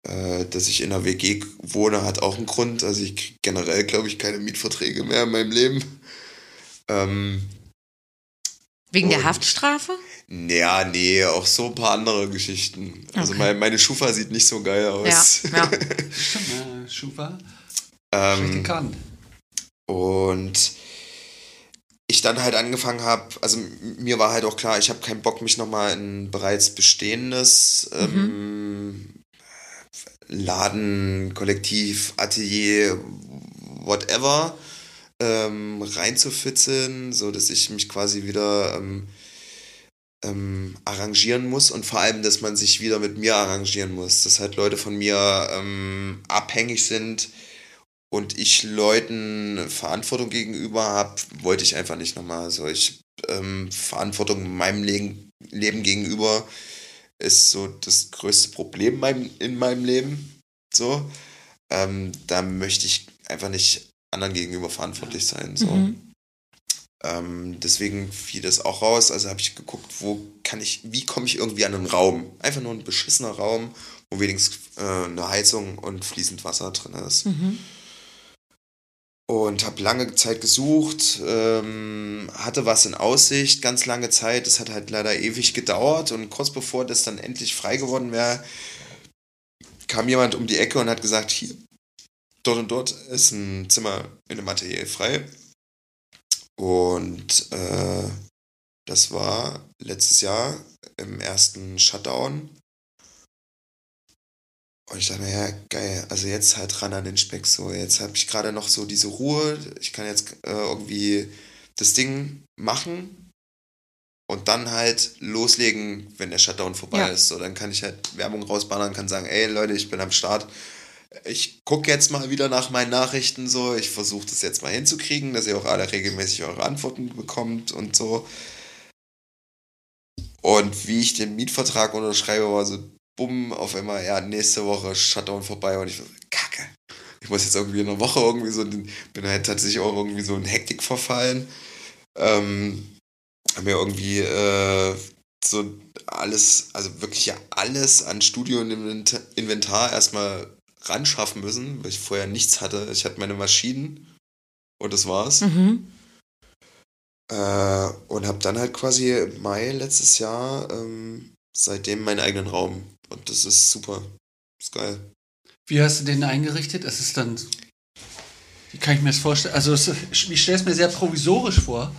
Äh, dass ich in einer WG wohne, hat auch einen Grund. Also ich kriege generell, glaube ich, keine Mietverträge mehr in meinem Leben. Ähm, Wegen der Und- Haftstrafe? ja, nee, auch so ein paar andere Geschichten. Also Okay. mein, meine Schufa sieht nicht so geil Ja. aus. ja. Stimmt, äh, Schufa. Ähm, gekannt. und ich dann halt angefangen habe, also mir war halt auch klar, ich habe keinen Bock, mich nochmal in bereits bestehendes ähm, Laden, Kollektiv, Atelier, whatever ähm, reinzufitzeln, so dass ich mich quasi wieder ähm, ähm, arrangieren muss und vor allem, dass man sich wieder mit mir arrangieren muss, dass halt Leute von mir ähm, abhängig sind und ich Leuten Verantwortung gegenüber habe, wollte ich einfach nicht nochmal. Also ich ähm, Verantwortung meinem Leben, Leben gegenüber ist so das größte Problem meinem, in meinem Leben. So. Ähm, da möchte ich einfach nicht anderen gegenüber verantwortlich sein. So. Mhm. Ähm, deswegen fiel das auch raus. Also habe ich geguckt, wo kann ich, wie komme ich irgendwie an einen Raum? Einfach nur ein beschissener Raum, wo wenigstens äh, eine Heizung und fließend Wasser drin ist. Mhm. Und habe lange Zeit gesucht, ähm, hatte was in Aussicht, ganz lange Zeit. Das hat halt leider ewig gedauert. Und kurz bevor das dann endlich frei geworden wäre, kam jemand um die Ecke und hat gesagt, hier, dort und dort ist ein Zimmer in einem Atelier frei. Und äh, das war letztes Jahr im ersten Shutdown. Und ich dachte mir, ja, geil, also jetzt halt ran an den Speck so. Jetzt habe ich gerade noch so diese Ruhe. Ich kann jetzt äh, irgendwie das Ding machen und dann halt loslegen, wenn der Shutdown vorbei Ja. ist. So, dann kann ich halt Werbung rausballern, kann sagen, ey Leute, ich bin am Start. Ich gucke jetzt mal wieder nach meinen Nachrichten so. Ich versuche das jetzt mal hinzukriegen, dass ihr auch alle regelmäßig eure Antworten bekommt und so. Und wie ich den Mietvertrag unterschreibe, war so, bumm, auf einmal, ja, nächste Woche Shutdown vorbei und ich war so, kacke. Ich muss jetzt irgendwie in einer Woche irgendwie so, bin halt tatsächlich auch irgendwie so in Hektik verfallen. Ähm, hab mir irgendwie äh, so alles, also wirklich ja alles an Studio und Invent- Inventar erstmal ran schaffen müssen, weil ich vorher nichts hatte. Ich hatte meine Maschinen und das war's. Mhm. Äh, und habe dann halt quasi im Mai letztes Jahr ähm, seitdem meinen eigenen Raum. Und das ist super. Ist geil. Wie hast du den eingerichtet? Es ist dann. Wie kann ich mir das vorstellen? Also, es, ich stelle es mir sehr provisorisch vor.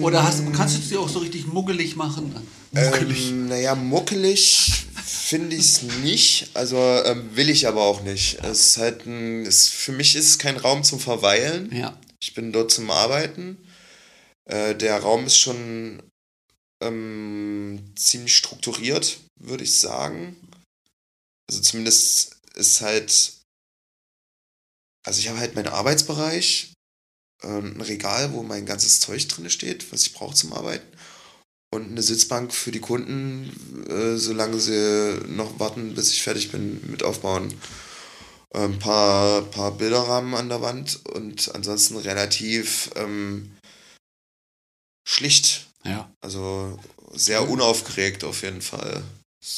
Oder hast, kannst du es dir auch so richtig muggelig machen? Muggelig. Ähm, naja, muckelig finde ich es nicht. Also ähm, will ich aber auch nicht. Es ist halt ein, es, für mich ist es kein Raum zum Verweilen. ja. Ich bin dort zum Arbeiten. Äh, der Raum ist schon ähm, ziemlich strukturiert, würde ich sagen. Also zumindest ist halt. Also ich habe halt meinen Arbeitsbereich, ähm, ein Regal, wo mein ganzes Zeug drin steht, was ich brauche zum Arbeiten. Und eine Sitzbank für die Kunden, äh, solange sie noch warten, bis ich fertig bin mit Aufbauen. Ein paar, paar Bilderrahmen an der Wand und ansonsten relativ ähm, schlicht. ja. Also sehr unaufgeregt auf jeden Fall.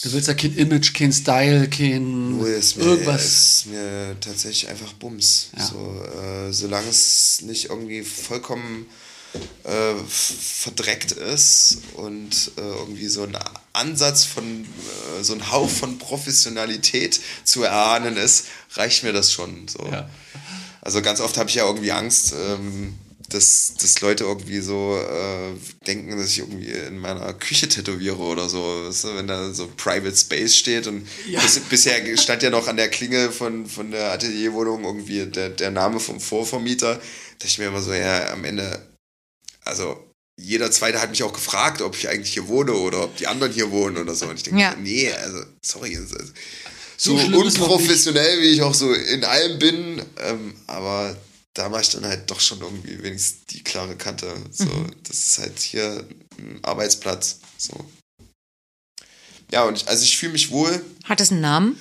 Du willst ja kein Image, kein Style, kein. Nur ist mir, irgendwas. ist mir tatsächlich einfach Bums. Ja. So, äh, solange es nicht irgendwie vollkommen äh, verdreckt ist und äh, irgendwie so ein Ansatz von, äh, so ein Hauch von Professionalität zu erahnen ist, reicht mir das schon. So. Ja. Also ganz oft habe ich ja irgendwie Angst, ähm, dass, dass Leute irgendwie so äh, denken, dass ich irgendwie in meiner Küche tätowiere oder so. Weißt du, wenn da so Private Space steht und bis, bisher stand ja noch an der Klinge von, von der Atelierwohnung irgendwie der, der Name vom Vorvermieter. Da dachte ich mir immer so, ja, am Ende, also jeder Zweite hat mich auch gefragt, ob ich eigentlich hier wohne oder ob die anderen hier wohnen oder so. Und ich denke, Ja. nee, also, sorry. Also, So so unprofessionell, wie ich auch so in allem bin, ähm, aber da mache ich dann halt doch schon irgendwie wenigstens die klare Kante. So, das ist halt hier ein Arbeitsplatz. So. Ja, und ich, also ich fühle mich wohl. Hat es einen Namen?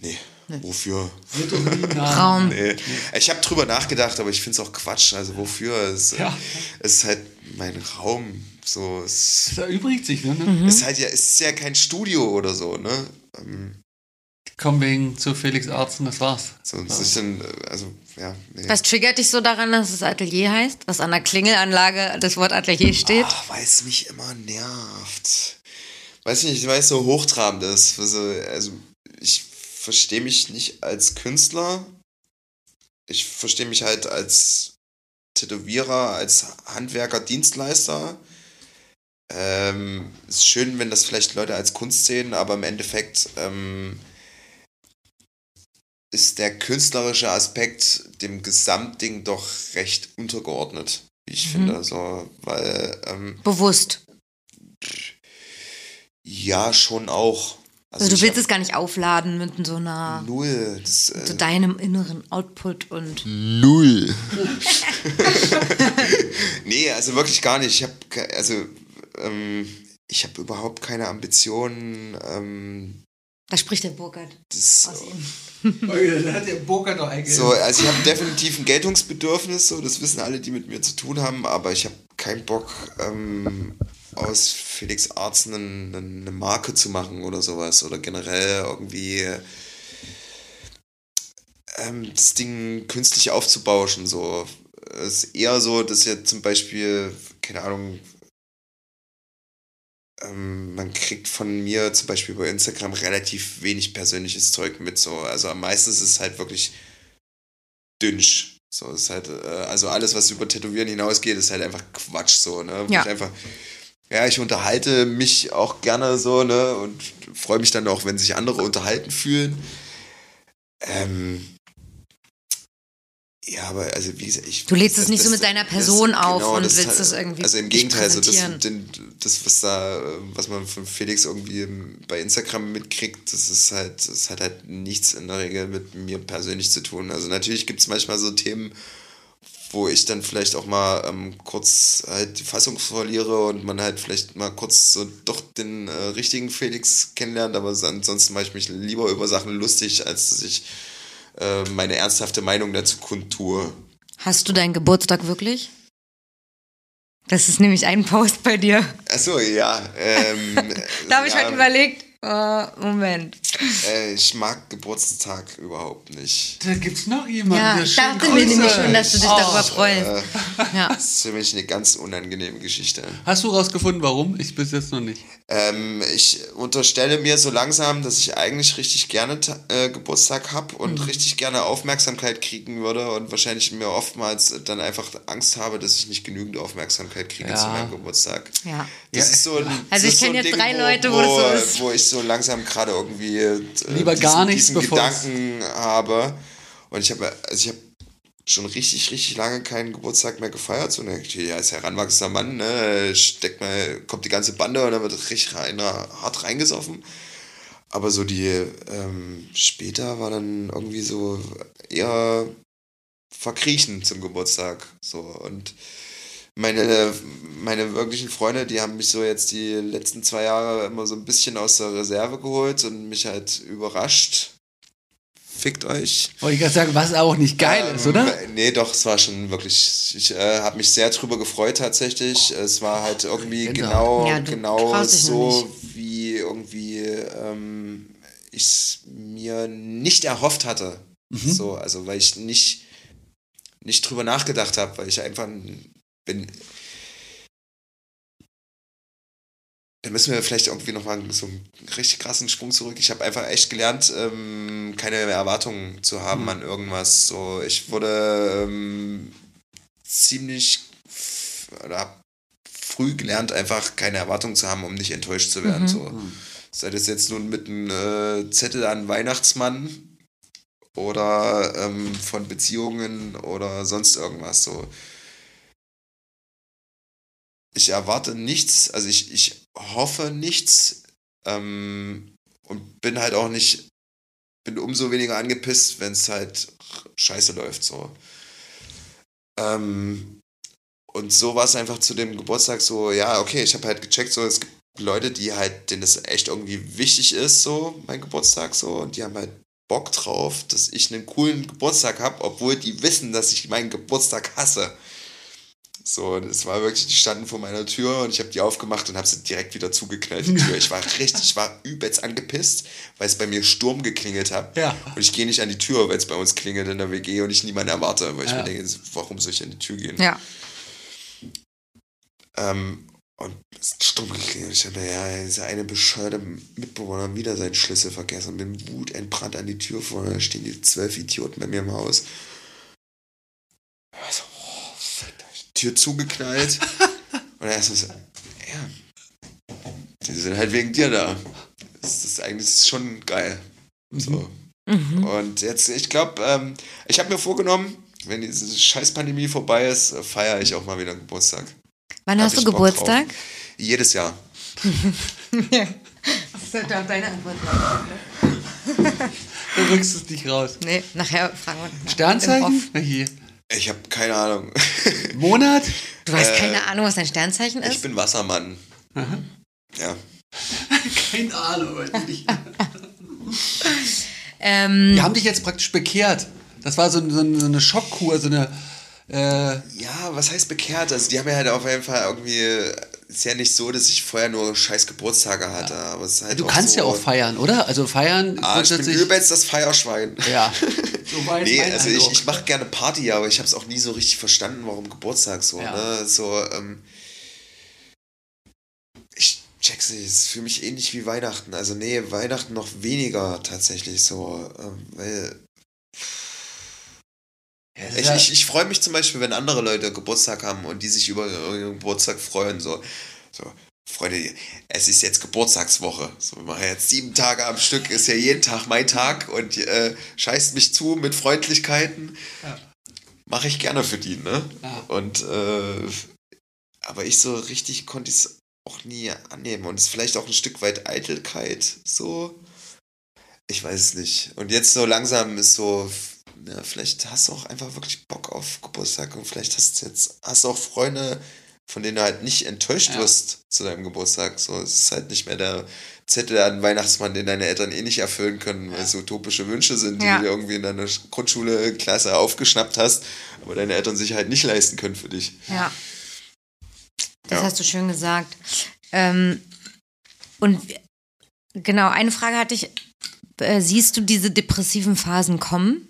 Nee, wofür? Nie nah. Raum. Nee. Ich habe drüber nachgedacht, aber ich finde es auch Quatsch. Also wofür? Es, Ja. es ist halt mein Raum. So, es Das erübrigt sich, ne? Mhm. es ist halt ja, es ist ja kein Studio oder so, ne? Ähm, Komm wegen zu Felix Arzt und das war's. so, das ist dann, äh, also, ja, nee. Was triggert dich so daran, dass es Atelier heißt? Was an der Klingelanlage das Wort Atelier steht? Ach, weil es mich immer nervt. Weiß nicht, weil es so hochtrabend ist. Also, also ich verstehe mich nicht als Künstler. Ich verstehe mich halt als Tätowierer, als Handwerker, Dienstleister. Ähm, ist schön, wenn das vielleicht Leute als Kunst sehen, aber im Endeffekt ähm, ist der künstlerische Aspekt dem Gesamtding doch recht untergeordnet, wie ich finde. So, weil ähm, Bewusst. ja, schon auch. Also, du ich willst es gar nicht aufladen mit so einer, null. Das, zu äh, deinem inneren Output und null. <laughs> nee, also wirklich gar nicht. Ich habe also ähm, ich habe überhaupt keine Ambitionen. Ähm, da spricht der Burkhardt das, aus ihm. Da hat der Boker doch eigentlich. So, also ich habe definitiv ein Geltungsbedürfnis, so, das wissen alle, die mit mir zu tun haben, aber ich habe keinen Bock, ähm, aus Felix Arzt eine, eine Marke zu machen oder sowas. Oder generell irgendwie ähm, das Ding künstlich aufzubauschen. So. Es ist eher so, dass jetzt zum Beispiel, keine Ahnung, ähm, man kriegt von mir zum Beispiel bei Instagram relativ wenig persönliches Zeug mit. So. Also am meisten ist es halt wirklich dünsch. So ist halt, äh, also alles, was über Tätowieren hinausgeht, ist halt einfach Quatsch so, ne? Wo Ja. Ich einfach, ja, ich unterhalte mich auch gerne so, ne? Und freue mich dann auch, wenn sich andere unterhalten fühlen. Ähm, ja, aber also wie gesagt, ich. Du lädst es das- nicht so das- mit deiner das- Person auf und das willst es irgendwie Also im Gegenteil, so das, präsentieren. den, das, was da, was man von Felix irgendwie bei Instagram mitkriegt, das ist halt, das hat halt nichts in der Regel mit mir persönlich zu tun. Also natürlich gibt es manchmal so Themen, wo ich dann vielleicht auch mal ähm, kurz halt die Fassung verliere und man halt vielleicht mal kurz so doch den äh, richtigen Felix kennenlernt, aber so- ansonsten mache ich mich lieber über Sachen lustig, als dass ich äh, meine ernsthafte Meinung dazu kundtue. Hast du deinen Geburtstag wirklich? Das ist nämlich ein Post bei dir. Achso, ja. Ähm, <laughs> Da habe ich ja, halt überlegt, äh, Moment. Äh, ich mag Geburtstag überhaupt nicht. Da gibt's noch jemanden, Ja, der ich dachte mir nämlich schon, dass du dich Oh. darüber freust. Ja. Das ist für mich eine ganz unangenehme Geschichte. Hast du rausgefunden, warum? Ich bis jetzt noch nicht. Ähm, ich unterstelle mir so langsam, dass ich eigentlich richtig gerne äh, Geburtstag habe und Mhm. richtig gerne Aufmerksamkeit kriegen würde und wahrscheinlich mir oftmals dann einfach Angst habe, dass ich nicht genügend Aufmerksamkeit kriege Ja. zu meinem Geburtstag. Ja. Das Ja. ist so ein, Also ich ist so jetzt Ding, drei Leute, wo das so ist. Wo ich so langsam gerade irgendwie äh, Lieber gar nichts, diesen Gedanken habe. Und ich habe, also ich habe schon richtig, richtig lange keinen Geburtstag mehr gefeiert. So, ne, ja, als heranwachsender Mann, ne, steckt mal, kommt die ganze Bande und dann wird richtig rein, hart reingesoffen. Aber so die ähm, später war dann irgendwie so eher verkriechen zum Geburtstag. So und meine, meine wirklichen Freunde, die haben mich so jetzt die letzten zwei Jahre immer so ein bisschen aus der Reserve geholt und mich halt überrascht. Fickt euch. Wollte ich gerade sagen, was auch nicht geil ist, Ähm, oder? Nee, doch, es war schon wirklich, ich äh, habe mich sehr drüber gefreut tatsächlich. Es war halt irgendwie Gänsehaut. genau, Ja, genau so, wie irgendwie ähm, ich es mir nicht erhofft hatte. Mhm. So, also weil ich nicht, nicht drüber nachgedacht habe, weil ich einfach bin. da müssen wir vielleicht irgendwie nochmal so einen richtig krassen Sprung zurück. Ich habe einfach echt gelernt, ähm, keine Erwartungen zu haben an irgendwas. So, ich wurde ähm, ziemlich oder hab früh gelernt, einfach keine Erwartungen zu haben, um nicht enttäuscht zu werden. So. Sei das jetzt nun mit einem äh, Zettel an Weihnachtsmann oder ähm, von Beziehungen oder sonst irgendwas. So. Ich erwarte nichts, also ich, ich hoffe nichts ähm, und bin halt auch nicht, bin umso weniger angepisst, wenn es halt scheiße läuft. So. Ähm, und so war es einfach zu dem Geburtstag so, ja, okay, ich habe halt gecheckt, so, es gibt Leute, die halt, denen es echt irgendwie wichtig ist, so, mein Geburtstag, so, und die haben halt Bock drauf, dass ich einen coolen Geburtstag habe, obwohl die wissen, dass ich meinen Geburtstag hasse. So, das war wirklich, die standen vor meiner Tür und ich habe die aufgemacht und habe sie direkt wieder zugeknallt, die Tür. Ich war richtig, ich war übelst angepisst, weil es bei mir Sturm geklingelt hat. Ja. Und ich gehe nicht an die Tür, weil es bei uns klingelt in der WG und ich niemanden erwarte, weil ich Ja. mir denke, warum soll ich an die Tür gehen? Ja. Ähm, und es ist stumm geklingelt. Ich dachte, ja, dieser eine bescheuerte Mitbewohner hat wieder seinen Schlüssel vergessen und bin Wut entbrannt an die Tür vor. Da stehen die zwölf Idioten bei mir im Haus. Also, Tür zugeknallt. <laughs> und er ist so, ja, die sind halt wegen dir da. Das ist eigentlich schon geil. So. Und jetzt, ich glaube, ähm, ich habe mir vorgenommen, wenn diese scheiß Pandemie vorbei ist, feiere ich auch mal wieder Geburtstag. Wann Hab hast du Geburtstag? drauf. Jedes Jahr. <laughs> Das sollte auch deine Antwort sein. <laughs> Du rückst es nicht raus. Nee, nachher fragen wir. Sternzeichen? Na hier. Ich habe keine Ahnung. <laughs> Monat? Du hast keine Ahnung, was dein Sternzeichen Ich ist? bin Wassermann. Ja. Keine Ahnung. weiß ich nicht. <laughs> Ähm, Die haben dich jetzt praktisch bekehrt. Das war so, so, so eine Schockkur, so eine. Äh, Ja, was heißt bekehrt? Also die haben ja halt auf jeden Fall irgendwie. Ist ja nicht so, dass ich vorher nur scheiß Geburtstage hatte, aber es ist halt du kannst so, ja auch feiern, oder? Also feiern Ah, ich bin übelst das Feierschwein. Ja. <laughs> So weit Nee, also ich, Eindruck. ich mache gerne Party, aber ich habe es auch nie so richtig verstanden, warum Geburtstag so, Ja. ne? So, ähm, ich check's nicht, es ist für mich ähnlich wie Weihnachten. Also nee, Weihnachten noch weniger tatsächlich so, ähm, weil Ja, ist ich, ja- ich, ich freue mich zum Beispiel, wenn andere Leute Geburtstag haben und die sich über ihren Geburtstag freuen, so, so. Freunde, es ist jetzt Geburtstagswoche. So, wir machen jetzt sieben Tage am Stück, ist ja jeden Tag mein Tag und äh, scheißt mich zu mit Freundlichkeiten. Mache ich gerne für die, ne? Ja. Und äh, aber ich so richtig konnte ich es auch nie annehmen. Und es ist vielleicht auch ein Stück weit Eitelkeit, so. Ich weiß es nicht. Und jetzt so langsam ist so, ja, vielleicht hast du auch einfach wirklich Bock auf Geburtstag und vielleicht hast du jetzt, hast auch Freunde, von denen du halt nicht enttäuscht Ja. wirst zu deinem Geburtstag. So, es ist halt nicht mehr der Zettel an Weihnachtsmann, den deine Eltern eh nicht erfüllen können, weil es utopische Wünsche sind, die Ja. du dir irgendwie in deiner Grundschule Klasse aufgeschnappt hast, aber deine Eltern sich halt nicht leisten können für dich. Ja. Das Ja. hast du schön gesagt. Ähm, und genau, eine Frage hatte ich. Äh, siehst du diese depressiven Phasen kommen?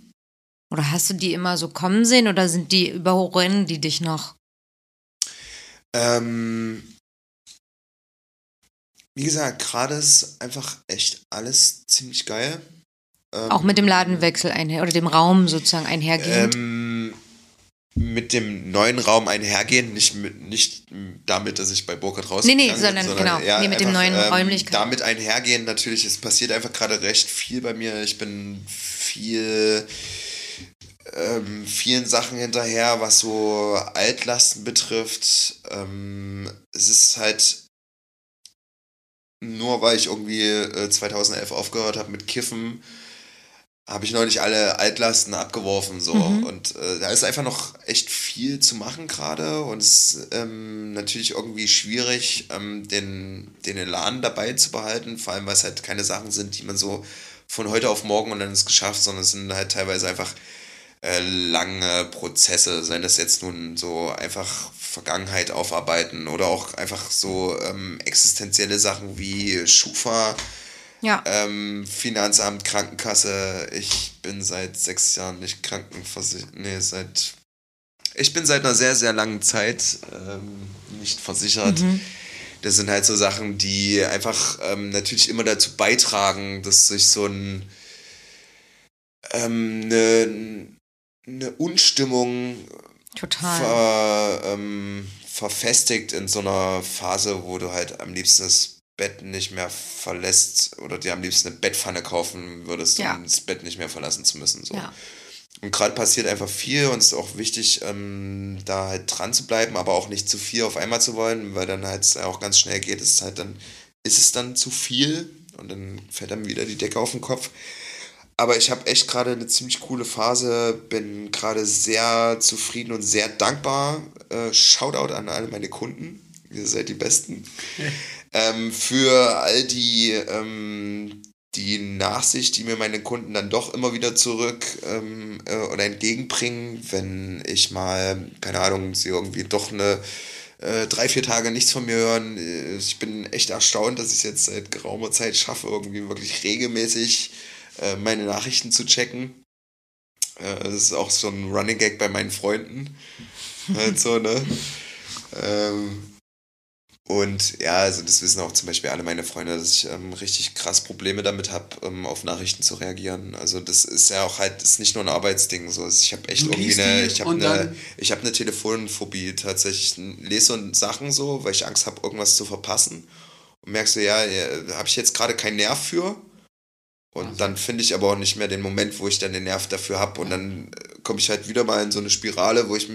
Oder hast du die immer so kommen sehen oder sind die überrennen die dich noch? Ähm, wie gesagt, gerade ist einfach echt alles ziemlich geil. Ähm, Auch mit dem Ladenwechsel einher oder dem Raum sozusagen einhergehend? Ähm, mit dem neuen Raum einhergehen, nicht, mit, nicht damit, dass ich bei Burkhardt raus Nee, nee, sondern genau, nee, mit dem neuen Räumlichkeiten. Damit einhergehen, natürlich, es passiert einfach gerade recht viel bei mir. Ich bin viel ähm, vielen Sachen hinterher, was so Altlasten betrifft. Ähm, es ist halt nur, weil ich irgendwie äh, 2011 aufgehört habe mit Kiffen, habe ich neulich alle Altlasten abgeworfen so Mhm. und äh, da ist einfach noch echt viel zu machen gerade und es ist ähm, natürlich irgendwie schwierig ähm, den den Elan dabei zu behalten, vor allem weil es halt keine Sachen sind, die man so von heute auf morgen und dann ist es geschafft, sondern es sind halt teilweise einfach äh, lange Prozesse, seien das jetzt nun so einfach Vergangenheit aufarbeiten oder auch einfach so ähm, existenzielle Sachen wie Schufa, ja. ähm, Finanzamt, Krankenkasse. Ich bin seit sechs Jahren nicht krankenversichert. Nee, seit. Ich bin seit einer sehr, sehr langen Zeit ähm, nicht versichert. Das sind halt so Sachen, die einfach ähm, natürlich immer dazu beitragen, dass sich so ein ähm, eine, eine Unstimmung Total. ver, ähm, verfestigt in so einer Phase, wo du halt am liebsten das Bett nicht mehr verlässt oder dir am liebsten eine Bettpfanne kaufen würdest, Ja. um das Bett nicht mehr verlassen zu müssen. So. Ja. Und gerade passiert einfach viel und es ist auch wichtig, ähm, da halt dran zu bleiben, aber auch nicht zu viel auf einmal zu wollen, weil dann halt auch ganz schnell geht, ist halt dann, ist es dann zu viel und dann fällt dann wieder die Decke auf den Kopf. Aber ich habe echt gerade eine ziemlich coole Phase, bin gerade sehr zufrieden und sehr dankbar. Äh, Shoutout an alle meine Kunden. Ihr seid die Besten. <laughs> ähm, für all die, ähm, die Nachsicht, die mir meine Kunden dann doch immer wieder zurück ähm, äh, oder entgegenbringen, wenn ich mal, keine Ahnung, sie irgendwie doch eine äh, drei, vier Tage nichts von mir hören. Äh, Ich bin echt erstaunt, dass ich es jetzt seit geraumer Zeit schaffe, irgendwie wirklich regelmäßig äh, meine Nachrichten zu checken. Äh, das ist auch so ein Running Gag bei meinen Freunden. <laughs> halt so, ne? Ähm, und ja, also das wissen auch zum Beispiel alle meine Freunde, dass ich ähm, richtig krass Probleme damit habe, ähm, auf Nachrichten zu reagieren. Also das ist ja auch halt, ist nicht nur ein Arbeitsding. So. Ich habe echt Du irgendwie eine, ich habe und eine, ich habe eine Telefonphobie tatsächlich. Ich lese so Sachen so, weil ich Angst habe, irgendwas zu verpassen. Und merkst du, ja, ja habe ich jetzt gerade keinen Nerv für. Und dann finde ich aber auch nicht mehr den Moment, wo ich dann den Nerv dafür habe. Und dann äh, komme ich halt wieder mal in so eine Spirale, wo ich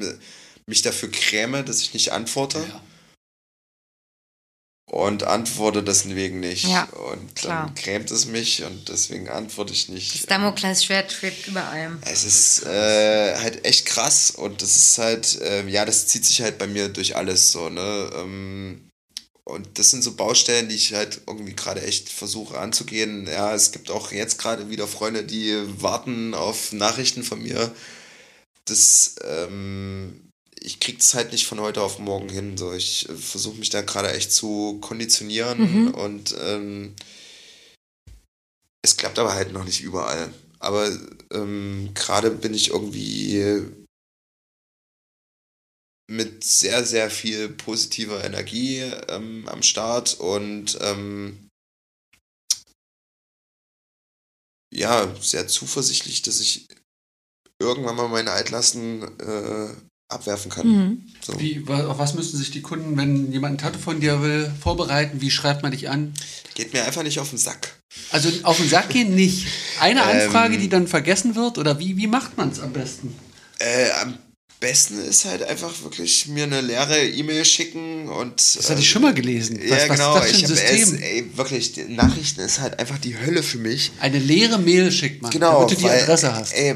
mich dafür kräme, dass ich nicht antworte. Ja. Und antworte deswegen nicht. Ja, und klar. dann grämt es mich und deswegen antworte ich Das nicht. Damoklesschwert schwebt über allem. Es ist äh, halt echt krass und das ist halt, äh, ja, das zieht sich halt bei mir durch alles so, ne? Ähm, und das sind so Baustellen, die ich halt irgendwie gerade echt versuche anzugehen. Ja, es gibt auch jetzt gerade wieder Freunde, die warten auf Nachrichten von mir. Das, ähm, ich krieg's halt nicht von heute auf morgen hin. So, ich äh, versuche mich da gerade echt zu konditionieren und ähm, es klappt aber halt noch nicht überall. Aber ähm, gerade bin ich irgendwie mit sehr, sehr viel positiver Energie ähm, am Start und ähm, ja, sehr zuversichtlich, dass ich irgendwann mal meine Altlasten äh, abwerfen kann. Mhm. So. Wie, auf was müssen sich die Kunden, wenn jemand ein Tattoo von dir will, vorbereiten? Wie schreibt man dich an? Geht mir einfach nicht auf den Sack. Also auf den Sack gehen nicht. Eine <laughs> Ähm. Anfrage, die dann vergessen wird? Oder wie, wie macht man es am besten? Äh, am besten ist halt einfach wirklich mir eine leere E-Mail schicken und. Das hatte ich schon mal gelesen. Was, ja, was genau. ist das ich für ein habe System? es, ey, wirklich, Nachrichten ist halt einfach die Hölle für mich. Eine leere Mail schickt man, Genau, damit du die weil, Adresse hast. Ey,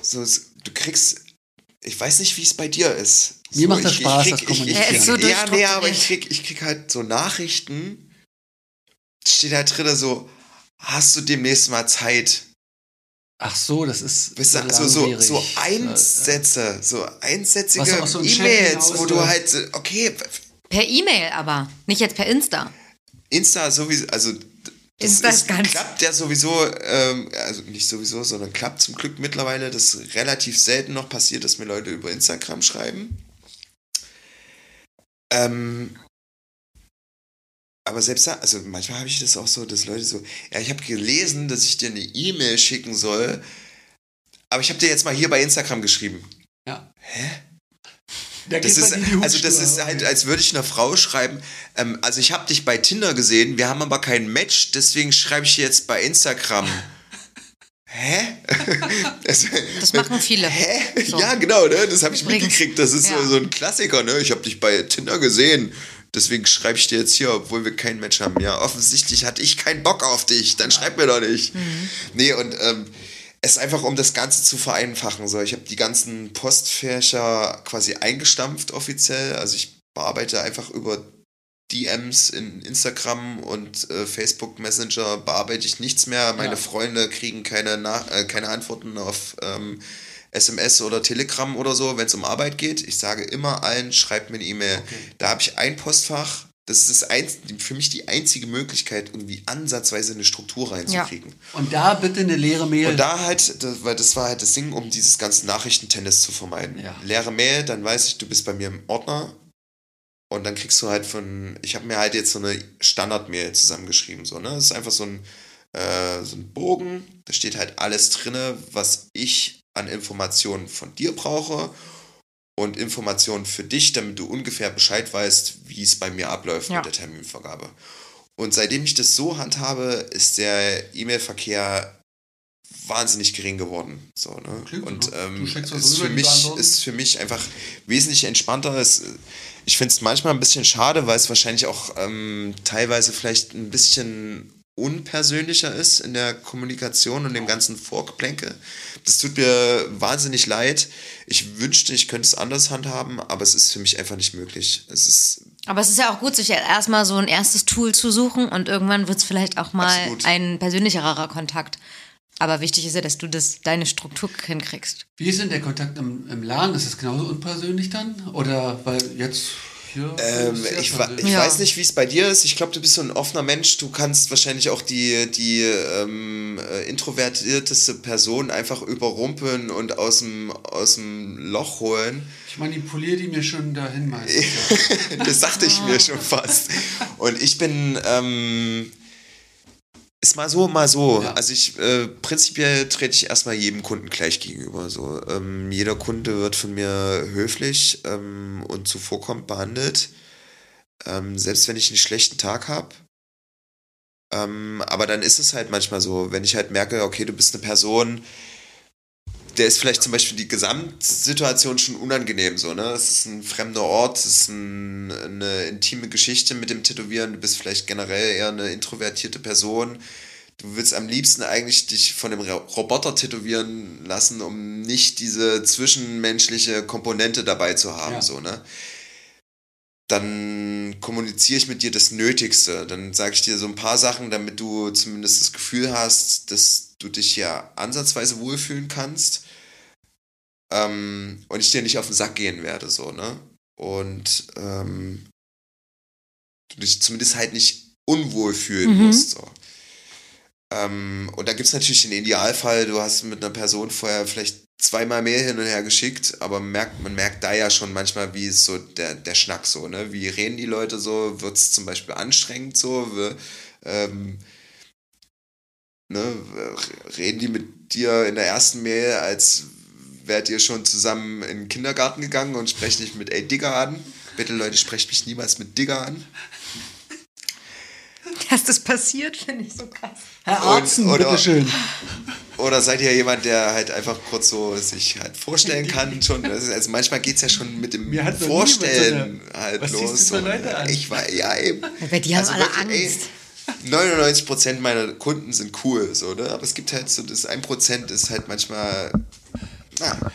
so, du kriegst, ich weiß nicht, wie es bei dir ist. Mir so, macht das ich, Spaß, ich das krieg, ich, ich. Er ist so Ja, nee, aber ich krieg, ich krieg halt so Nachrichten, steht da drin so, hast du demnächst mal Zeit? Ach so, das ist Weißt du, so also so, so Einsätze, so einsätzige so E-Mails, wo du halt, okay, Per E-Mail aber, nicht jetzt per Insta. Insta sowieso, also das Insta ist ganz- klappt ja sowieso, ähm, also nicht sowieso, sondern klappt zum Glück mittlerweile, dass relativ selten noch passiert, dass mir Leute über Instagram schreiben. Ähm, aber selbst da, also manchmal habe ich das auch so, dass Leute so, ja, ich habe gelesen, dass ich dir eine E-Mail schicken soll, aber ich habe dir jetzt mal hier bei Instagram geschrieben. Ja. Hä? Da Das ist, also das ist halt, als würde ich einer Frau schreiben, ähm, also ich habe dich bei Tinder gesehen, wir haben aber kein Match, deswegen schreibe ich jetzt bei Instagram. <laughs> Hä? <laughs> das, Das machen viele. Hä? So. Ja, genau, ne? das habe ich Übrigens, mitgekriegt. Das ist ja. so, so ein Klassiker, ne? Ich habe dich bei Tinder gesehen. Deswegen schreibe ich dir jetzt hier, obwohl wir kein Match haben. Ja, offensichtlich hatte ich keinen Bock auf dich. Dann schreib mir doch nicht. Mhm. Nee, und ähm, es ist einfach, um das Ganze zu vereinfachen. So, ich habe die ganzen Postfächer quasi eingestampft offiziell. Also ich bearbeite einfach über DMs in Instagram und äh, Facebook Messenger bearbeite ich nichts mehr. Meine Ja. Freunde kriegen keine, Nach äh, keine Antworten auf ähm, SMS oder Telegram oder so, wenn es um Arbeit geht. Ich sage immer allen, schreibt mir eine E-Mail. Da habe ich ein Postfach. Das ist einz für mich die einzige Möglichkeit, irgendwie ansatzweise eine Struktur reinzukriegen. Und da bitte eine leere Mail. Und da halt, das, weil das war halt das Ding, um dieses ganze Nachrichtentennis zu vermeiden. Ja. Leere Mail, dann weiß ich, du bist bei mir im Ordner. Und dann kriegst du halt von, ich habe mir halt jetzt so eine Standard-Mail zusammengeschrieben. So, ne? Das ist einfach so ein, äh, so ein Bogen, da steht halt alles drin, was ich an Informationen von dir brauche und Informationen für dich, damit du ungefähr Bescheid weißt, wie es bei mir abläuft Ja. mit der Terminvergabe. Und seitdem ich das so handhabe, ist der E-Mail-Verkehr wahnsinnig gering geworden. So, ne? Klingt Und ähm, ist, für mich, ist für mich einfach wesentlich entspannter. Es, ich finde es manchmal ein bisschen schade, weil es wahrscheinlich auch ähm, teilweise vielleicht ein bisschen unpersönlicher ist in der Kommunikation und dem ganzen Vorgeplänke. Das tut mir wahnsinnig leid. Ich wünschte, ich könnte es anders handhaben, aber es ist für mich einfach nicht möglich. Es ist Aber es ist ja auch gut, sich erstmal so ein erstes Tool zu suchen und irgendwann wird es vielleicht auch mal Absolut. ein persönlicherer Kontakt. Aber wichtig ist ja, dass du das, deine Struktur hinkriegst. Wie ist denn der Kontakt im, im Laden? Ist es genauso unpersönlich dann? Oder weil jetzt Ähm, ich wa- ich Ja. weiß nicht, wie es bei dir ist. Ich glaube, du bist so ein offener Mensch. Du kannst wahrscheinlich auch die, die ähm, äh, introvertierteste Person einfach überrumpeln und aus dem, aus dem Loch holen. Ich manipuliere die mir schon dahin meistens. ja. <laughs> das dachte ich mir schon fast. Und ich bin, ähm, ist mal so, mal so. Ja. Also ich, äh, prinzipiell trete ich erstmal jedem Kunden gleich gegenüber. So. Ähm, jeder Kunde wird von mir höflich ähm, und zuvorkommend behandelt. Ähm, selbst wenn ich einen schlechten Tag habe. Ähm, aber dann ist es halt manchmal so, wenn ich halt merke, okay, du bist eine Person, der ist vielleicht zum Beispiel die Gesamtsituation schon unangenehm so, ne? Es ist ein fremder Ort, es ist ein, eine intime Geschichte mit dem Tätowieren, du bist vielleicht generell eher eine introvertierte Person. Du willst am liebsten eigentlich dich von dem Ro- Roboter tätowieren lassen, um nicht diese zwischenmenschliche Komponente dabei zu haben, Ja. so, ne? Dann kommuniziere ich mit dir das Nötigste. Dann sage ich dir so ein paar Sachen, damit du zumindest das Gefühl hast, dass du dich ja ansatzweise wohlfühlen kannst ähm, und ich dir nicht auf den Sack gehen werde, so, ne? Und ähm, du dich zumindest halt nicht unwohl fühlen Mhm. musst, so. Ähm, und da gibt es natürlich den Idealfall, du hast mit einer Person vorher vielleicht zweimal mehr hin und her geschickt, aber merkt, man merkt da ja schon manchmal, wie ist so der, der Schnack so, ne? Wie reden die Leute so? Wird es zum Beispiel anstrengend so? Wir, ähm, ne? Reden die mit dir in der ersten Mail, als wärt ihr schon zusammen in den Kindergarten gegangen und sprecht dich mit ey Digger an? Bitte Leute, sprecht mich niemals mit Digger an. <laughs> Dass das passiert, finde ich so krass. Herr oder- bitteschön. Oder seid ihr jemand, der halt einfach kurz so sich halt vorstellen kann <laughs> schon? Also manchmal geht es ja schon mit dem Vorstellen so eine- halt Was los. du für. Leute an? Ich war, ja eben. Weil die haben alle wirklich, Angst. Ey, 99% meiner Kunden sind cool, so, ne? Aber es gibt halt so, das 1% ist halt manchmal. Na.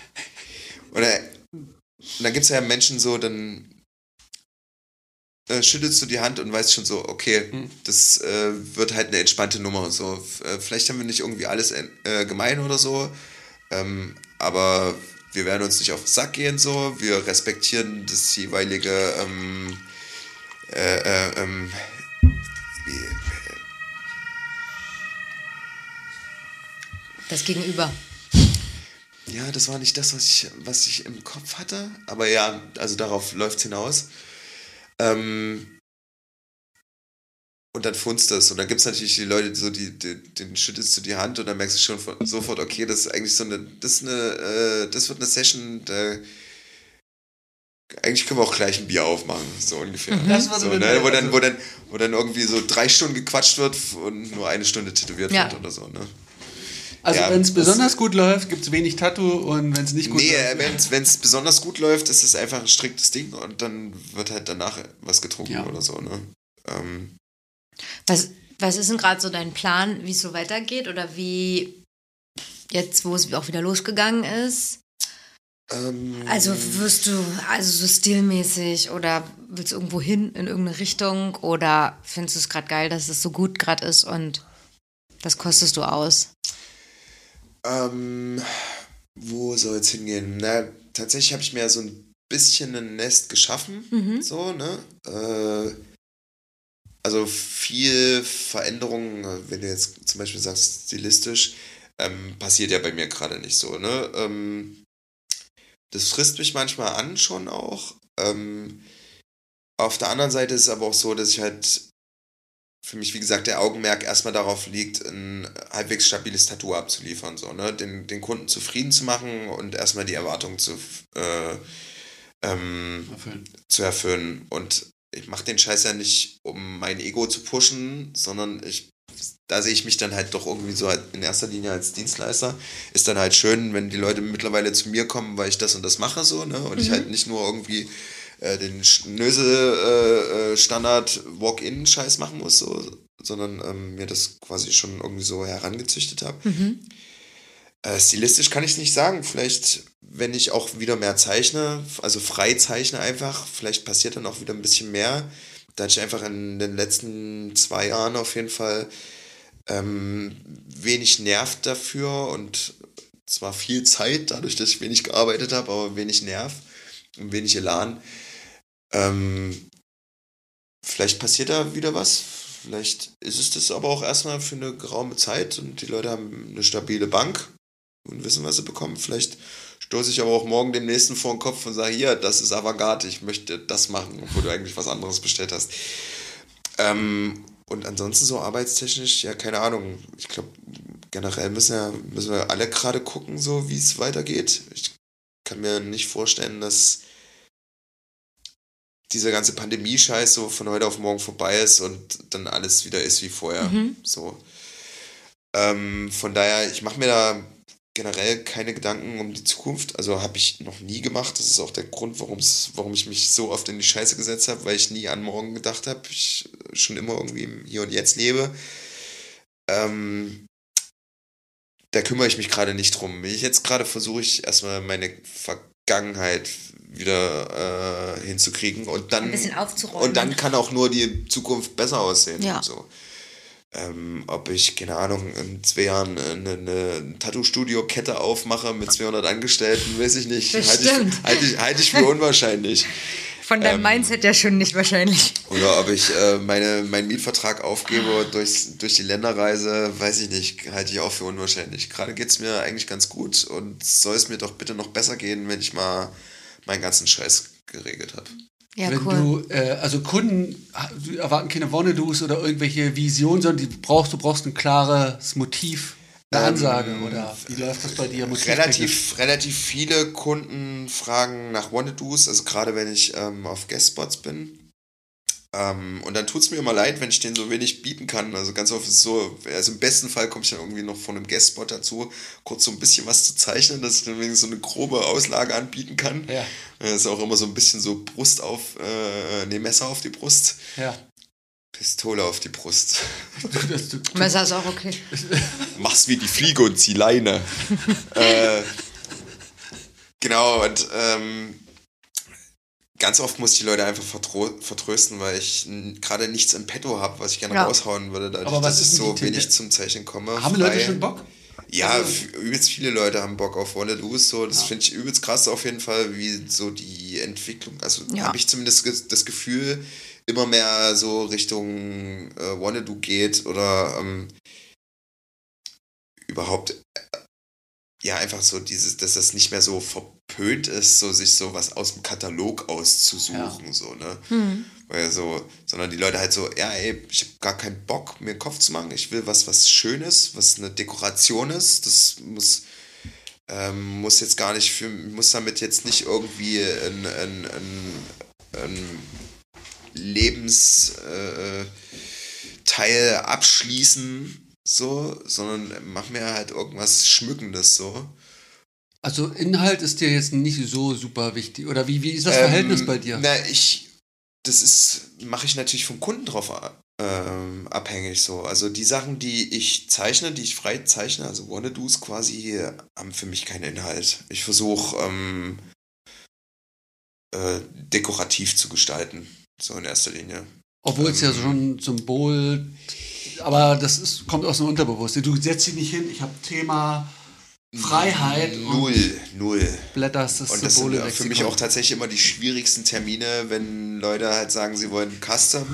Oder. Und dann gibt es ja Menschen so, dann äh, schüttelst du die Hand und weißt schon so, okay, Hm. das äh, wird halt eine entspannte Nummer. So, äh, vielleicht haben wir nicht irgendwie alles äh, gemein oder so, ähm, aber wir werden uns nicht auf den Sack gehen so. Wir respektieren das jeweilige ähm, äh, äh, ähm, wie, Das Gegenüber. Ja, das war nicht das, was ich, was ich im Kopf hatte. Aber ja, also darauf läuft es hinaus. Ähm, und dann funzt das. Und dann gibt es natürlich die Leute, so die, die, den schüttelst du die Hand und dann merkst du schon von, sofort, okay, das ist eigentlich so eine, das ist eine, äh, das wird eine Session, da eigentlich können wir auch gleich ein Bier aufmachen, so ungefähr. Das war so, so ne? wo, dann, wo, dann, wo dann irgendwie so drei Stunden gequatscht wird und nur eine Stunde tätowiert Ja. wird oder so, ne? Also Ja, wenn es besonders gut läuft, gibt es wenig Tattoo und wenn es nicht gut Nee, läuft. äh, wenn es besonders gut läuft, ist es einfach ein striktes Ding und dann wird halt danach was getrunken Ja. oder so, ne? Ähm, Was, was ist denn gerade so dein Plan, wie es so weitergeht oder wie jetzt, wo es auch wieder losgegangen ist? ähm, Also wirst du, also so stilmäßig oder willst du irgendwo hin in irgendeine Richtung oder findest du es gerade geil, dass es so gut gerade ist und das kostest du aus? Ähm, wo soll es hingehen? Na, tatsächlich habe ich mir so ein bisschen ein Nest geschaffen, Mhm. so, ne? Äh, also viel Veränderung, wenn du jetzt zum Beispiel sagst, stilistisch, ähm, passiert ja bei mir gerade nicht so, ne? Ähm, das frisst mich manchmal an schon auch. Ähm, auf der anderen Seite ist es aber auch so, dass ich halt für mich, wie gesagt, der Augenmerk erstmal darauf liegt, ein halbwegs stabiles Tattoo abzuliefern, so, ne? den, den Kunden zufrieden zu machen und erstmal die Erwartungen zu, äh, ähm, Erfüllen. zu erfüllen. Und ich mache den Scheiß ja nicht, um mein Ego zu pushen, sondern ich, da sehe ich mich dann halt doch irgendwie so halt in erster Linie als Dienstleister. Ist dann halt schön, wenn die Leute mittlerweile zu mir kommen, weil ich das und das mache so, ne? Und ich halt nicht nur irgendwie äh, den Nöse äh, äh, machen muss, so, sondern ähm, mir das quasi schon irgendwie so herangezüchtet habe. Äh, stilistisch kann ich es nicht sagen. Vielleicht, wenn ich auch wieder mehr zeichne, also frei zeichne einfach, vielleicht passiert dann auch wieder ein bisschen mehr. Da hatte ich einfach in den letzten zwei Jahren auf jeden Fall ähm, wenig Nerv dafür und zwar viel Zeit, dadurch, dass ich wenig gearbeitet habe, aber wenig Nerv und wenig Elan. Ähm, vielleicht passiert da wieder was. Vielleicht ist es das aber auch erstmal für eine geraume Zeit und die Leute haben eine stabile Bank und wissen, was sie bekommen. Vielleicht stoße ich aber auch morgen dem nächsten vor den Kopf und sage, hier, das ist Avantgarde, ich möchte das machen, obwohl du eigentlich was anderes bestellt hast. Ähm, und ansonsten so arbeitstechnisch, ja, keine Ahnung. Ich glaube, generell müssen, ja, müssen wir alle gerade gucken, so wie es weitergeht. Ich kann mir nicht vorstellen, dass dieser ganze Pandemie-Scheiß so von heute auf morgen vorbei ist und dann alles wieder ist wie vorher. So. Ähm, von daher, ich mache mir da generell keine Gedanken um die Zukunft. Also habe ich noch nie gemacht. Das ist auch der Grund, warum's, warum ich mich so oft in die Scheiße gesetzt habe, weil ich nie an morgen gedacht habe. Ich schon immer irgendwie im Hier und Jetzt lebe. Ähm, da kümmere ich mich gerade nicht drum. Ich jetzt gerade versuche ich erstmal meine Vergangenheit wieder äh, hinzukriegen und dann Ein bisschen aufzuräumen. und dann kann auch nur die Zukunft besser aussehen. Ja. Und so. Ähm, ob ich, keine Ahnung, in zwei Jahren eine, eine Tattoo-Studio-Kette aufmache mit 200 Angestellten, weiß ich nicht. Halte ich, halte ich, halte ich für unwahrscheinlich. <laughs> Von deinem Mindset ja schon nicht wahrscheinlich. Oder ob ich äh, meine, meinen Mietvertrag aufgebe durchs, durch die Länderreise, weiß ich nicht, halte ich auch für unwahrscheinlich. Gerade geht es mir eigentlich ganz gut und soll es mir doch bitte noch besser gehen, wenn ich mal meinen ganzen Scheiß geregelt habe. Ja, Wenn cool. du, äh, also Kunden erwarten keine Wonnedoos oder irgendwelche Visionen, sondern die brauchst, du brauchst ein klares Motiv, eine Ansage oder wie läuft das bei dir? Relativ, relativ viele Kunden fragen nach Wannadoos, also gerade wenn ich ähm, auf Guestspots bin. Ähm, und dann tut es mir immer leid, wenn ich denen so wenig bieten kann. Also ganz oft ist es so, also im besten Fall komme ich dann irgendwie noch von einem Guestspot dazu, kurz so ein bisschen was zu zeichnen, dass ich dann wenigstens so eine grobe Auslage anbieten kann. Ja. Das ist auch immer so ein bisschen so Brust auf, äh, nee, Messer auf die Brust, Ja. Pistole auf die Brust. Messer ist auch okay. mach's wie die Fliege und zieh Leine. <laughs> äh, genau, und ähm, ganz oft muss ich die Leute einfach vertrösten, weil ich gerade nichts im Petto habe, was ich gerne Ja. raushauen würde, dadurch, Aber was dass ist ich so die wenig zum Zeichnen komme. haben Leute schon Bock? Ja, Also- übelst viele Leute haben Bock auf Wanna Do's, so. Das finde ich übelst krass auf jeden Fall, wie so die Entwicklung, also Ja. habe ich zumindest das Gefühl, immer mehr so Richtung äh, Wanna Do geht oder ähm, überhaupt äh, ja einfach so dieses, dass das nicht mehr so verpönt ist, so sich so was aus dem Katalog auszusuchen, so, ne? Hm. Weil so, sondern die Leute halt so, ja, ey, ich habe gar keinen Bock, mir den Kopf zu machen. Ich will was, was Schönes, was eine Dekoration ist. Das muss, ähm, muss jetzt gar nicht für, muss damit jetzt nicht irgendwie ein, ein, ein, ein Lebensteil Teil abschließen, so, sondern mach mir halt irgendwas Schmückendes, so. Also Inhalt ist dir jetzt nicht so super wichtig. Oder wie, wie ist das Verhältnis Ähm, bei dir? Na, ich, das ist, mache ich natürlich vom Kunden drauf ähm, abhängig so. Also die Sachen, die ich zeichne, die ich frei zeichne, also Wannadoos quasi, haben für mich keinen Inhalt. Ich versuche ähm, äh, dekorativ zu gestalten, so in erster Linie. Obwohl es ja ähm, schon Symbol, aber das ist, kommt aus dem Unterbewusstsein. Du setzt dich nicht hin, ich habe Thema Freiheit und Null, null. blätterst das Und das Symbol sind für mich auch tatsächlich immer die schwierigsten Termine, wenn Leute halt sagen, sie wollen Custom,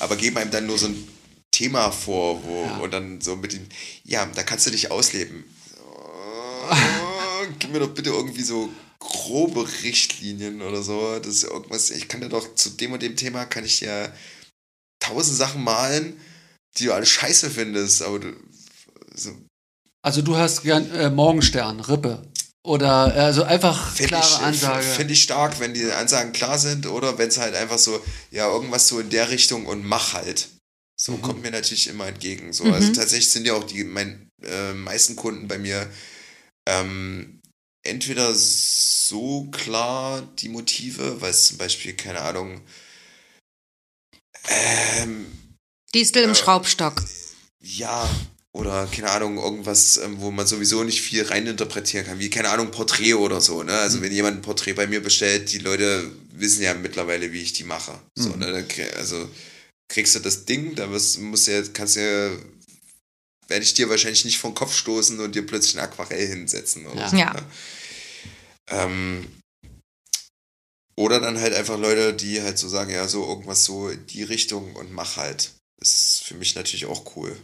aber geben einem dann nur so ein Thema vor, wo Ja. und dann so mit dem, ja, da kannst du dich ausleben. <laughs> Oh, gib mir doch bitte irgendwie so grobe Richtlinien oder so. Das ist irgendwas, ich kann ja doch zu dem und dem Thema kann ich ja tausend Sachen malen, die du alle scheiße findest, aber du, so, Also du hast gern äh, Morgenstern, Rippe. Oder also einfach Finde klare ich, Ansage. Finde ich stark, wenn die Ansagen klar sind oder wenn es halt einfach so, ja, irgendwas so in der Richtung und mach halt. So Mhm. kommt mir natürlich immer entgegen. So. Also tatsächlich sind ja auch die mein, äh, meisten Kunden bei mir ähm, entweder so klar die Motive, weil es zum Beispiel, keine Ahnung, ähm, Distel im Schraubstock. ja, oder keine Ahnung, irgendwas, ähm, wo man sowieso nicht viel reininterpretieren kann, wie keine Ahnung, Porträt oder so. Ne? Also wenn jemand ein Porträt bei mir bestellt, die Leute wissen ja mittlerweile, wie ich die mache. So, ne? Dann krieg- Also kriegst du das Ding, da musst du ja, kannst du ja, werde ich dir wahrscheinlich nicht vom Kopf stoßen und dir plötzlich ein Aquarell hinsetzen. Oder Ja. so, Ja. Ne? Ähm, oder dann halt einfach Leute, die halt so sagen, ja, so irgendwas so in die Richtung und mach halt. Das ist für mich natürlich auch cool.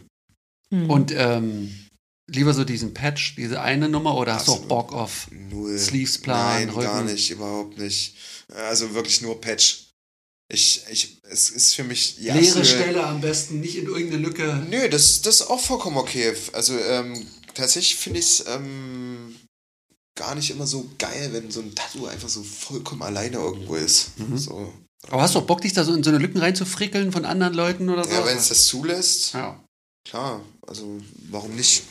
Hm. Und ähm, lieber so diesen Patch, diese eine Nummer, oder hast du auch. Bock auf Null. Sleevesplan, Nein, gar Rücken? nicht, überhaupt nicht. Also wirklich nur Patch. Ich, ich, es ist für mich die leere absolute- Stelle am besten, nicht in irgendeine Lücke? Nö, das, das ist auch vollkommen okay. Also ähm, tatsächlich finde ich es ähm, gar nicht immer so geil, wenn so ein Tattoo einfach so vollkommen alleine irgendwo ist. Mhm. So. Aber hast du auch Bock, dich da so in so eine Lücken reinzufrickeln von anderen Leuten oder so? Ja, wenn es das zulässt, ja. klar. Also warum nicht?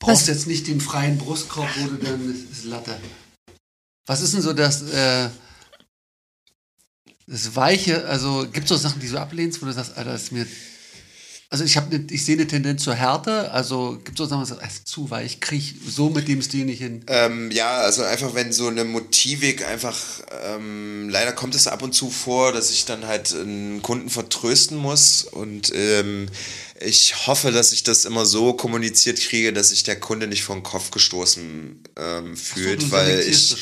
Brauchst jetzt nicht den freien Brustkorb, wo du dann das ist Latte. Was ist denn so das, äh, das Weiche, also gibt es so Sachen, die du ablehnst, wo du sagst, Alter, das ist mir. Also ich ne, ich sehe eine Tendenz zur Härte, also gibt es so Sachen, wo du sagst, ist zu weich, krieg ich so mit dem Stil nicht hin. Ähm, ja, also einfach wenn so eine Motivik einfach, ähm, leider kommt es ab und zu vor, dass ich dann halt einen Kunden vertrösten muss und ähm, ich hoffe, dass ich das immer so kommuniziert kriege, dass sich der Kunde nicht vor den Kopf gestoßen ähm, fühlt, du weil ich.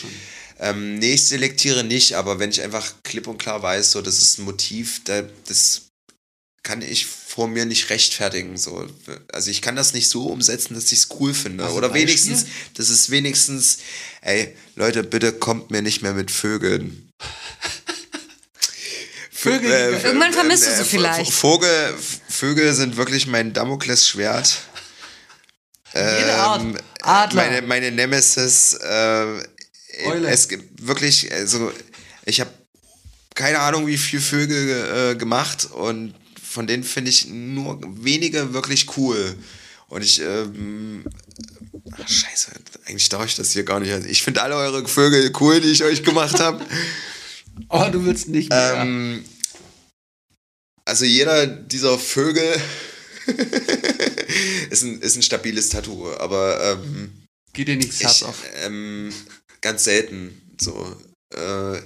Ähm, nee, ich selektiere nicht, aber wenn ich einfach klipp und klar weiß, so, das ist ein Motiv, da, das kann ich vor mir nicht rechtfertigen. So. Also ich kann das nicht so umsetzen, dass ich es cool finde. Du Oder Beispiel? wenigstens, das ist wenigstens, ey, Leute, bitte kommt mir nicht mehr mit Vögeln. Vögel, Äh, Irgendwann vermisst du äh, sie V- vielleicht. Vogel, Vögel sind wirklich mein Damoklesschwert. Jede Art. Ähm, Adler. Meine, meine Nemesis. Äh, Eule. es gibt wirklich, also ich habe keine Ahnung, wie viele Vögel äh, gemacht und von denen finde ich nur wenige wirklich cool. Und ich, ähm, ach, scheiße, eigentlich darf ich das hier gar nicht. Ich finde alle eure Vögel cool, die ich euch gemacht habe. Aber <laughs> du willst nicht mehr. Ähm, also jeder dieser Vögel <laughs> ist, ein, ist ein stabiles Tattoo, aber ähm, Geht dir nichts ich, auf. ähm, ganz selten so. Äh,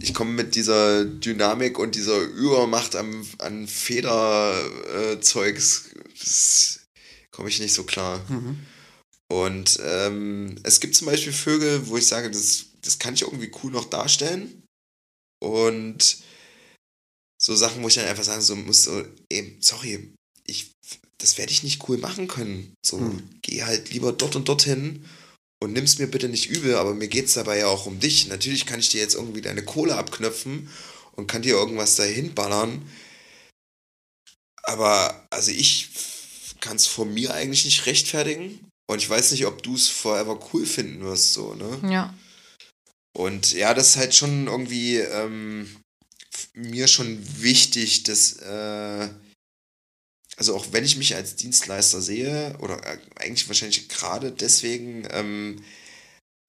ich komme mit dieser Dynamik und dieser Übermacht am, an Federzeugs, das komme ich nicht so klar. Mhm. Und ähm, es gibt zum Beispiel Vögel, wo ich sage, das, das kann ich irgendwie cool noch darstellen. Und so Sachen, wo ich dann einfach sagen so muss, so, ey, sorry, ich, das werde ich nicht cool machen können. So, Hm. geh halt lieber dort und dorthin und nimm's mir bitte nicht übel, aber mir geht's dabei ja auch um dich. Natürlich kann ich dir jetzt irgendwie deine Kohle abknöpfen und kann dir irgendwas dahin ballern. Aber, also ich kann es von mir eigentlich nicht rechtfertigen. Und ich weiß nicht, ob du es forever cool finden wirst, so, ne? Ja. Und ja, das ist halt schon irgendwie ähm, mir schon wichtig, dass, äh, also auch wenn ich mich als Dienstleister sehe, oder äh, eigentlich wahrscheinlich gerade deswegen, ähm,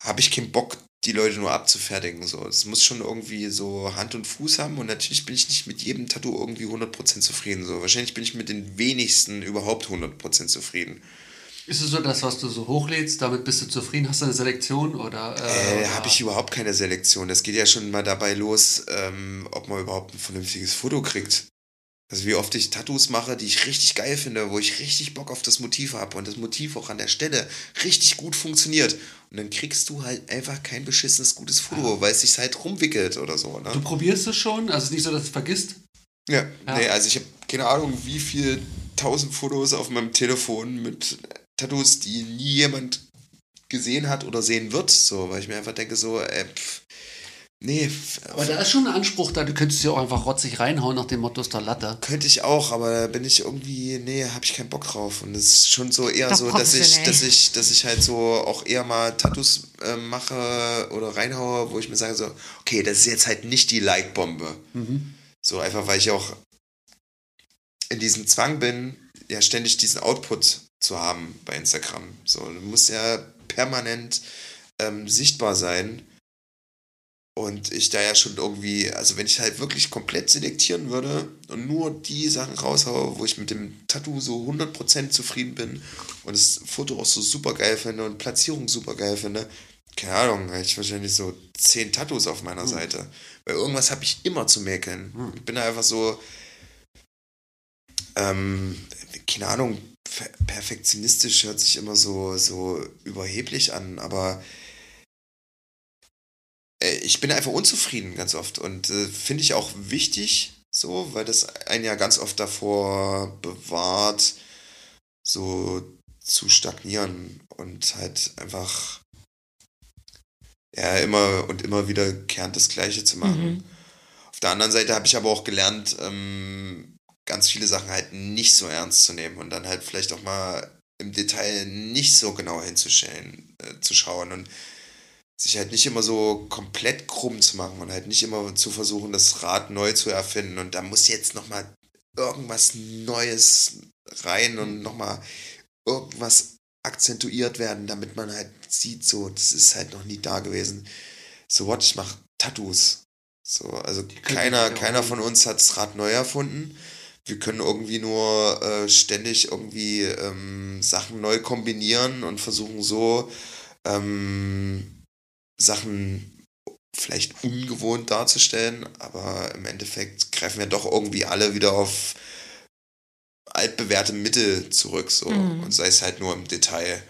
habe ich keinen Bock, die Leute nur abzufertigen. So. Es muss schon irgendwie so Hand und Fuß haben und natürlich bin ich nicht mit jedem Tattoo irgendwie 100% zufrieden. So. Wahrscheinlich bin ich mit den wenigsten überhaupt 100% zufrieden. Ist es so das, was du so hochlädst, damit bist du zufrieden? Hast du eine Selektion oder? Äh, oder- habe ich überhaupt keine Selektion. Das geht ja schon mal dabei los, ähm, ob man überhaupt ein vernünftiges Foto kriegt. Also wie oft ich Tattoos mache, die ich richtig geil finde, wo ich richtig Bock auf das Motiv habe und das Motiv auch an der Stelle richtig gut funktioniert. Und dann kriegst du halt einfach kein beschissenes gutes Foto, weil es sich halt rumwickelt oder so. Du Ne? probierst es schon, also es ist nicht so, dass du es vergisst. Ja, Ja. nee, also ich habe keine Ahnung, wie viel tausend Fotos auf meinem Telefon mit Tattoos, die nie jemand gesehen hat oder sehen wird, so, weil ich mir einfach denke, so, äh, pff, nee, Aber da ist schon ein Anspruch da, du könntest ja auch einfach rotzig reinhauen nach dem Motto der Latte. könnte ich auch, aber da bin ich irgendwie, nee, habe ich keinen Bock drauf. Und es ist schon so eher Doch so, dass ich, dass ich, dass ich halt so auch eher mal Tattoos äh, mache oder reinhaue, wo ich mir sage so, okay, das ist jetzt halt nicht die Like-Bombe. So einfach, weil ich auch in diesem Zwang bin, ja ständig diesen Output zu haben bei Instagram. So, du musst ja permanent ähm, sichtbar sein. Und ich da ja schon irgendwie, also wenn ich halt wirklich komplett selektieren würde und nur die Sachen raushaue, wo ich mit dem Tattoo so 100% zufrieden bin und das Foto auch so super geil finde und Platzierung super geil finde, keine Ahnung, hätte ich wahrscheinlich so 10 Tattoos auf meiner Seite. Weil irgendwas habe ich immer zu mäkeln. Ich bin da einfach so, ähm, keine Ahnung, per- perfektionistisch hört sich immer so, so überheblich an, aber ich bin einfach unzufrieden ganz oft und äh, finde ich auch wichtig, so, weil das einen ja ganz oft davor bewahrt, so zu stagnieren und halt einfach ja immer und immer wieder kernt das Gleiche zu machen. Auf der anderen Seite habe ich aber auch gelernt, ähm, ganz viele Sachen halt nicht so ernst zu nehmen und dann halt vielleicht auch mal im Detail nicht so genau hinzustellen, äh, zu schauen und sich halt nicht immer so komplett krumm zu machen und halt nicht immer zu versuchen, das Rad neu zu erfinden und da muss jetzt nochmal irgendwas Neues rein und nochmal irgendwas akzentuiert werden, damit man halt sieht, so, das ist halt noch nie da gewesen. So what, ich mache Tattoos. So, also keiner, keiner von uns hat das Rad neu erfunden. Wir können irgendwie nur äh, ständig irgendwie ähm, Sachen neu kombinieren und versuchen so ähm, Sachen vielleicht ungewohnt darzustellen, aber im Endeffekt greifen wir doch irgendwie alle wieder auf altbewährte Mittel zurück, so Mhm. und sei es halt nur im Detail.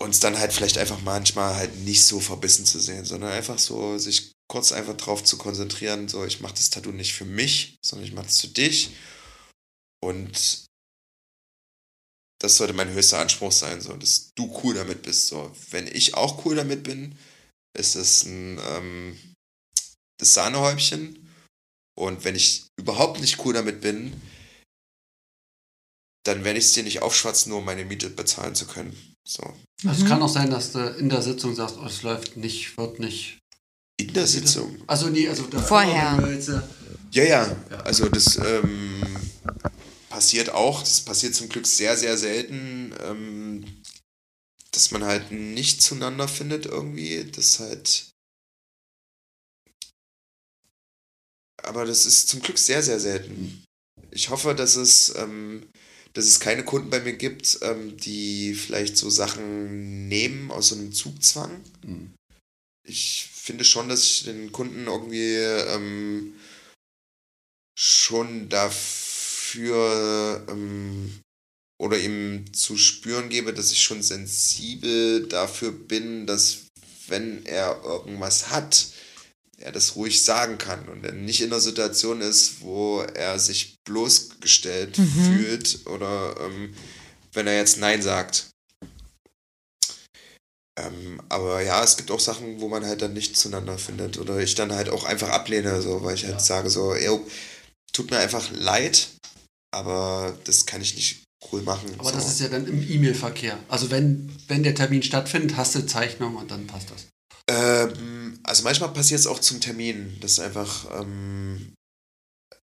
Uns dann halt vielleicht einfach manchmal halt nicht so verbissen zu sehen, sondern einfach so sich kurz einfach drauf zu konzentrieren, so ich mache das Tattoo nicht für mich, sondern ich mache es für dich und das sollte mein höchster Anspruch sein, so dass du cool damit bist. So, wenn ich auch cool damit bin, ist es ein ähm, das Sahnehäubchen. Und wenn ich überhaupt nicht cool damit bin, dann werde ich es dir nicht aufschwatzen, nur um meine Miete bezahlen zu können. So. Also es kann auch sein, dass du in der Sitzung sagst, oh, es läuft nicht, wird nicht. In der Sitzung. Also nee, also da Vorher. äh, Ja, ja. Also das ähm, passiert auch. Das passiert zum Glück sehr, sehr selten, ähm, dass man halt nicht zueinander findet irgendwie. Das halt. Aber das ist zum Glück sehr, sehr selten. Ich hoffe, dass es, ähm, dass es keine Kunden bei mir gibt, ähm, die vielleicht so Sachen nehmen aus so einem Zugzwang. Mhm. Ich finde schon, dass ich den Kunden irgendwie ähm, schon dafür ähm, oder ihm zu spüren gebe, dass ich schon sensibel dafür bin, dass wenn er irgendwas hat, er das ruhig sagen kann und er nicht in einer Situation ist, wo er sich bloßgestellt fühlt oder ähm, wenn er jetzt Nein sagt. Ähm, aber ja, es gibt auch Sachen, wo man halt dann nicht zueinander findet oder ich dann halt auch einfach ablehne, so, weil ich halt sage so, ey, tut mir einfach leid, aber das kann ich nicht cool machen. aber so. das ist ja dann im E-Mail-Verkehr. Also wenn, wenn der Termin stattfindet, hast du Zeichnung und dann passt das. Ähm, also manchmal passiert es auch zum Termin. Das ist einfach, ähm,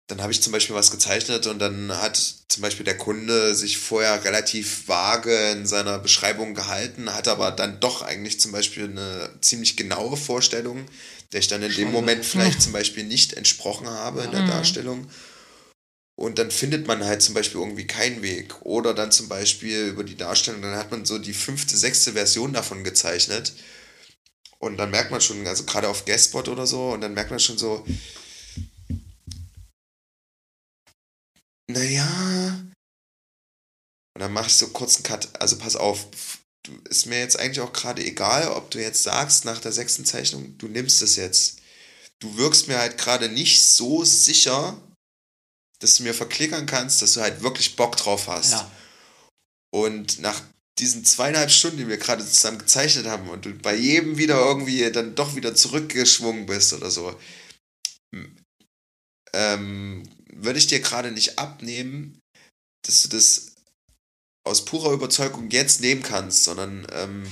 dann habe ich zum Beispiel was gezeichnet und dann hat zum Beispiel der Kunde sich vorher relativ vage in seiner Beschreibung gehalten, hat aber dann doch eigentlich zum Beispiel eine ziemlich genaue Vorstellung, der ich dann in dem Schade. Moment vielleicht <laughs> zum Beispiel nicht entsprochen habe in der Mhm. Darstellung. Und dann findet man halt zum Beispiel irgendwie keinen Weg. Oder dann zum Beispiel über die Darstellung, dann hat man so die fünfte, sechste Version davon gezeichnet. Und dann merkt man schon, also gerade auf Guestbot oder so, und dann merkt man schon so, naja. Und dann mache ich so kurz einen Cut. Also pass auf, ist mir jetzt eigentlich auch gerade egal, ob du jetzt sagst nach der sechsten Zeichnung, du nimmst es jetzt. Du wirkst mir halt gerade nicht so sicher, dass du mir verklickern kannst, dass du halt wirklich Bock drauf hast. Ja. Und nach diesen zweieinhalb Stunden, die wir gerade zusammen gezeichnet haben und du bei jedem wieder irgendwie dann doch wieder zurückgeschwungen bist oder so, ähm, würde ich dir gerade nicht abnehmen, dass du das aus purer Überzeugung jetzt nehmen kannst, sondern ähm,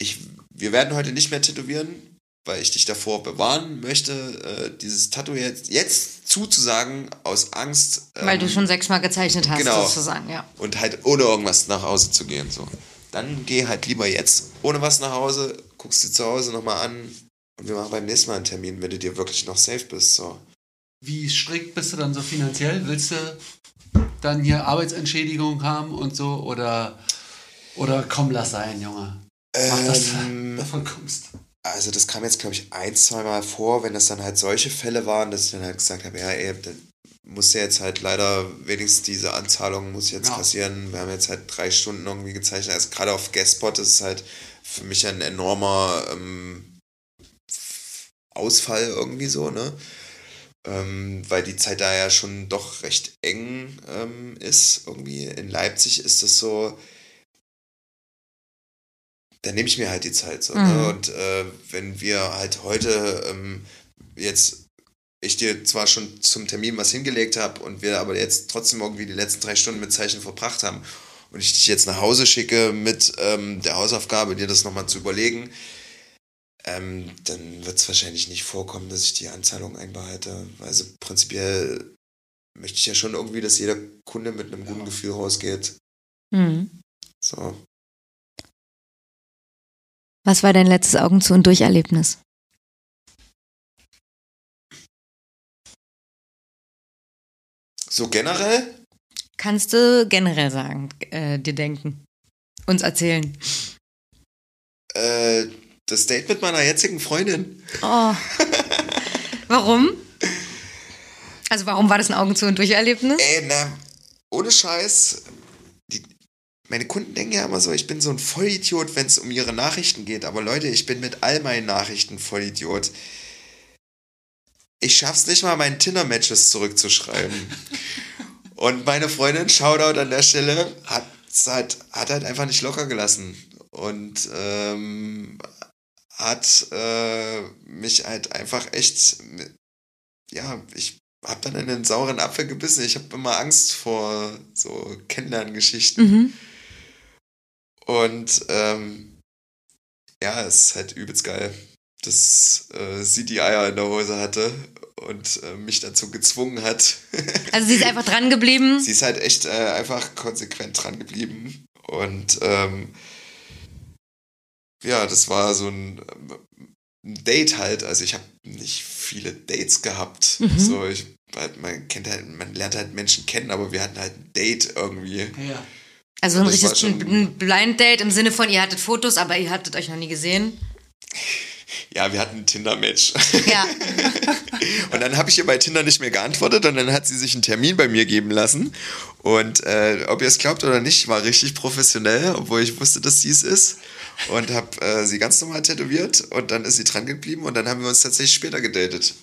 ich, wir werden heute nicht mehr tätowieren, weil ich dich davor bewahren möchte, äh, dieses Tattoo jetzt, jetzt zuzusagen aus Angst. Ähm, Weil du schon sechsmal gezeichnet hast, genau. sozusagen, ja. Und halt ohne irgendwas nach Hause zu gehen. So. Dann geh halt lieber jetzt ohne was nach Hause, guckst dir zu Hause nochmal an und wir machen beim nächsten Mal einen Termin, wenn du dir wirklich noch safe bist. So. Wie strikt bist du dann so finanziell? Willst du dann hier Arbeitsentschädigung haben und so? Oder, oder komm, lass sein, Junge. Mach das, Ähm, <laughs> davon kommst. Also das kam jetzt, glaube ich, ein, zwei Mal vor, wenn das dann halt solche Fälle waren, dass ich dann halt gesagt habe, ja, ey, dann muss ja jetzt halt leider wenigstens diese Anzahlung muss jetzt Ja. passieren. Wir haben jetzt halt drei Stunden irgendwie gezeichnet. Also gerade auf Guestspot ist es halt für mich ein enormer ähm, Ausfall irgendwie so, ne? Ähm, weil die Zeit da ja schon doch recht eng ähm, ist. Irgendwie in Leipzig ist das so, dann nehme ich mir halt die Zeit so. Mhm. Ne? Und äh, wenn wir halt heute ähm, jetzt ich dir zwar schon zum Termin was hingelegt habe und wir aber jetzt trotzdem irgendwie die letzten drei Stunden mit Zeichen verbracht haben und ich dich jetzt nach Hause schicke mit ähm, der Hausaufgabe, dir das nochmal zu überlegen, ähm, dann wird es wahrscheinlich nicht vorkommen, dass ich die Anzahlung einbehalte. Also prinzipiell möchte ich ja schon irgendwie, dass jeder Kunde mit einem guten Gefühl rausgeht. Mhm. So. Was war dein letztes Augen zu und Durcherlebnis? So generell? Kannst du generell sagen, äh, dir denken, uns erzählen? Äh, das Date mit meiner jetzigen Freundin. Oh. <laughs> Warum? Also warum war das ein Augen zu und Durcherlebnis? Ey, na, ohne Scheiß. Meine Kunden denken ja immer so, ich bin so ein Vollidiot, wenn es um ihre Nachrichten geht. Aber Leute, ich bin mit all meinen Nachrichten Vollidiot. Ich schaff's nicht mal, meinen Tinder-Matches zurückzuschreiben. <laughs> Und meine Freundin, Shoutout an der Stelle, hat halt, hat halt einfach nicht locker gelassen. Und ähm, hat äh, mich halt einfach echt, ja, ich hab dann in den sauren Apfel gebissen. Ich habe immer Angst vor so Kennenlerngeschichten. Mhm. Und ähm, ja, es ist halt übelst geil, dass äh, sie die Eier in der Hose hatte und äh, mich dazu gezwungen hat. <laughs> Also sie ist einfach dran geblieben. sie ist halt echt äh, einfach konsequent dran geblieben. Und ähm, ja, das war so ein, ähm, ein Date halt. Also ich habe nicht viele Dates gehabt. Mhm. So, ich, halt, man kennt halt, man lernt halt Menschen kennen, aber wir hatten halt ein Date irgendwie. Ja. Also ein Das richtiges ein Blind Date im Sinne von, ihr hattet Fotos, aber ihr hattet euch noch nie gesehen. Ja, wir hatten ein Tinder-Match. Ja. <laughs> Und dann habe ich ihr bei Tinder nicht mehr geantwortet und dann hat sie sich einen Termin bei mir geben lassen. Und äh, ob ihr es glaubt oder nicht, war richtig professionell, obwohl ich wusste, dass sie es ist. Und habe äh, sie ganz normal tätowiert und dann ist sie dran geblieben und dann haben wir uns tatsächlich später gedatet.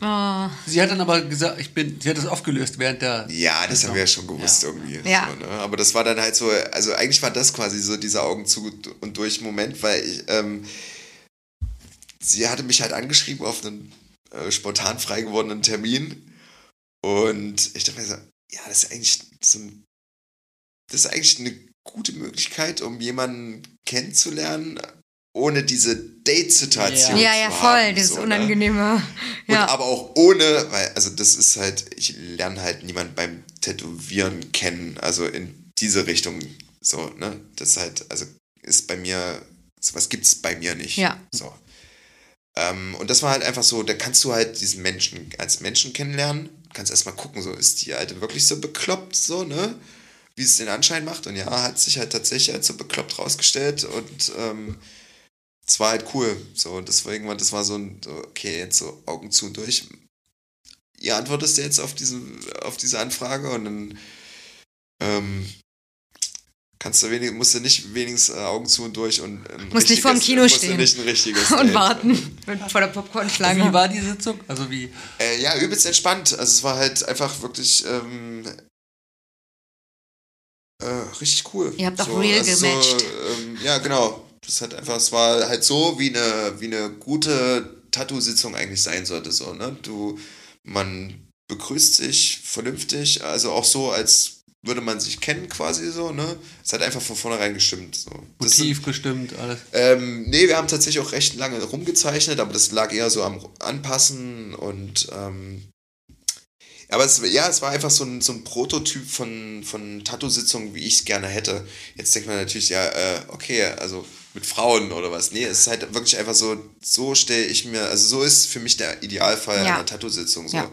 Oh. Sie hat dann aber gesagt, ich bin, sie hat das aufgelöst während der. Ja, das haben wir ja schon gewusst irgendwie. Ja. So, ne? Aber das war dann halt so, also eigentlich war das quasi so dieser Augen zu und durch Moment, weil ich, ähm, sie hatte mich halt angeschrieben auf einen äh, spontan frei gewordenen Termin und ich dachte mir so, ja, das ist eigentlich so ein, das ist eigentlich eine gute Möglichkeit, um jemanden kennenzulernen, ohne diese Date-Situation Ja, ja, haben, voll, dieses so, ne? Unangenehme. Und Ja. aber auch ohne, weil, also das ist halt, ich lerne halt niemanden beim Tätowieren kennen, also in diese Richtung so, ne? Das ist halt, also ist bei mir, sowas gibt's bei mir nicht. Ja. So. Ähm, und das war halt einfach so, da kannst du halt diesen Menschen als Menschen kennenlernen, kannst erstmal gucken, so ist die Alte wirklich so bekloppt, so, ne? Wie es den Anschein macht. Und ja, hat sich halt tatsächlich als so bekloppt rausgestellt und ähm, es war halt cool. So, und deswegen war das war so ein, so, okay, jetzt so Augen zu und durch. Ihr antwortest jetzt auf, diesen, auf diese Anfrage und dann ähm, kannst du wenig, musst du nicht wenigstens äh, Augen zu und durch und ein Musst nicht vorm richtiges- Kino stehen. nicht ein richtiges <laughs> Und Date. warten vor der Wie Popcornschlange. war die Sitzung? Also wie. Äh, ja, übelst entspannt. Also es war halt einfach wirklich, ähm, äh, richtig cool. Ihr habt auch real gematcht. So, ähm, ja, genau. Das hat einfach, es war halt so, wie eine, wie eine gute Tattoo-Sitzung eigentlich sein sollte. So, ne? Du, man begrüßt sich vernünftig, also auch so, als würde man sich kennen quasi so, ne? Es hat einfach von vornherein gestimmt. So. Motiv gestimmt, alles. ähm, nee, wir haben tatsächlich auch recht lange rumgezeichnet, aber das lag eher so am Anpassen und ähm, aber es, ja, es war einfach so ein, so ein Prototyp von, von Tattoo-Sitzungen, wie ich es gerne hätte. Jetzt denkt man natürlich, ja, äh, okay, also mit Frauen oder was. Nee, es ist halt wirklich einfach so, so stelle ich mir, also so ist für mich der Idealfall Ja. einer Tattoo-Sitzung. So. Ja.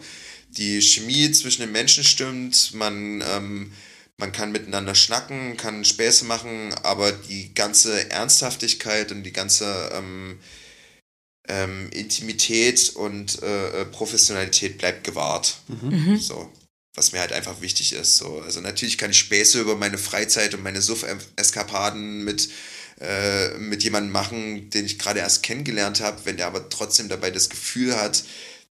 Die Chemie zwischen den Menschen stimmt, man, ähm, man kann miteinander schnacken, kann Späße machen, aber die ganze Ernsthaftigkeit und die ganze ähm, ähm, Intimität und äh, äh, Professionalität bleibt gewahrt. So. Was mir halt einfach wichtig ist. So. Also natürlich kann ich Späße über meine Freizeit und meine Suff-Eskapaden mit, äh, mit jemandem machen, den ich gerade erst kennengelernt habe, wenn der aber trotzdem dabei das Gefühl hat,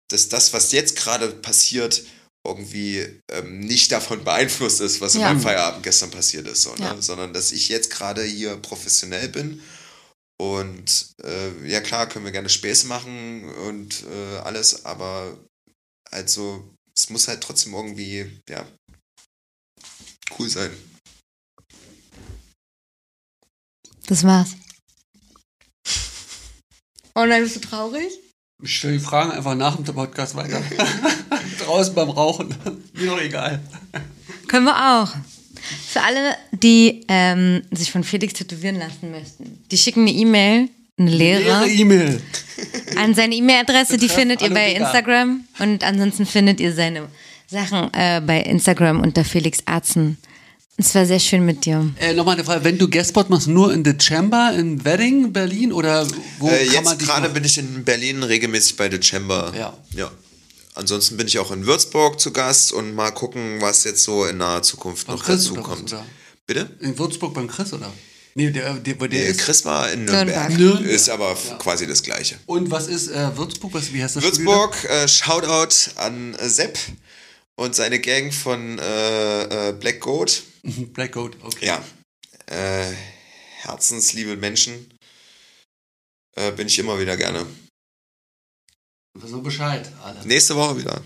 dass das, was jetzt gerade passiert, irgendwie ähm, nicht davon <laughs> beeinflusst ist, was in Ja. meinem Feierabend gestern passiert ist, so, ne? Ja. sondern dass ich jetzt gerade hier professionell bin und äh, ja klar, können wir gerne Späße machen und äh, alles, aber also es muss halt trotzdem irgendwie, ja, cool sein. Das war's. Oh nein, bist du traurig? Ich stelle die Fragen einfach nach dem Podcast weiter. <laughs> Draußen beim Rauchen. Mir doch egal. Können wir auch. Für alle, die ähm, sich von Felix tätowieren lassen möchten, die schicken eine E-Mail, eine leere, E-Mail. an seine E-Mail-Adresse, die findet ihr bei. Instagram. Und ansonsten findet ihr seine Sachen äh, bei Instagram unter Felix Arzen. Es war sehr schön mit dir. Äh, Nochmal eine Frage, wenn du Guestspot machst, nur in The Chamber in Wedding, Berlin oder wo Äh, kann man jetzt gerade bin ich in Berlin regelmäßig bei The Chamber. Ja. ja. Ansonsten bin ich auch in Würzburg zu Gast und mal gucken, was jetzt so in naher Zukunft beim noch Chris dazu kommt. Bitte? In Würzburg beim Chris, oder? Nee, der, der, der, Nee, ist. Chris war in Nürnberg. Nürnberg. Ist aber f- quasi das Gleiche. Und was ist äh, Würzburg? Was, wie heißt das Würzburg, äh, Shoutout an äh, Sepp und seine Gang von äh, äh, Black Goat. <laughs> Black Goat, okay. Ja. Äh, herzensliebe Menschen. Äh, bin ich immer wieder gerne. So Bescheid, alle. Nächste Woche wieder.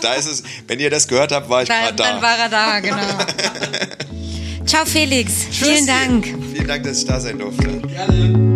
Da ist es, wenn ihr das gehört habt, war ich gerade da. dann war er da, genau. <laughs> Ciao Felix, vielen Tschüssi. Dank. Vielen Dank, dass ich da sein durfte. Gerne.